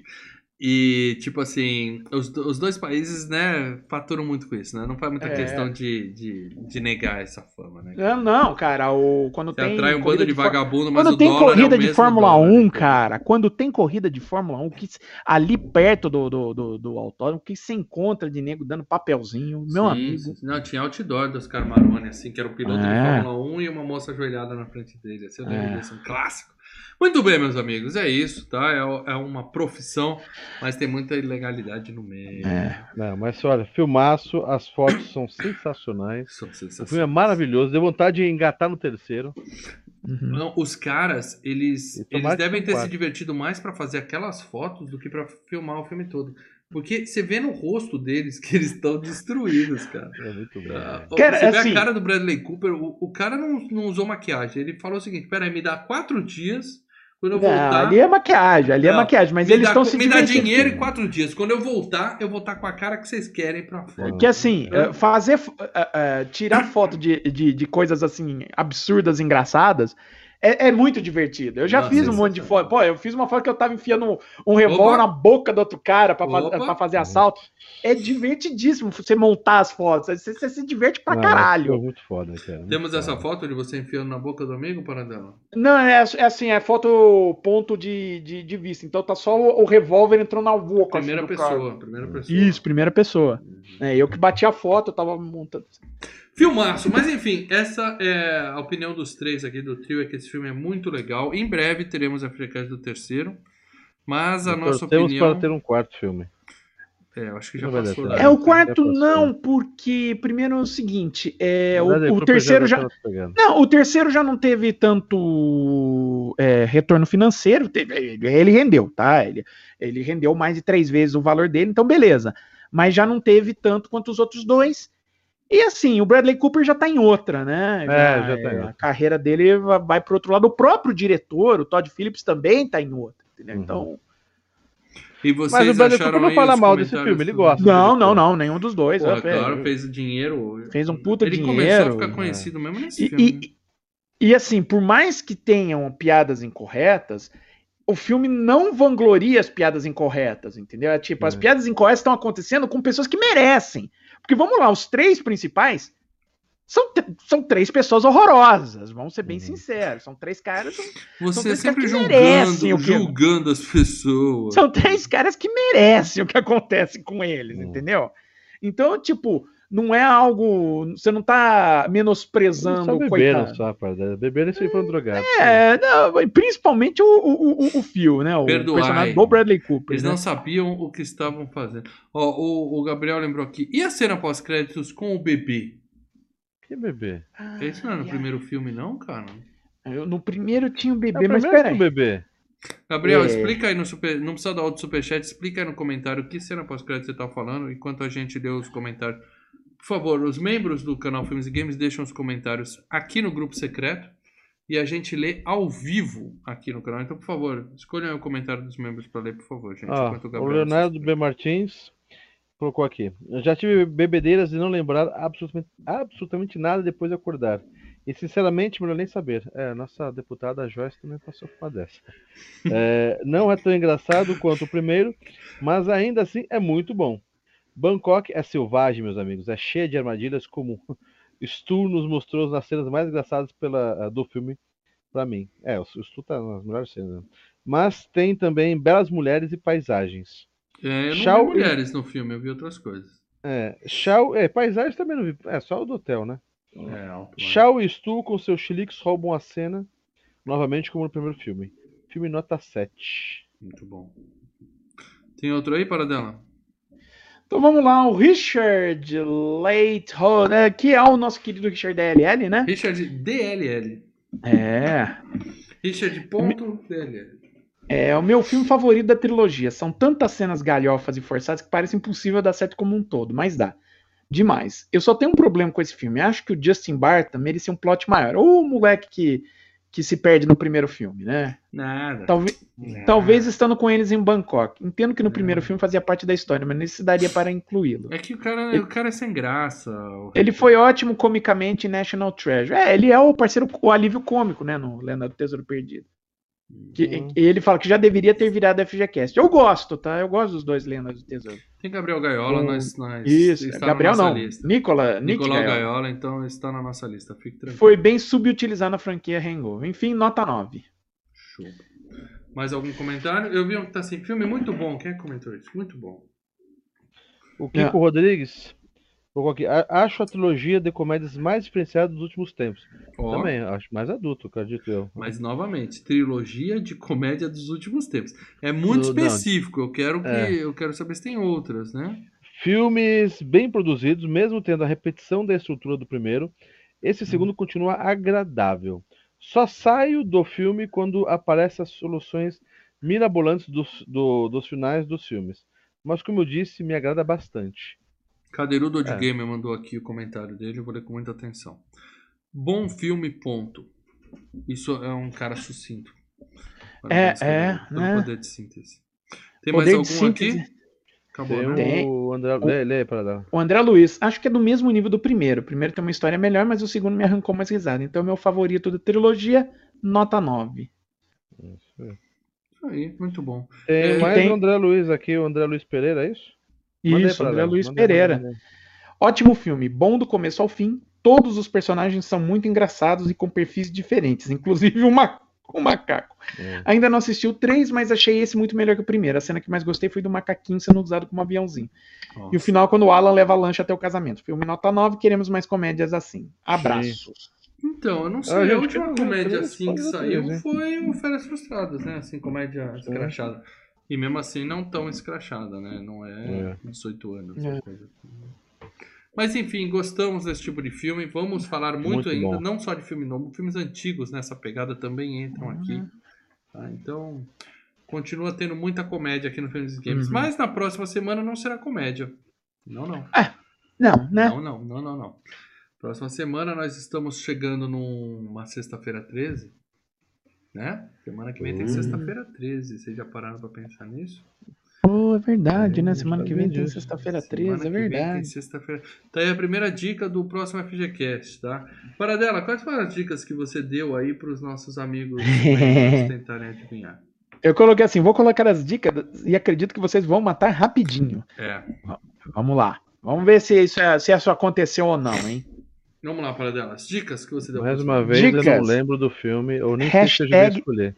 E, tipo assim, os, do- os dois países, né, faturam muito com isso, né? Não faz muita É. questão de, de, de negar essa fama, né? Não, não, cara, o quando Você tem atrai um bando de for- vagabundo, mas Quando tem é corrida de mesmo Fórmula dólar, 1, né? cara, quando tem corrida de Fórmula 1, que ali perto do, do, do, do autódromo, que se encontra de nego dando papelzinho, meu Sim, amigo. sim. Não, tinha outdoor dos Carmarone, assim, que era o piloto É. de Fórmula 1 e uma moça ajoelhada na frente dele. Assim, eu lembro É. desse, um clássico. Muito bem, meus amigos, é isso, tá? É, é uma profissão, mas tem muita ilegalidade no meio. É. Não, mas olha, filmaço, as fotos são sensacionais. São O filme é sensacionais. maravilhoso, deu vontade de engatar no terceiro. Uhum. Não, os caras, eles, eles devem ter se quatro. divertido mais pra fazer aquelas fotos do que pra filmar o filme todo. Porque você vê no rosto deles que eles estão destruídos, cara. É muito bom. Ah? Cara, você vê assim- a cara do Bradley Cooper, o, o cara não, não usou maquiagem. Ele falou o seguinte: peraí, me dá quatro dias. Quando eu Não, voltar. ali é maquiagem, ali é Não, maquiagem, mas eles estão se me dá dinheiro em quatro dias. Quando eu voltar, eu vou estar com a cara que vocês querem pra fora. Que assim, eh, fazer, eh, eh, tirar foto de, de, de coisas assim, absurdas, engraçadas, É, é muito divertido. Eu já Nossa, fiz um monte de foto. Pô, eu fiz uma foto que eu tava enfiando um, um revólver na boca do outro cara pra fazer assalto. É divertidíssimo você montar as fotos. Você, você se diverte pra Não, caralho. Foi muito foda, cara. Temos essa foto de você enfiando na boca do amigo, Paradela? Não, é, é assim, é foto ponto de, de, de vista. Então tá só o, o revólver entrou na boca. Primeira assim, do cara. pessoa, primeira pessoa. Isso, primeira pessoa. É, eu que bati a foto, eu tava montando. Filmaço, mas enfim, essa é a opinião dos três aqui do trio, é que esse filme é muito legal. Em breve teremos a FreeCast do terceiro, mas a nossa opinião... para ter um quarto filme. É, eu acho que já Não vai dar passou. É, o quarto não, porque primeiro é o seguinte, é, o, verdade, o terceiro já já. tá. Não, o terceiro já não teve tanto é, retorno financeiro. teve- ele, ele rendeu, tá? Ele, ele rendeu mais de três vezes o valor dele, então beleza. Mas já não teve tanto quanto os outros dois. E assim, o Bradley Cooper já tá em outra, né? É, já tá em A outra. carreira dele va- vai pro outro lado. O próprio diretor, o Todd Phillips, também tá em outra. entendeu? Uhum. Então. E vocês Mas o Bradley Cooper não fala mal desse filme, ele gosta. Não, não, não, nenhum dos dois. Porra, é, claro, é, fez dinheiro. Fez um puta Ele dinheiro. começou a ficar é. conhecido mesmo nesse E, filme. e- e, assim, por mais que tenham piadas incorretas, o filme não vangloria as piadas incorretas, entendeu? É tipo, as É. piadas incorretas estão acontecendo com pessoas que merecem. Porque vamos lá, os três principais são, são três pessoas horrorosas, vamos ser bem Uhum. sinceros. São três caras. Você três sempre caras que julgando, merecem o que- julgando as pessoas. São três caras que merecem o que acontece com eles, Hum. entendeu? Então, tipo, não é algo. Você não tá menosprezando o coitado. só, parada. Beberam e se foram drogados. É, não, principalmente o, o, o, o Phil, né? O Perdoai. personagem do Bradley Cooper. Eles né? não sabiam o que estavam fazendo. Ó, o, o Gabriel lembrou aqui. E a cena pós-créditos com o bebê? Que bebê? Esse não é no Ai, primeiro filme, não, cara? Eu- no primeiro tinha o É bebê, o mas primeiro peraí. com o bebê. Gabriel, É. explica aí no super. Não precisa dar outro superchat, explica aí no comentário que cena pós-crédito você tá falando, enquanto a gente lê os comentários. Por favor, os membros do canal Filmes e Games deixam os comentários aqui no grupo secreto e a gente lê ao vivo aqui no canal. Então, por favor, escolham o comentário dos membros para ler, por favor, gente. Enquanto o Gabriel Leonardo B. Martins colocou aqui. Eu já tive bebedeiras e não lembrar absolutamente, absolutamente nada depois de acordar. E sinceramente, melhor nem saber. É, nossa deputada Joyce também passou por uma dessa. É, não é tão engraçado quanto o primeiro, mas ainda assim é muito bom. Bangkok é selvagem, meus amigos. É cheia de armadilhas, como [LAUGHS] Stu nos mostrou nas cenas mais engraçadas pela, do filme, pra mim. É, o Stu tá nas melhores cenas. Mas tem também belas mulheres e paisagens. É, eu não Shao vi mulheres no filme, eu vi outras coisas. É, Shao, é, paisagens também não vi. É, só o do hotel, né? É, alto, Shao e Stu com seus chiliques roubam a cena, novamente como no primeiro filme. Filme nota 7. Muito bom. Tem outro aí, para dela? Então vamos lá, o Richard Leite, né, que é o nosso querido Richard DLL, né? Richard DLL. É. Richard ponto DLL. É o meu filme favorito da trilogia. São tantas cenas galhofas e forçadas que parece impossível dar certo como um todo, mas dá. Demais. Eu só tenho um problema com esse filme. Acho que o Justin Barton merecia um plot maior. Ou o moleque que, que se perde no primeiro filme, né? Nada. Talvez, Nada. talvez estando com eles em Bangkok. Entendo que no primeiro filme fazia parte da história, mas nesse daria para incluí-lo. É que o cara, o cara é sem graça. Ele foi ótimo comicamente em National Treasure. É, ele é o parceiro, o alívio cômico, né? No Lenda do Tesouro Perdido. Que, Uhum. ele fala que já deveria ter virado FGCast. Eu gosto, tá? Eu gosto dos dois Lendas do Tesouro. Tem Gabriel Gaiola, Um- nós, nós Isso, está Gabriel na nossa não. lista. Nicola, Nick Nicolau Gaiola. Gaiola, então está na nossa lista. Fique tranquilo. Foi bem subutilizado na franquia Hangover. Enfim, nota 9. Show. Mais algum comentário? Eu vi um que tá assim, filme muito bom. Quem é que comentou isso? Muito bom. O Kiko É. Rodrigues colocou aqui. "A- Acho a trilogia de comédias mais diferenciada dos últimos tempos. Ó, Também, acho mais adulto, acredito eu. Mas novamente, trilogia de comédia dos últimos tempos. É muito Do- não. específico. Eu quero que É. eu quero saber se tem outras, né? Filmes bem produzidos, mesmo tendo a repetição da estrutura do primeiro, esse segundo continua agradável. Só saio do filme quando aparecem as soluções mirabolantes dos, do- dos finais dos filmes. Mas, como eu disse, me agrada bastante. Cadeirudo de É. Gamer mandou aqui o comentário dele, eu vou ler com muita atenção. Bom filme, ponto. Isso é um cara sucinto. Parabéns, É, é, pelo né? poder de síntese. Tem Poder mais algum aqui? Acabou, Tem, né? Tem. o André. Lê, lê para dar. O André Luiz, acho que é do mesmo nível do primeiro. O primeiro tem uma história melhor, mas o segundo me arrancou mais risada. Então, meu favorito da trilogia, nota 9. Isso aí, muito bom. Tem É, mais tem- o André Luiz aqui, o André Luiz Pereira, é isso? Isso, André Léo, Luiz Pereira. Ótimo filme, bom do começo ao fim. Todos os personagens são muito engraçados e com perfis diferentes, inclusive o, ma- o macaco. É. Ainda não assisti o 3, mas achei esse muito melhor que o primeiro. A cena que mais gostei foi do macaquinho sendo usado como aviãozinho. E o final, quando o Alan leva a lancha até o casamento. Filme nota 9, queremos mais comédias assim. Abraços. Então, eu não sei. Ah, a última comédia assim que saiu foi o Férias Frustradas, né? Assim, comédia escrachada. E mesmo assim, não tão escrachada, né? Não é É. 18 anos. É. Mas enfim, gostamos desse tipo de filme. Vamos falar muito, Muito ainda, bom. não só de filme novo, filmes antigos nessa pegada também entram aqui. Uhum. tá? Então, continua tendo muita comédia aqui no Filmes e Games. Uhum. Mas na próxima semana não será comédia. Não, não. Não, né? Não, não, não, não, não. Próxima semana nós estamos chegando numa sexta-feira 13. Né? Semana que vem tem Hum. sexta-feira 13. Vocês já pararam pra pensar nisso? Pô, é verdade, né? Eu Semana que vem tem sexta-feira Semana 13, é verdade. sexta-feira. Tá aí a primeira dica do próximo FGCast, tá? Paradela, quais foram as dicas que você deu aí pros nossos amigos [LAUGHS] tentarem adivinhar? Eu coloquei assim, vou colocar as dicas e acredito que vocês vão matar rapidinho. É. Vamos lá. Vamos ver se isso, é- se isso aconteceu ou não, hein? Vamos lá, Paradela. As dicas que você deu Mais uma vez, eu não Dicas. lembro do filme, ou nem sei se eu devia Hashtag- escolher.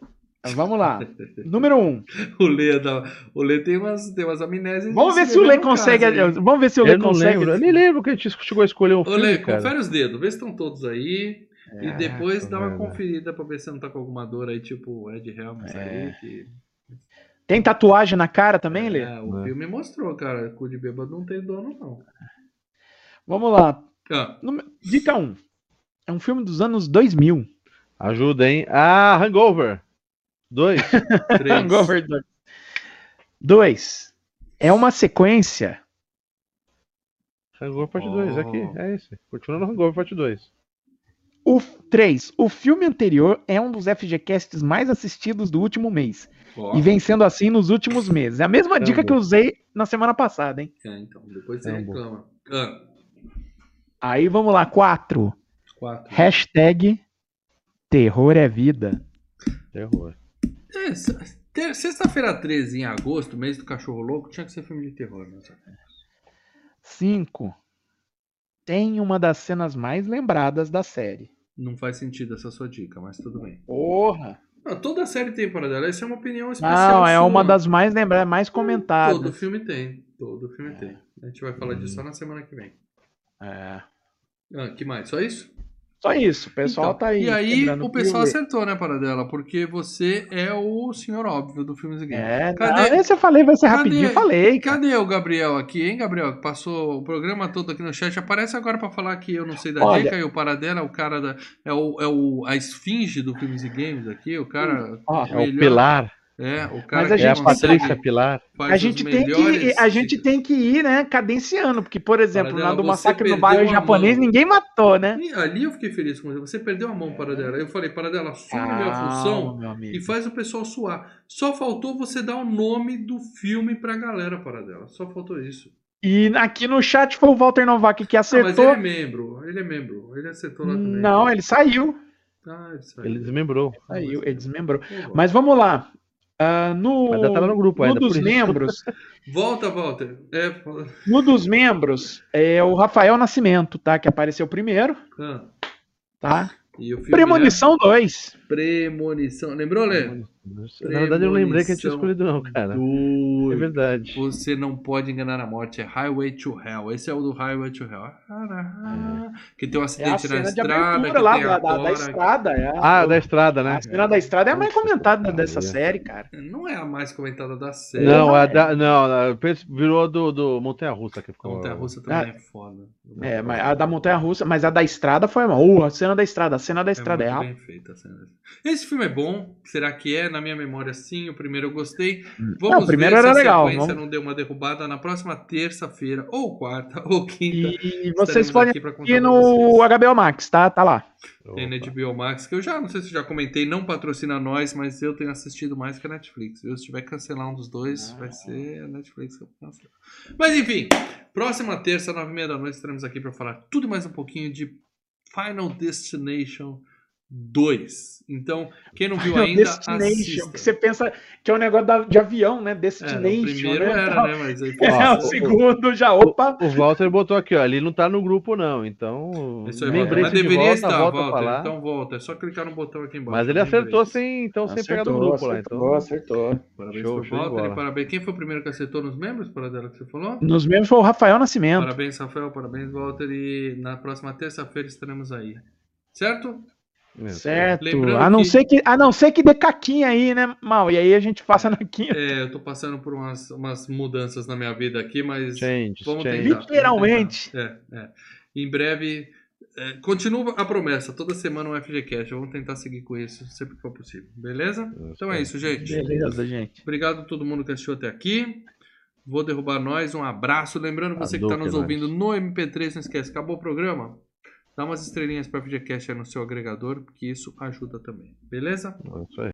Vamos lá. [LAUGHS] Número 1. Um. O Lê, da... o Lê tem, umas, tem umas amnésias. Vamos ver se o Lê caso consegue. aí. Vamos ver se o Lê Eu não consegue. lembro, eu nem lembro que a gente chegou a escolher um Ô, filme, Lê, cara. confere os dedos, vê se estão todos aí. e É, depois dá uma velho. conferida pra ver se não tá com alguma dor aí, tipo o Ed Helms É. aí. Que... Tem tatuagem na cara também, Lê? É, o É. filme mostrou, cara. Cu de bêbado não tem dono, não. Vamos lá. Ah, Dica 1. Um. É um filme dos anos 2000. Ajuda, hein? Ah, Hangover. Dois. [LAUGHS] três. Hangover 2. 2. É uma sequência. Hangover parte 2, aqui. Oh. É esse. Continua no Hangover parte 2. O 3. O filme anterior é um dos FGCasts mais assistidos do último mês. Ó, E vem sendo assim nos últimos meses. É a mesma Rambo. dica que eu usei na semana passada, hein? é, então, depois você Rambo. reclama. Ah, Aí vamos lá. 4. quatro. Hashtag Terror é vida. Terror. É, Sexta-feira 13, em agosto, mês do cachorro louco, tinha que ser filme de terror. Né? 5. Tem uma das cenas mais lembradas da série. Não faz sentido essa sua dica, mas tudo bem. Porra! Não, toda série tem paradela. Essa é uma opinião especial. Não, é sua. uma das mais lembradas, mais comentadas. Todo filme tem. Todo filme tem. A gente vai falar disso só na semana que vem. É. Ah, que mais? Só isso? Só isso, o pessoal Então, tá aí. E aí o pessoal acertou, né, Paradela? Porque você é o senhor óbvio do Filmes e Games. É, Cadê- não, esse eu falei, vai ser cadê- rapidinho. Falei, cara. Cadê o Gabriel aqui, hein, Gabriel? Que passou o programa todo aqui no chat. Aparece agora pra falar que eu não sei da Olha- dica e o Paradela é o cara da. É, o, é o, a esfinge do Filmes e Games aqui. O cara. Ó, É o Pilar. É, o cara Mas a que É a gente Patrícia Pilar. A gente, tem que, a gente tem que ir, né, cadenciando, porque, por exemplo, Paradela, na do massacre no bairro japonês, mão. ninguém matou, né? E ali eu fiquei feliz com você. Você perdeu a mão, Paradela. Eu falei, Paradela, assume minha Calma, função. E faz o pessoal suar. Só faltou você dar o nome do filme pra galera, Paradela. Só faltou isso. E aqui no chat foi o Walter Novak que Ah, mas acertou. ele é membro. Ele é membro. Ele acertou lá também. Não, ele saiu. Ah, ele saiu. Ele desmembrou. Saiu, ele desmembrou. Mas vamos lá. Ah, no, Mas ainda tá lá no grupo no ainda, dos membros, [LAUGHS] Volta, Walter. É, no dos membros, é o Rafael Nascimento, tá? Que apareceu primeiro, ah, tá? e o filme, Premonição 2. né? Premonição. Lembrou, Lê? Na verdade, eu não lembrei que eu tinha escolhido, não, cara. É dois. verdade. Você não pode enganar a morte. É Highway to Hell. Esse é o do Highway to Hell. Ah, Que tem um É acidente na cena de estrada. Que lá tem da, a da- estrada. É a, Ah, da estrada, né? a cena da estrada é a mais comentada dessa é. série, cara. Não é a mais comentada da série. Não, a é. da, não, a- virou do, do Montanha Russa que ficou. Montanha Russa também é foda. É, mas a da Montanha Russa, mas a da estrada foi uma. Uh, a cena da estrada, a cena da É estrada é, muito a bem feita a cena. Esse filme é bom. Será que é? Na minha memória, sim. O primeiro eu gostei. Vamos Não, o primeiro ver se era a legal, sequência vamos- não deu uma derrubada na próxima terça-feira, ou quarta, [LAUGHS] ou quinta. E vocês podem ir no. HBO Max, tá? Tá lá. Tem na HBO Max, que eu já, não sei se já comentei, não patrocina nós, mas eu tenho assistido mais que a Netflix. Eu, se tiver que cancelar um dos dois, Ah. vai ser a Netflix que eu vou cancelar. Mas enfim, próxima terça, nove e meia da noite, estaremos aqui para falar tudo e mais um pouquinho de Final Destination 2. Então, quem não viu É o ainda, Destination, assista. que você pensa que é um negócio da- de avião, né? É, no Destination. primeiro né? era, Então, né? Mas aí [LAUGHS] É, Ó, o segundo já, opa. O Walter botou aqui, ó. Ele não tá no grupo, não. Então. Isso aí, lembrei Walter. Mas deveria volta, estar, volta Walter. Então volta. É só clicar no botão aqui embaixo. Mas ele acertou sem, então, sem pegar do grupo lá. Então. acertou. Parabéns Show, pro show de Walter e parabéns. Quem foi o primeiro que acertou nos membros, para dela que você falou? Nos membros foi o Rafael Nascimento. Parabéns, Rafael. Parabéns, Walter. E na próxima terça-feira estaremos aí. Certo? É, Certo. A não, que- ser que, a não ser que dê caquinha aí, né, Mal? E aí a gente passa na quinta. É, eu tô passando por umas, umas mudanças na minha vida aqui, mas Change, vamos change. tentar. Literalmente. vamos tentar. É, é. Em breve, é, continua a promessa. Toda semana um FGCast. Vamos tentar seguir com isso sempre que for possível. Beleza? Então é isso, gente. Beleza, gente. Obrigado a todo mundo que assistiu até aqui. Vou derrubar nós. Um abraço. Lembrando você que está nos Hadouken, ouvindo no MP3, não esquece. Acabou o programa? Dá umas estrelinhas para FGCast aí no seu agregador, porque isso ajuda também. Beleza? É isso aí.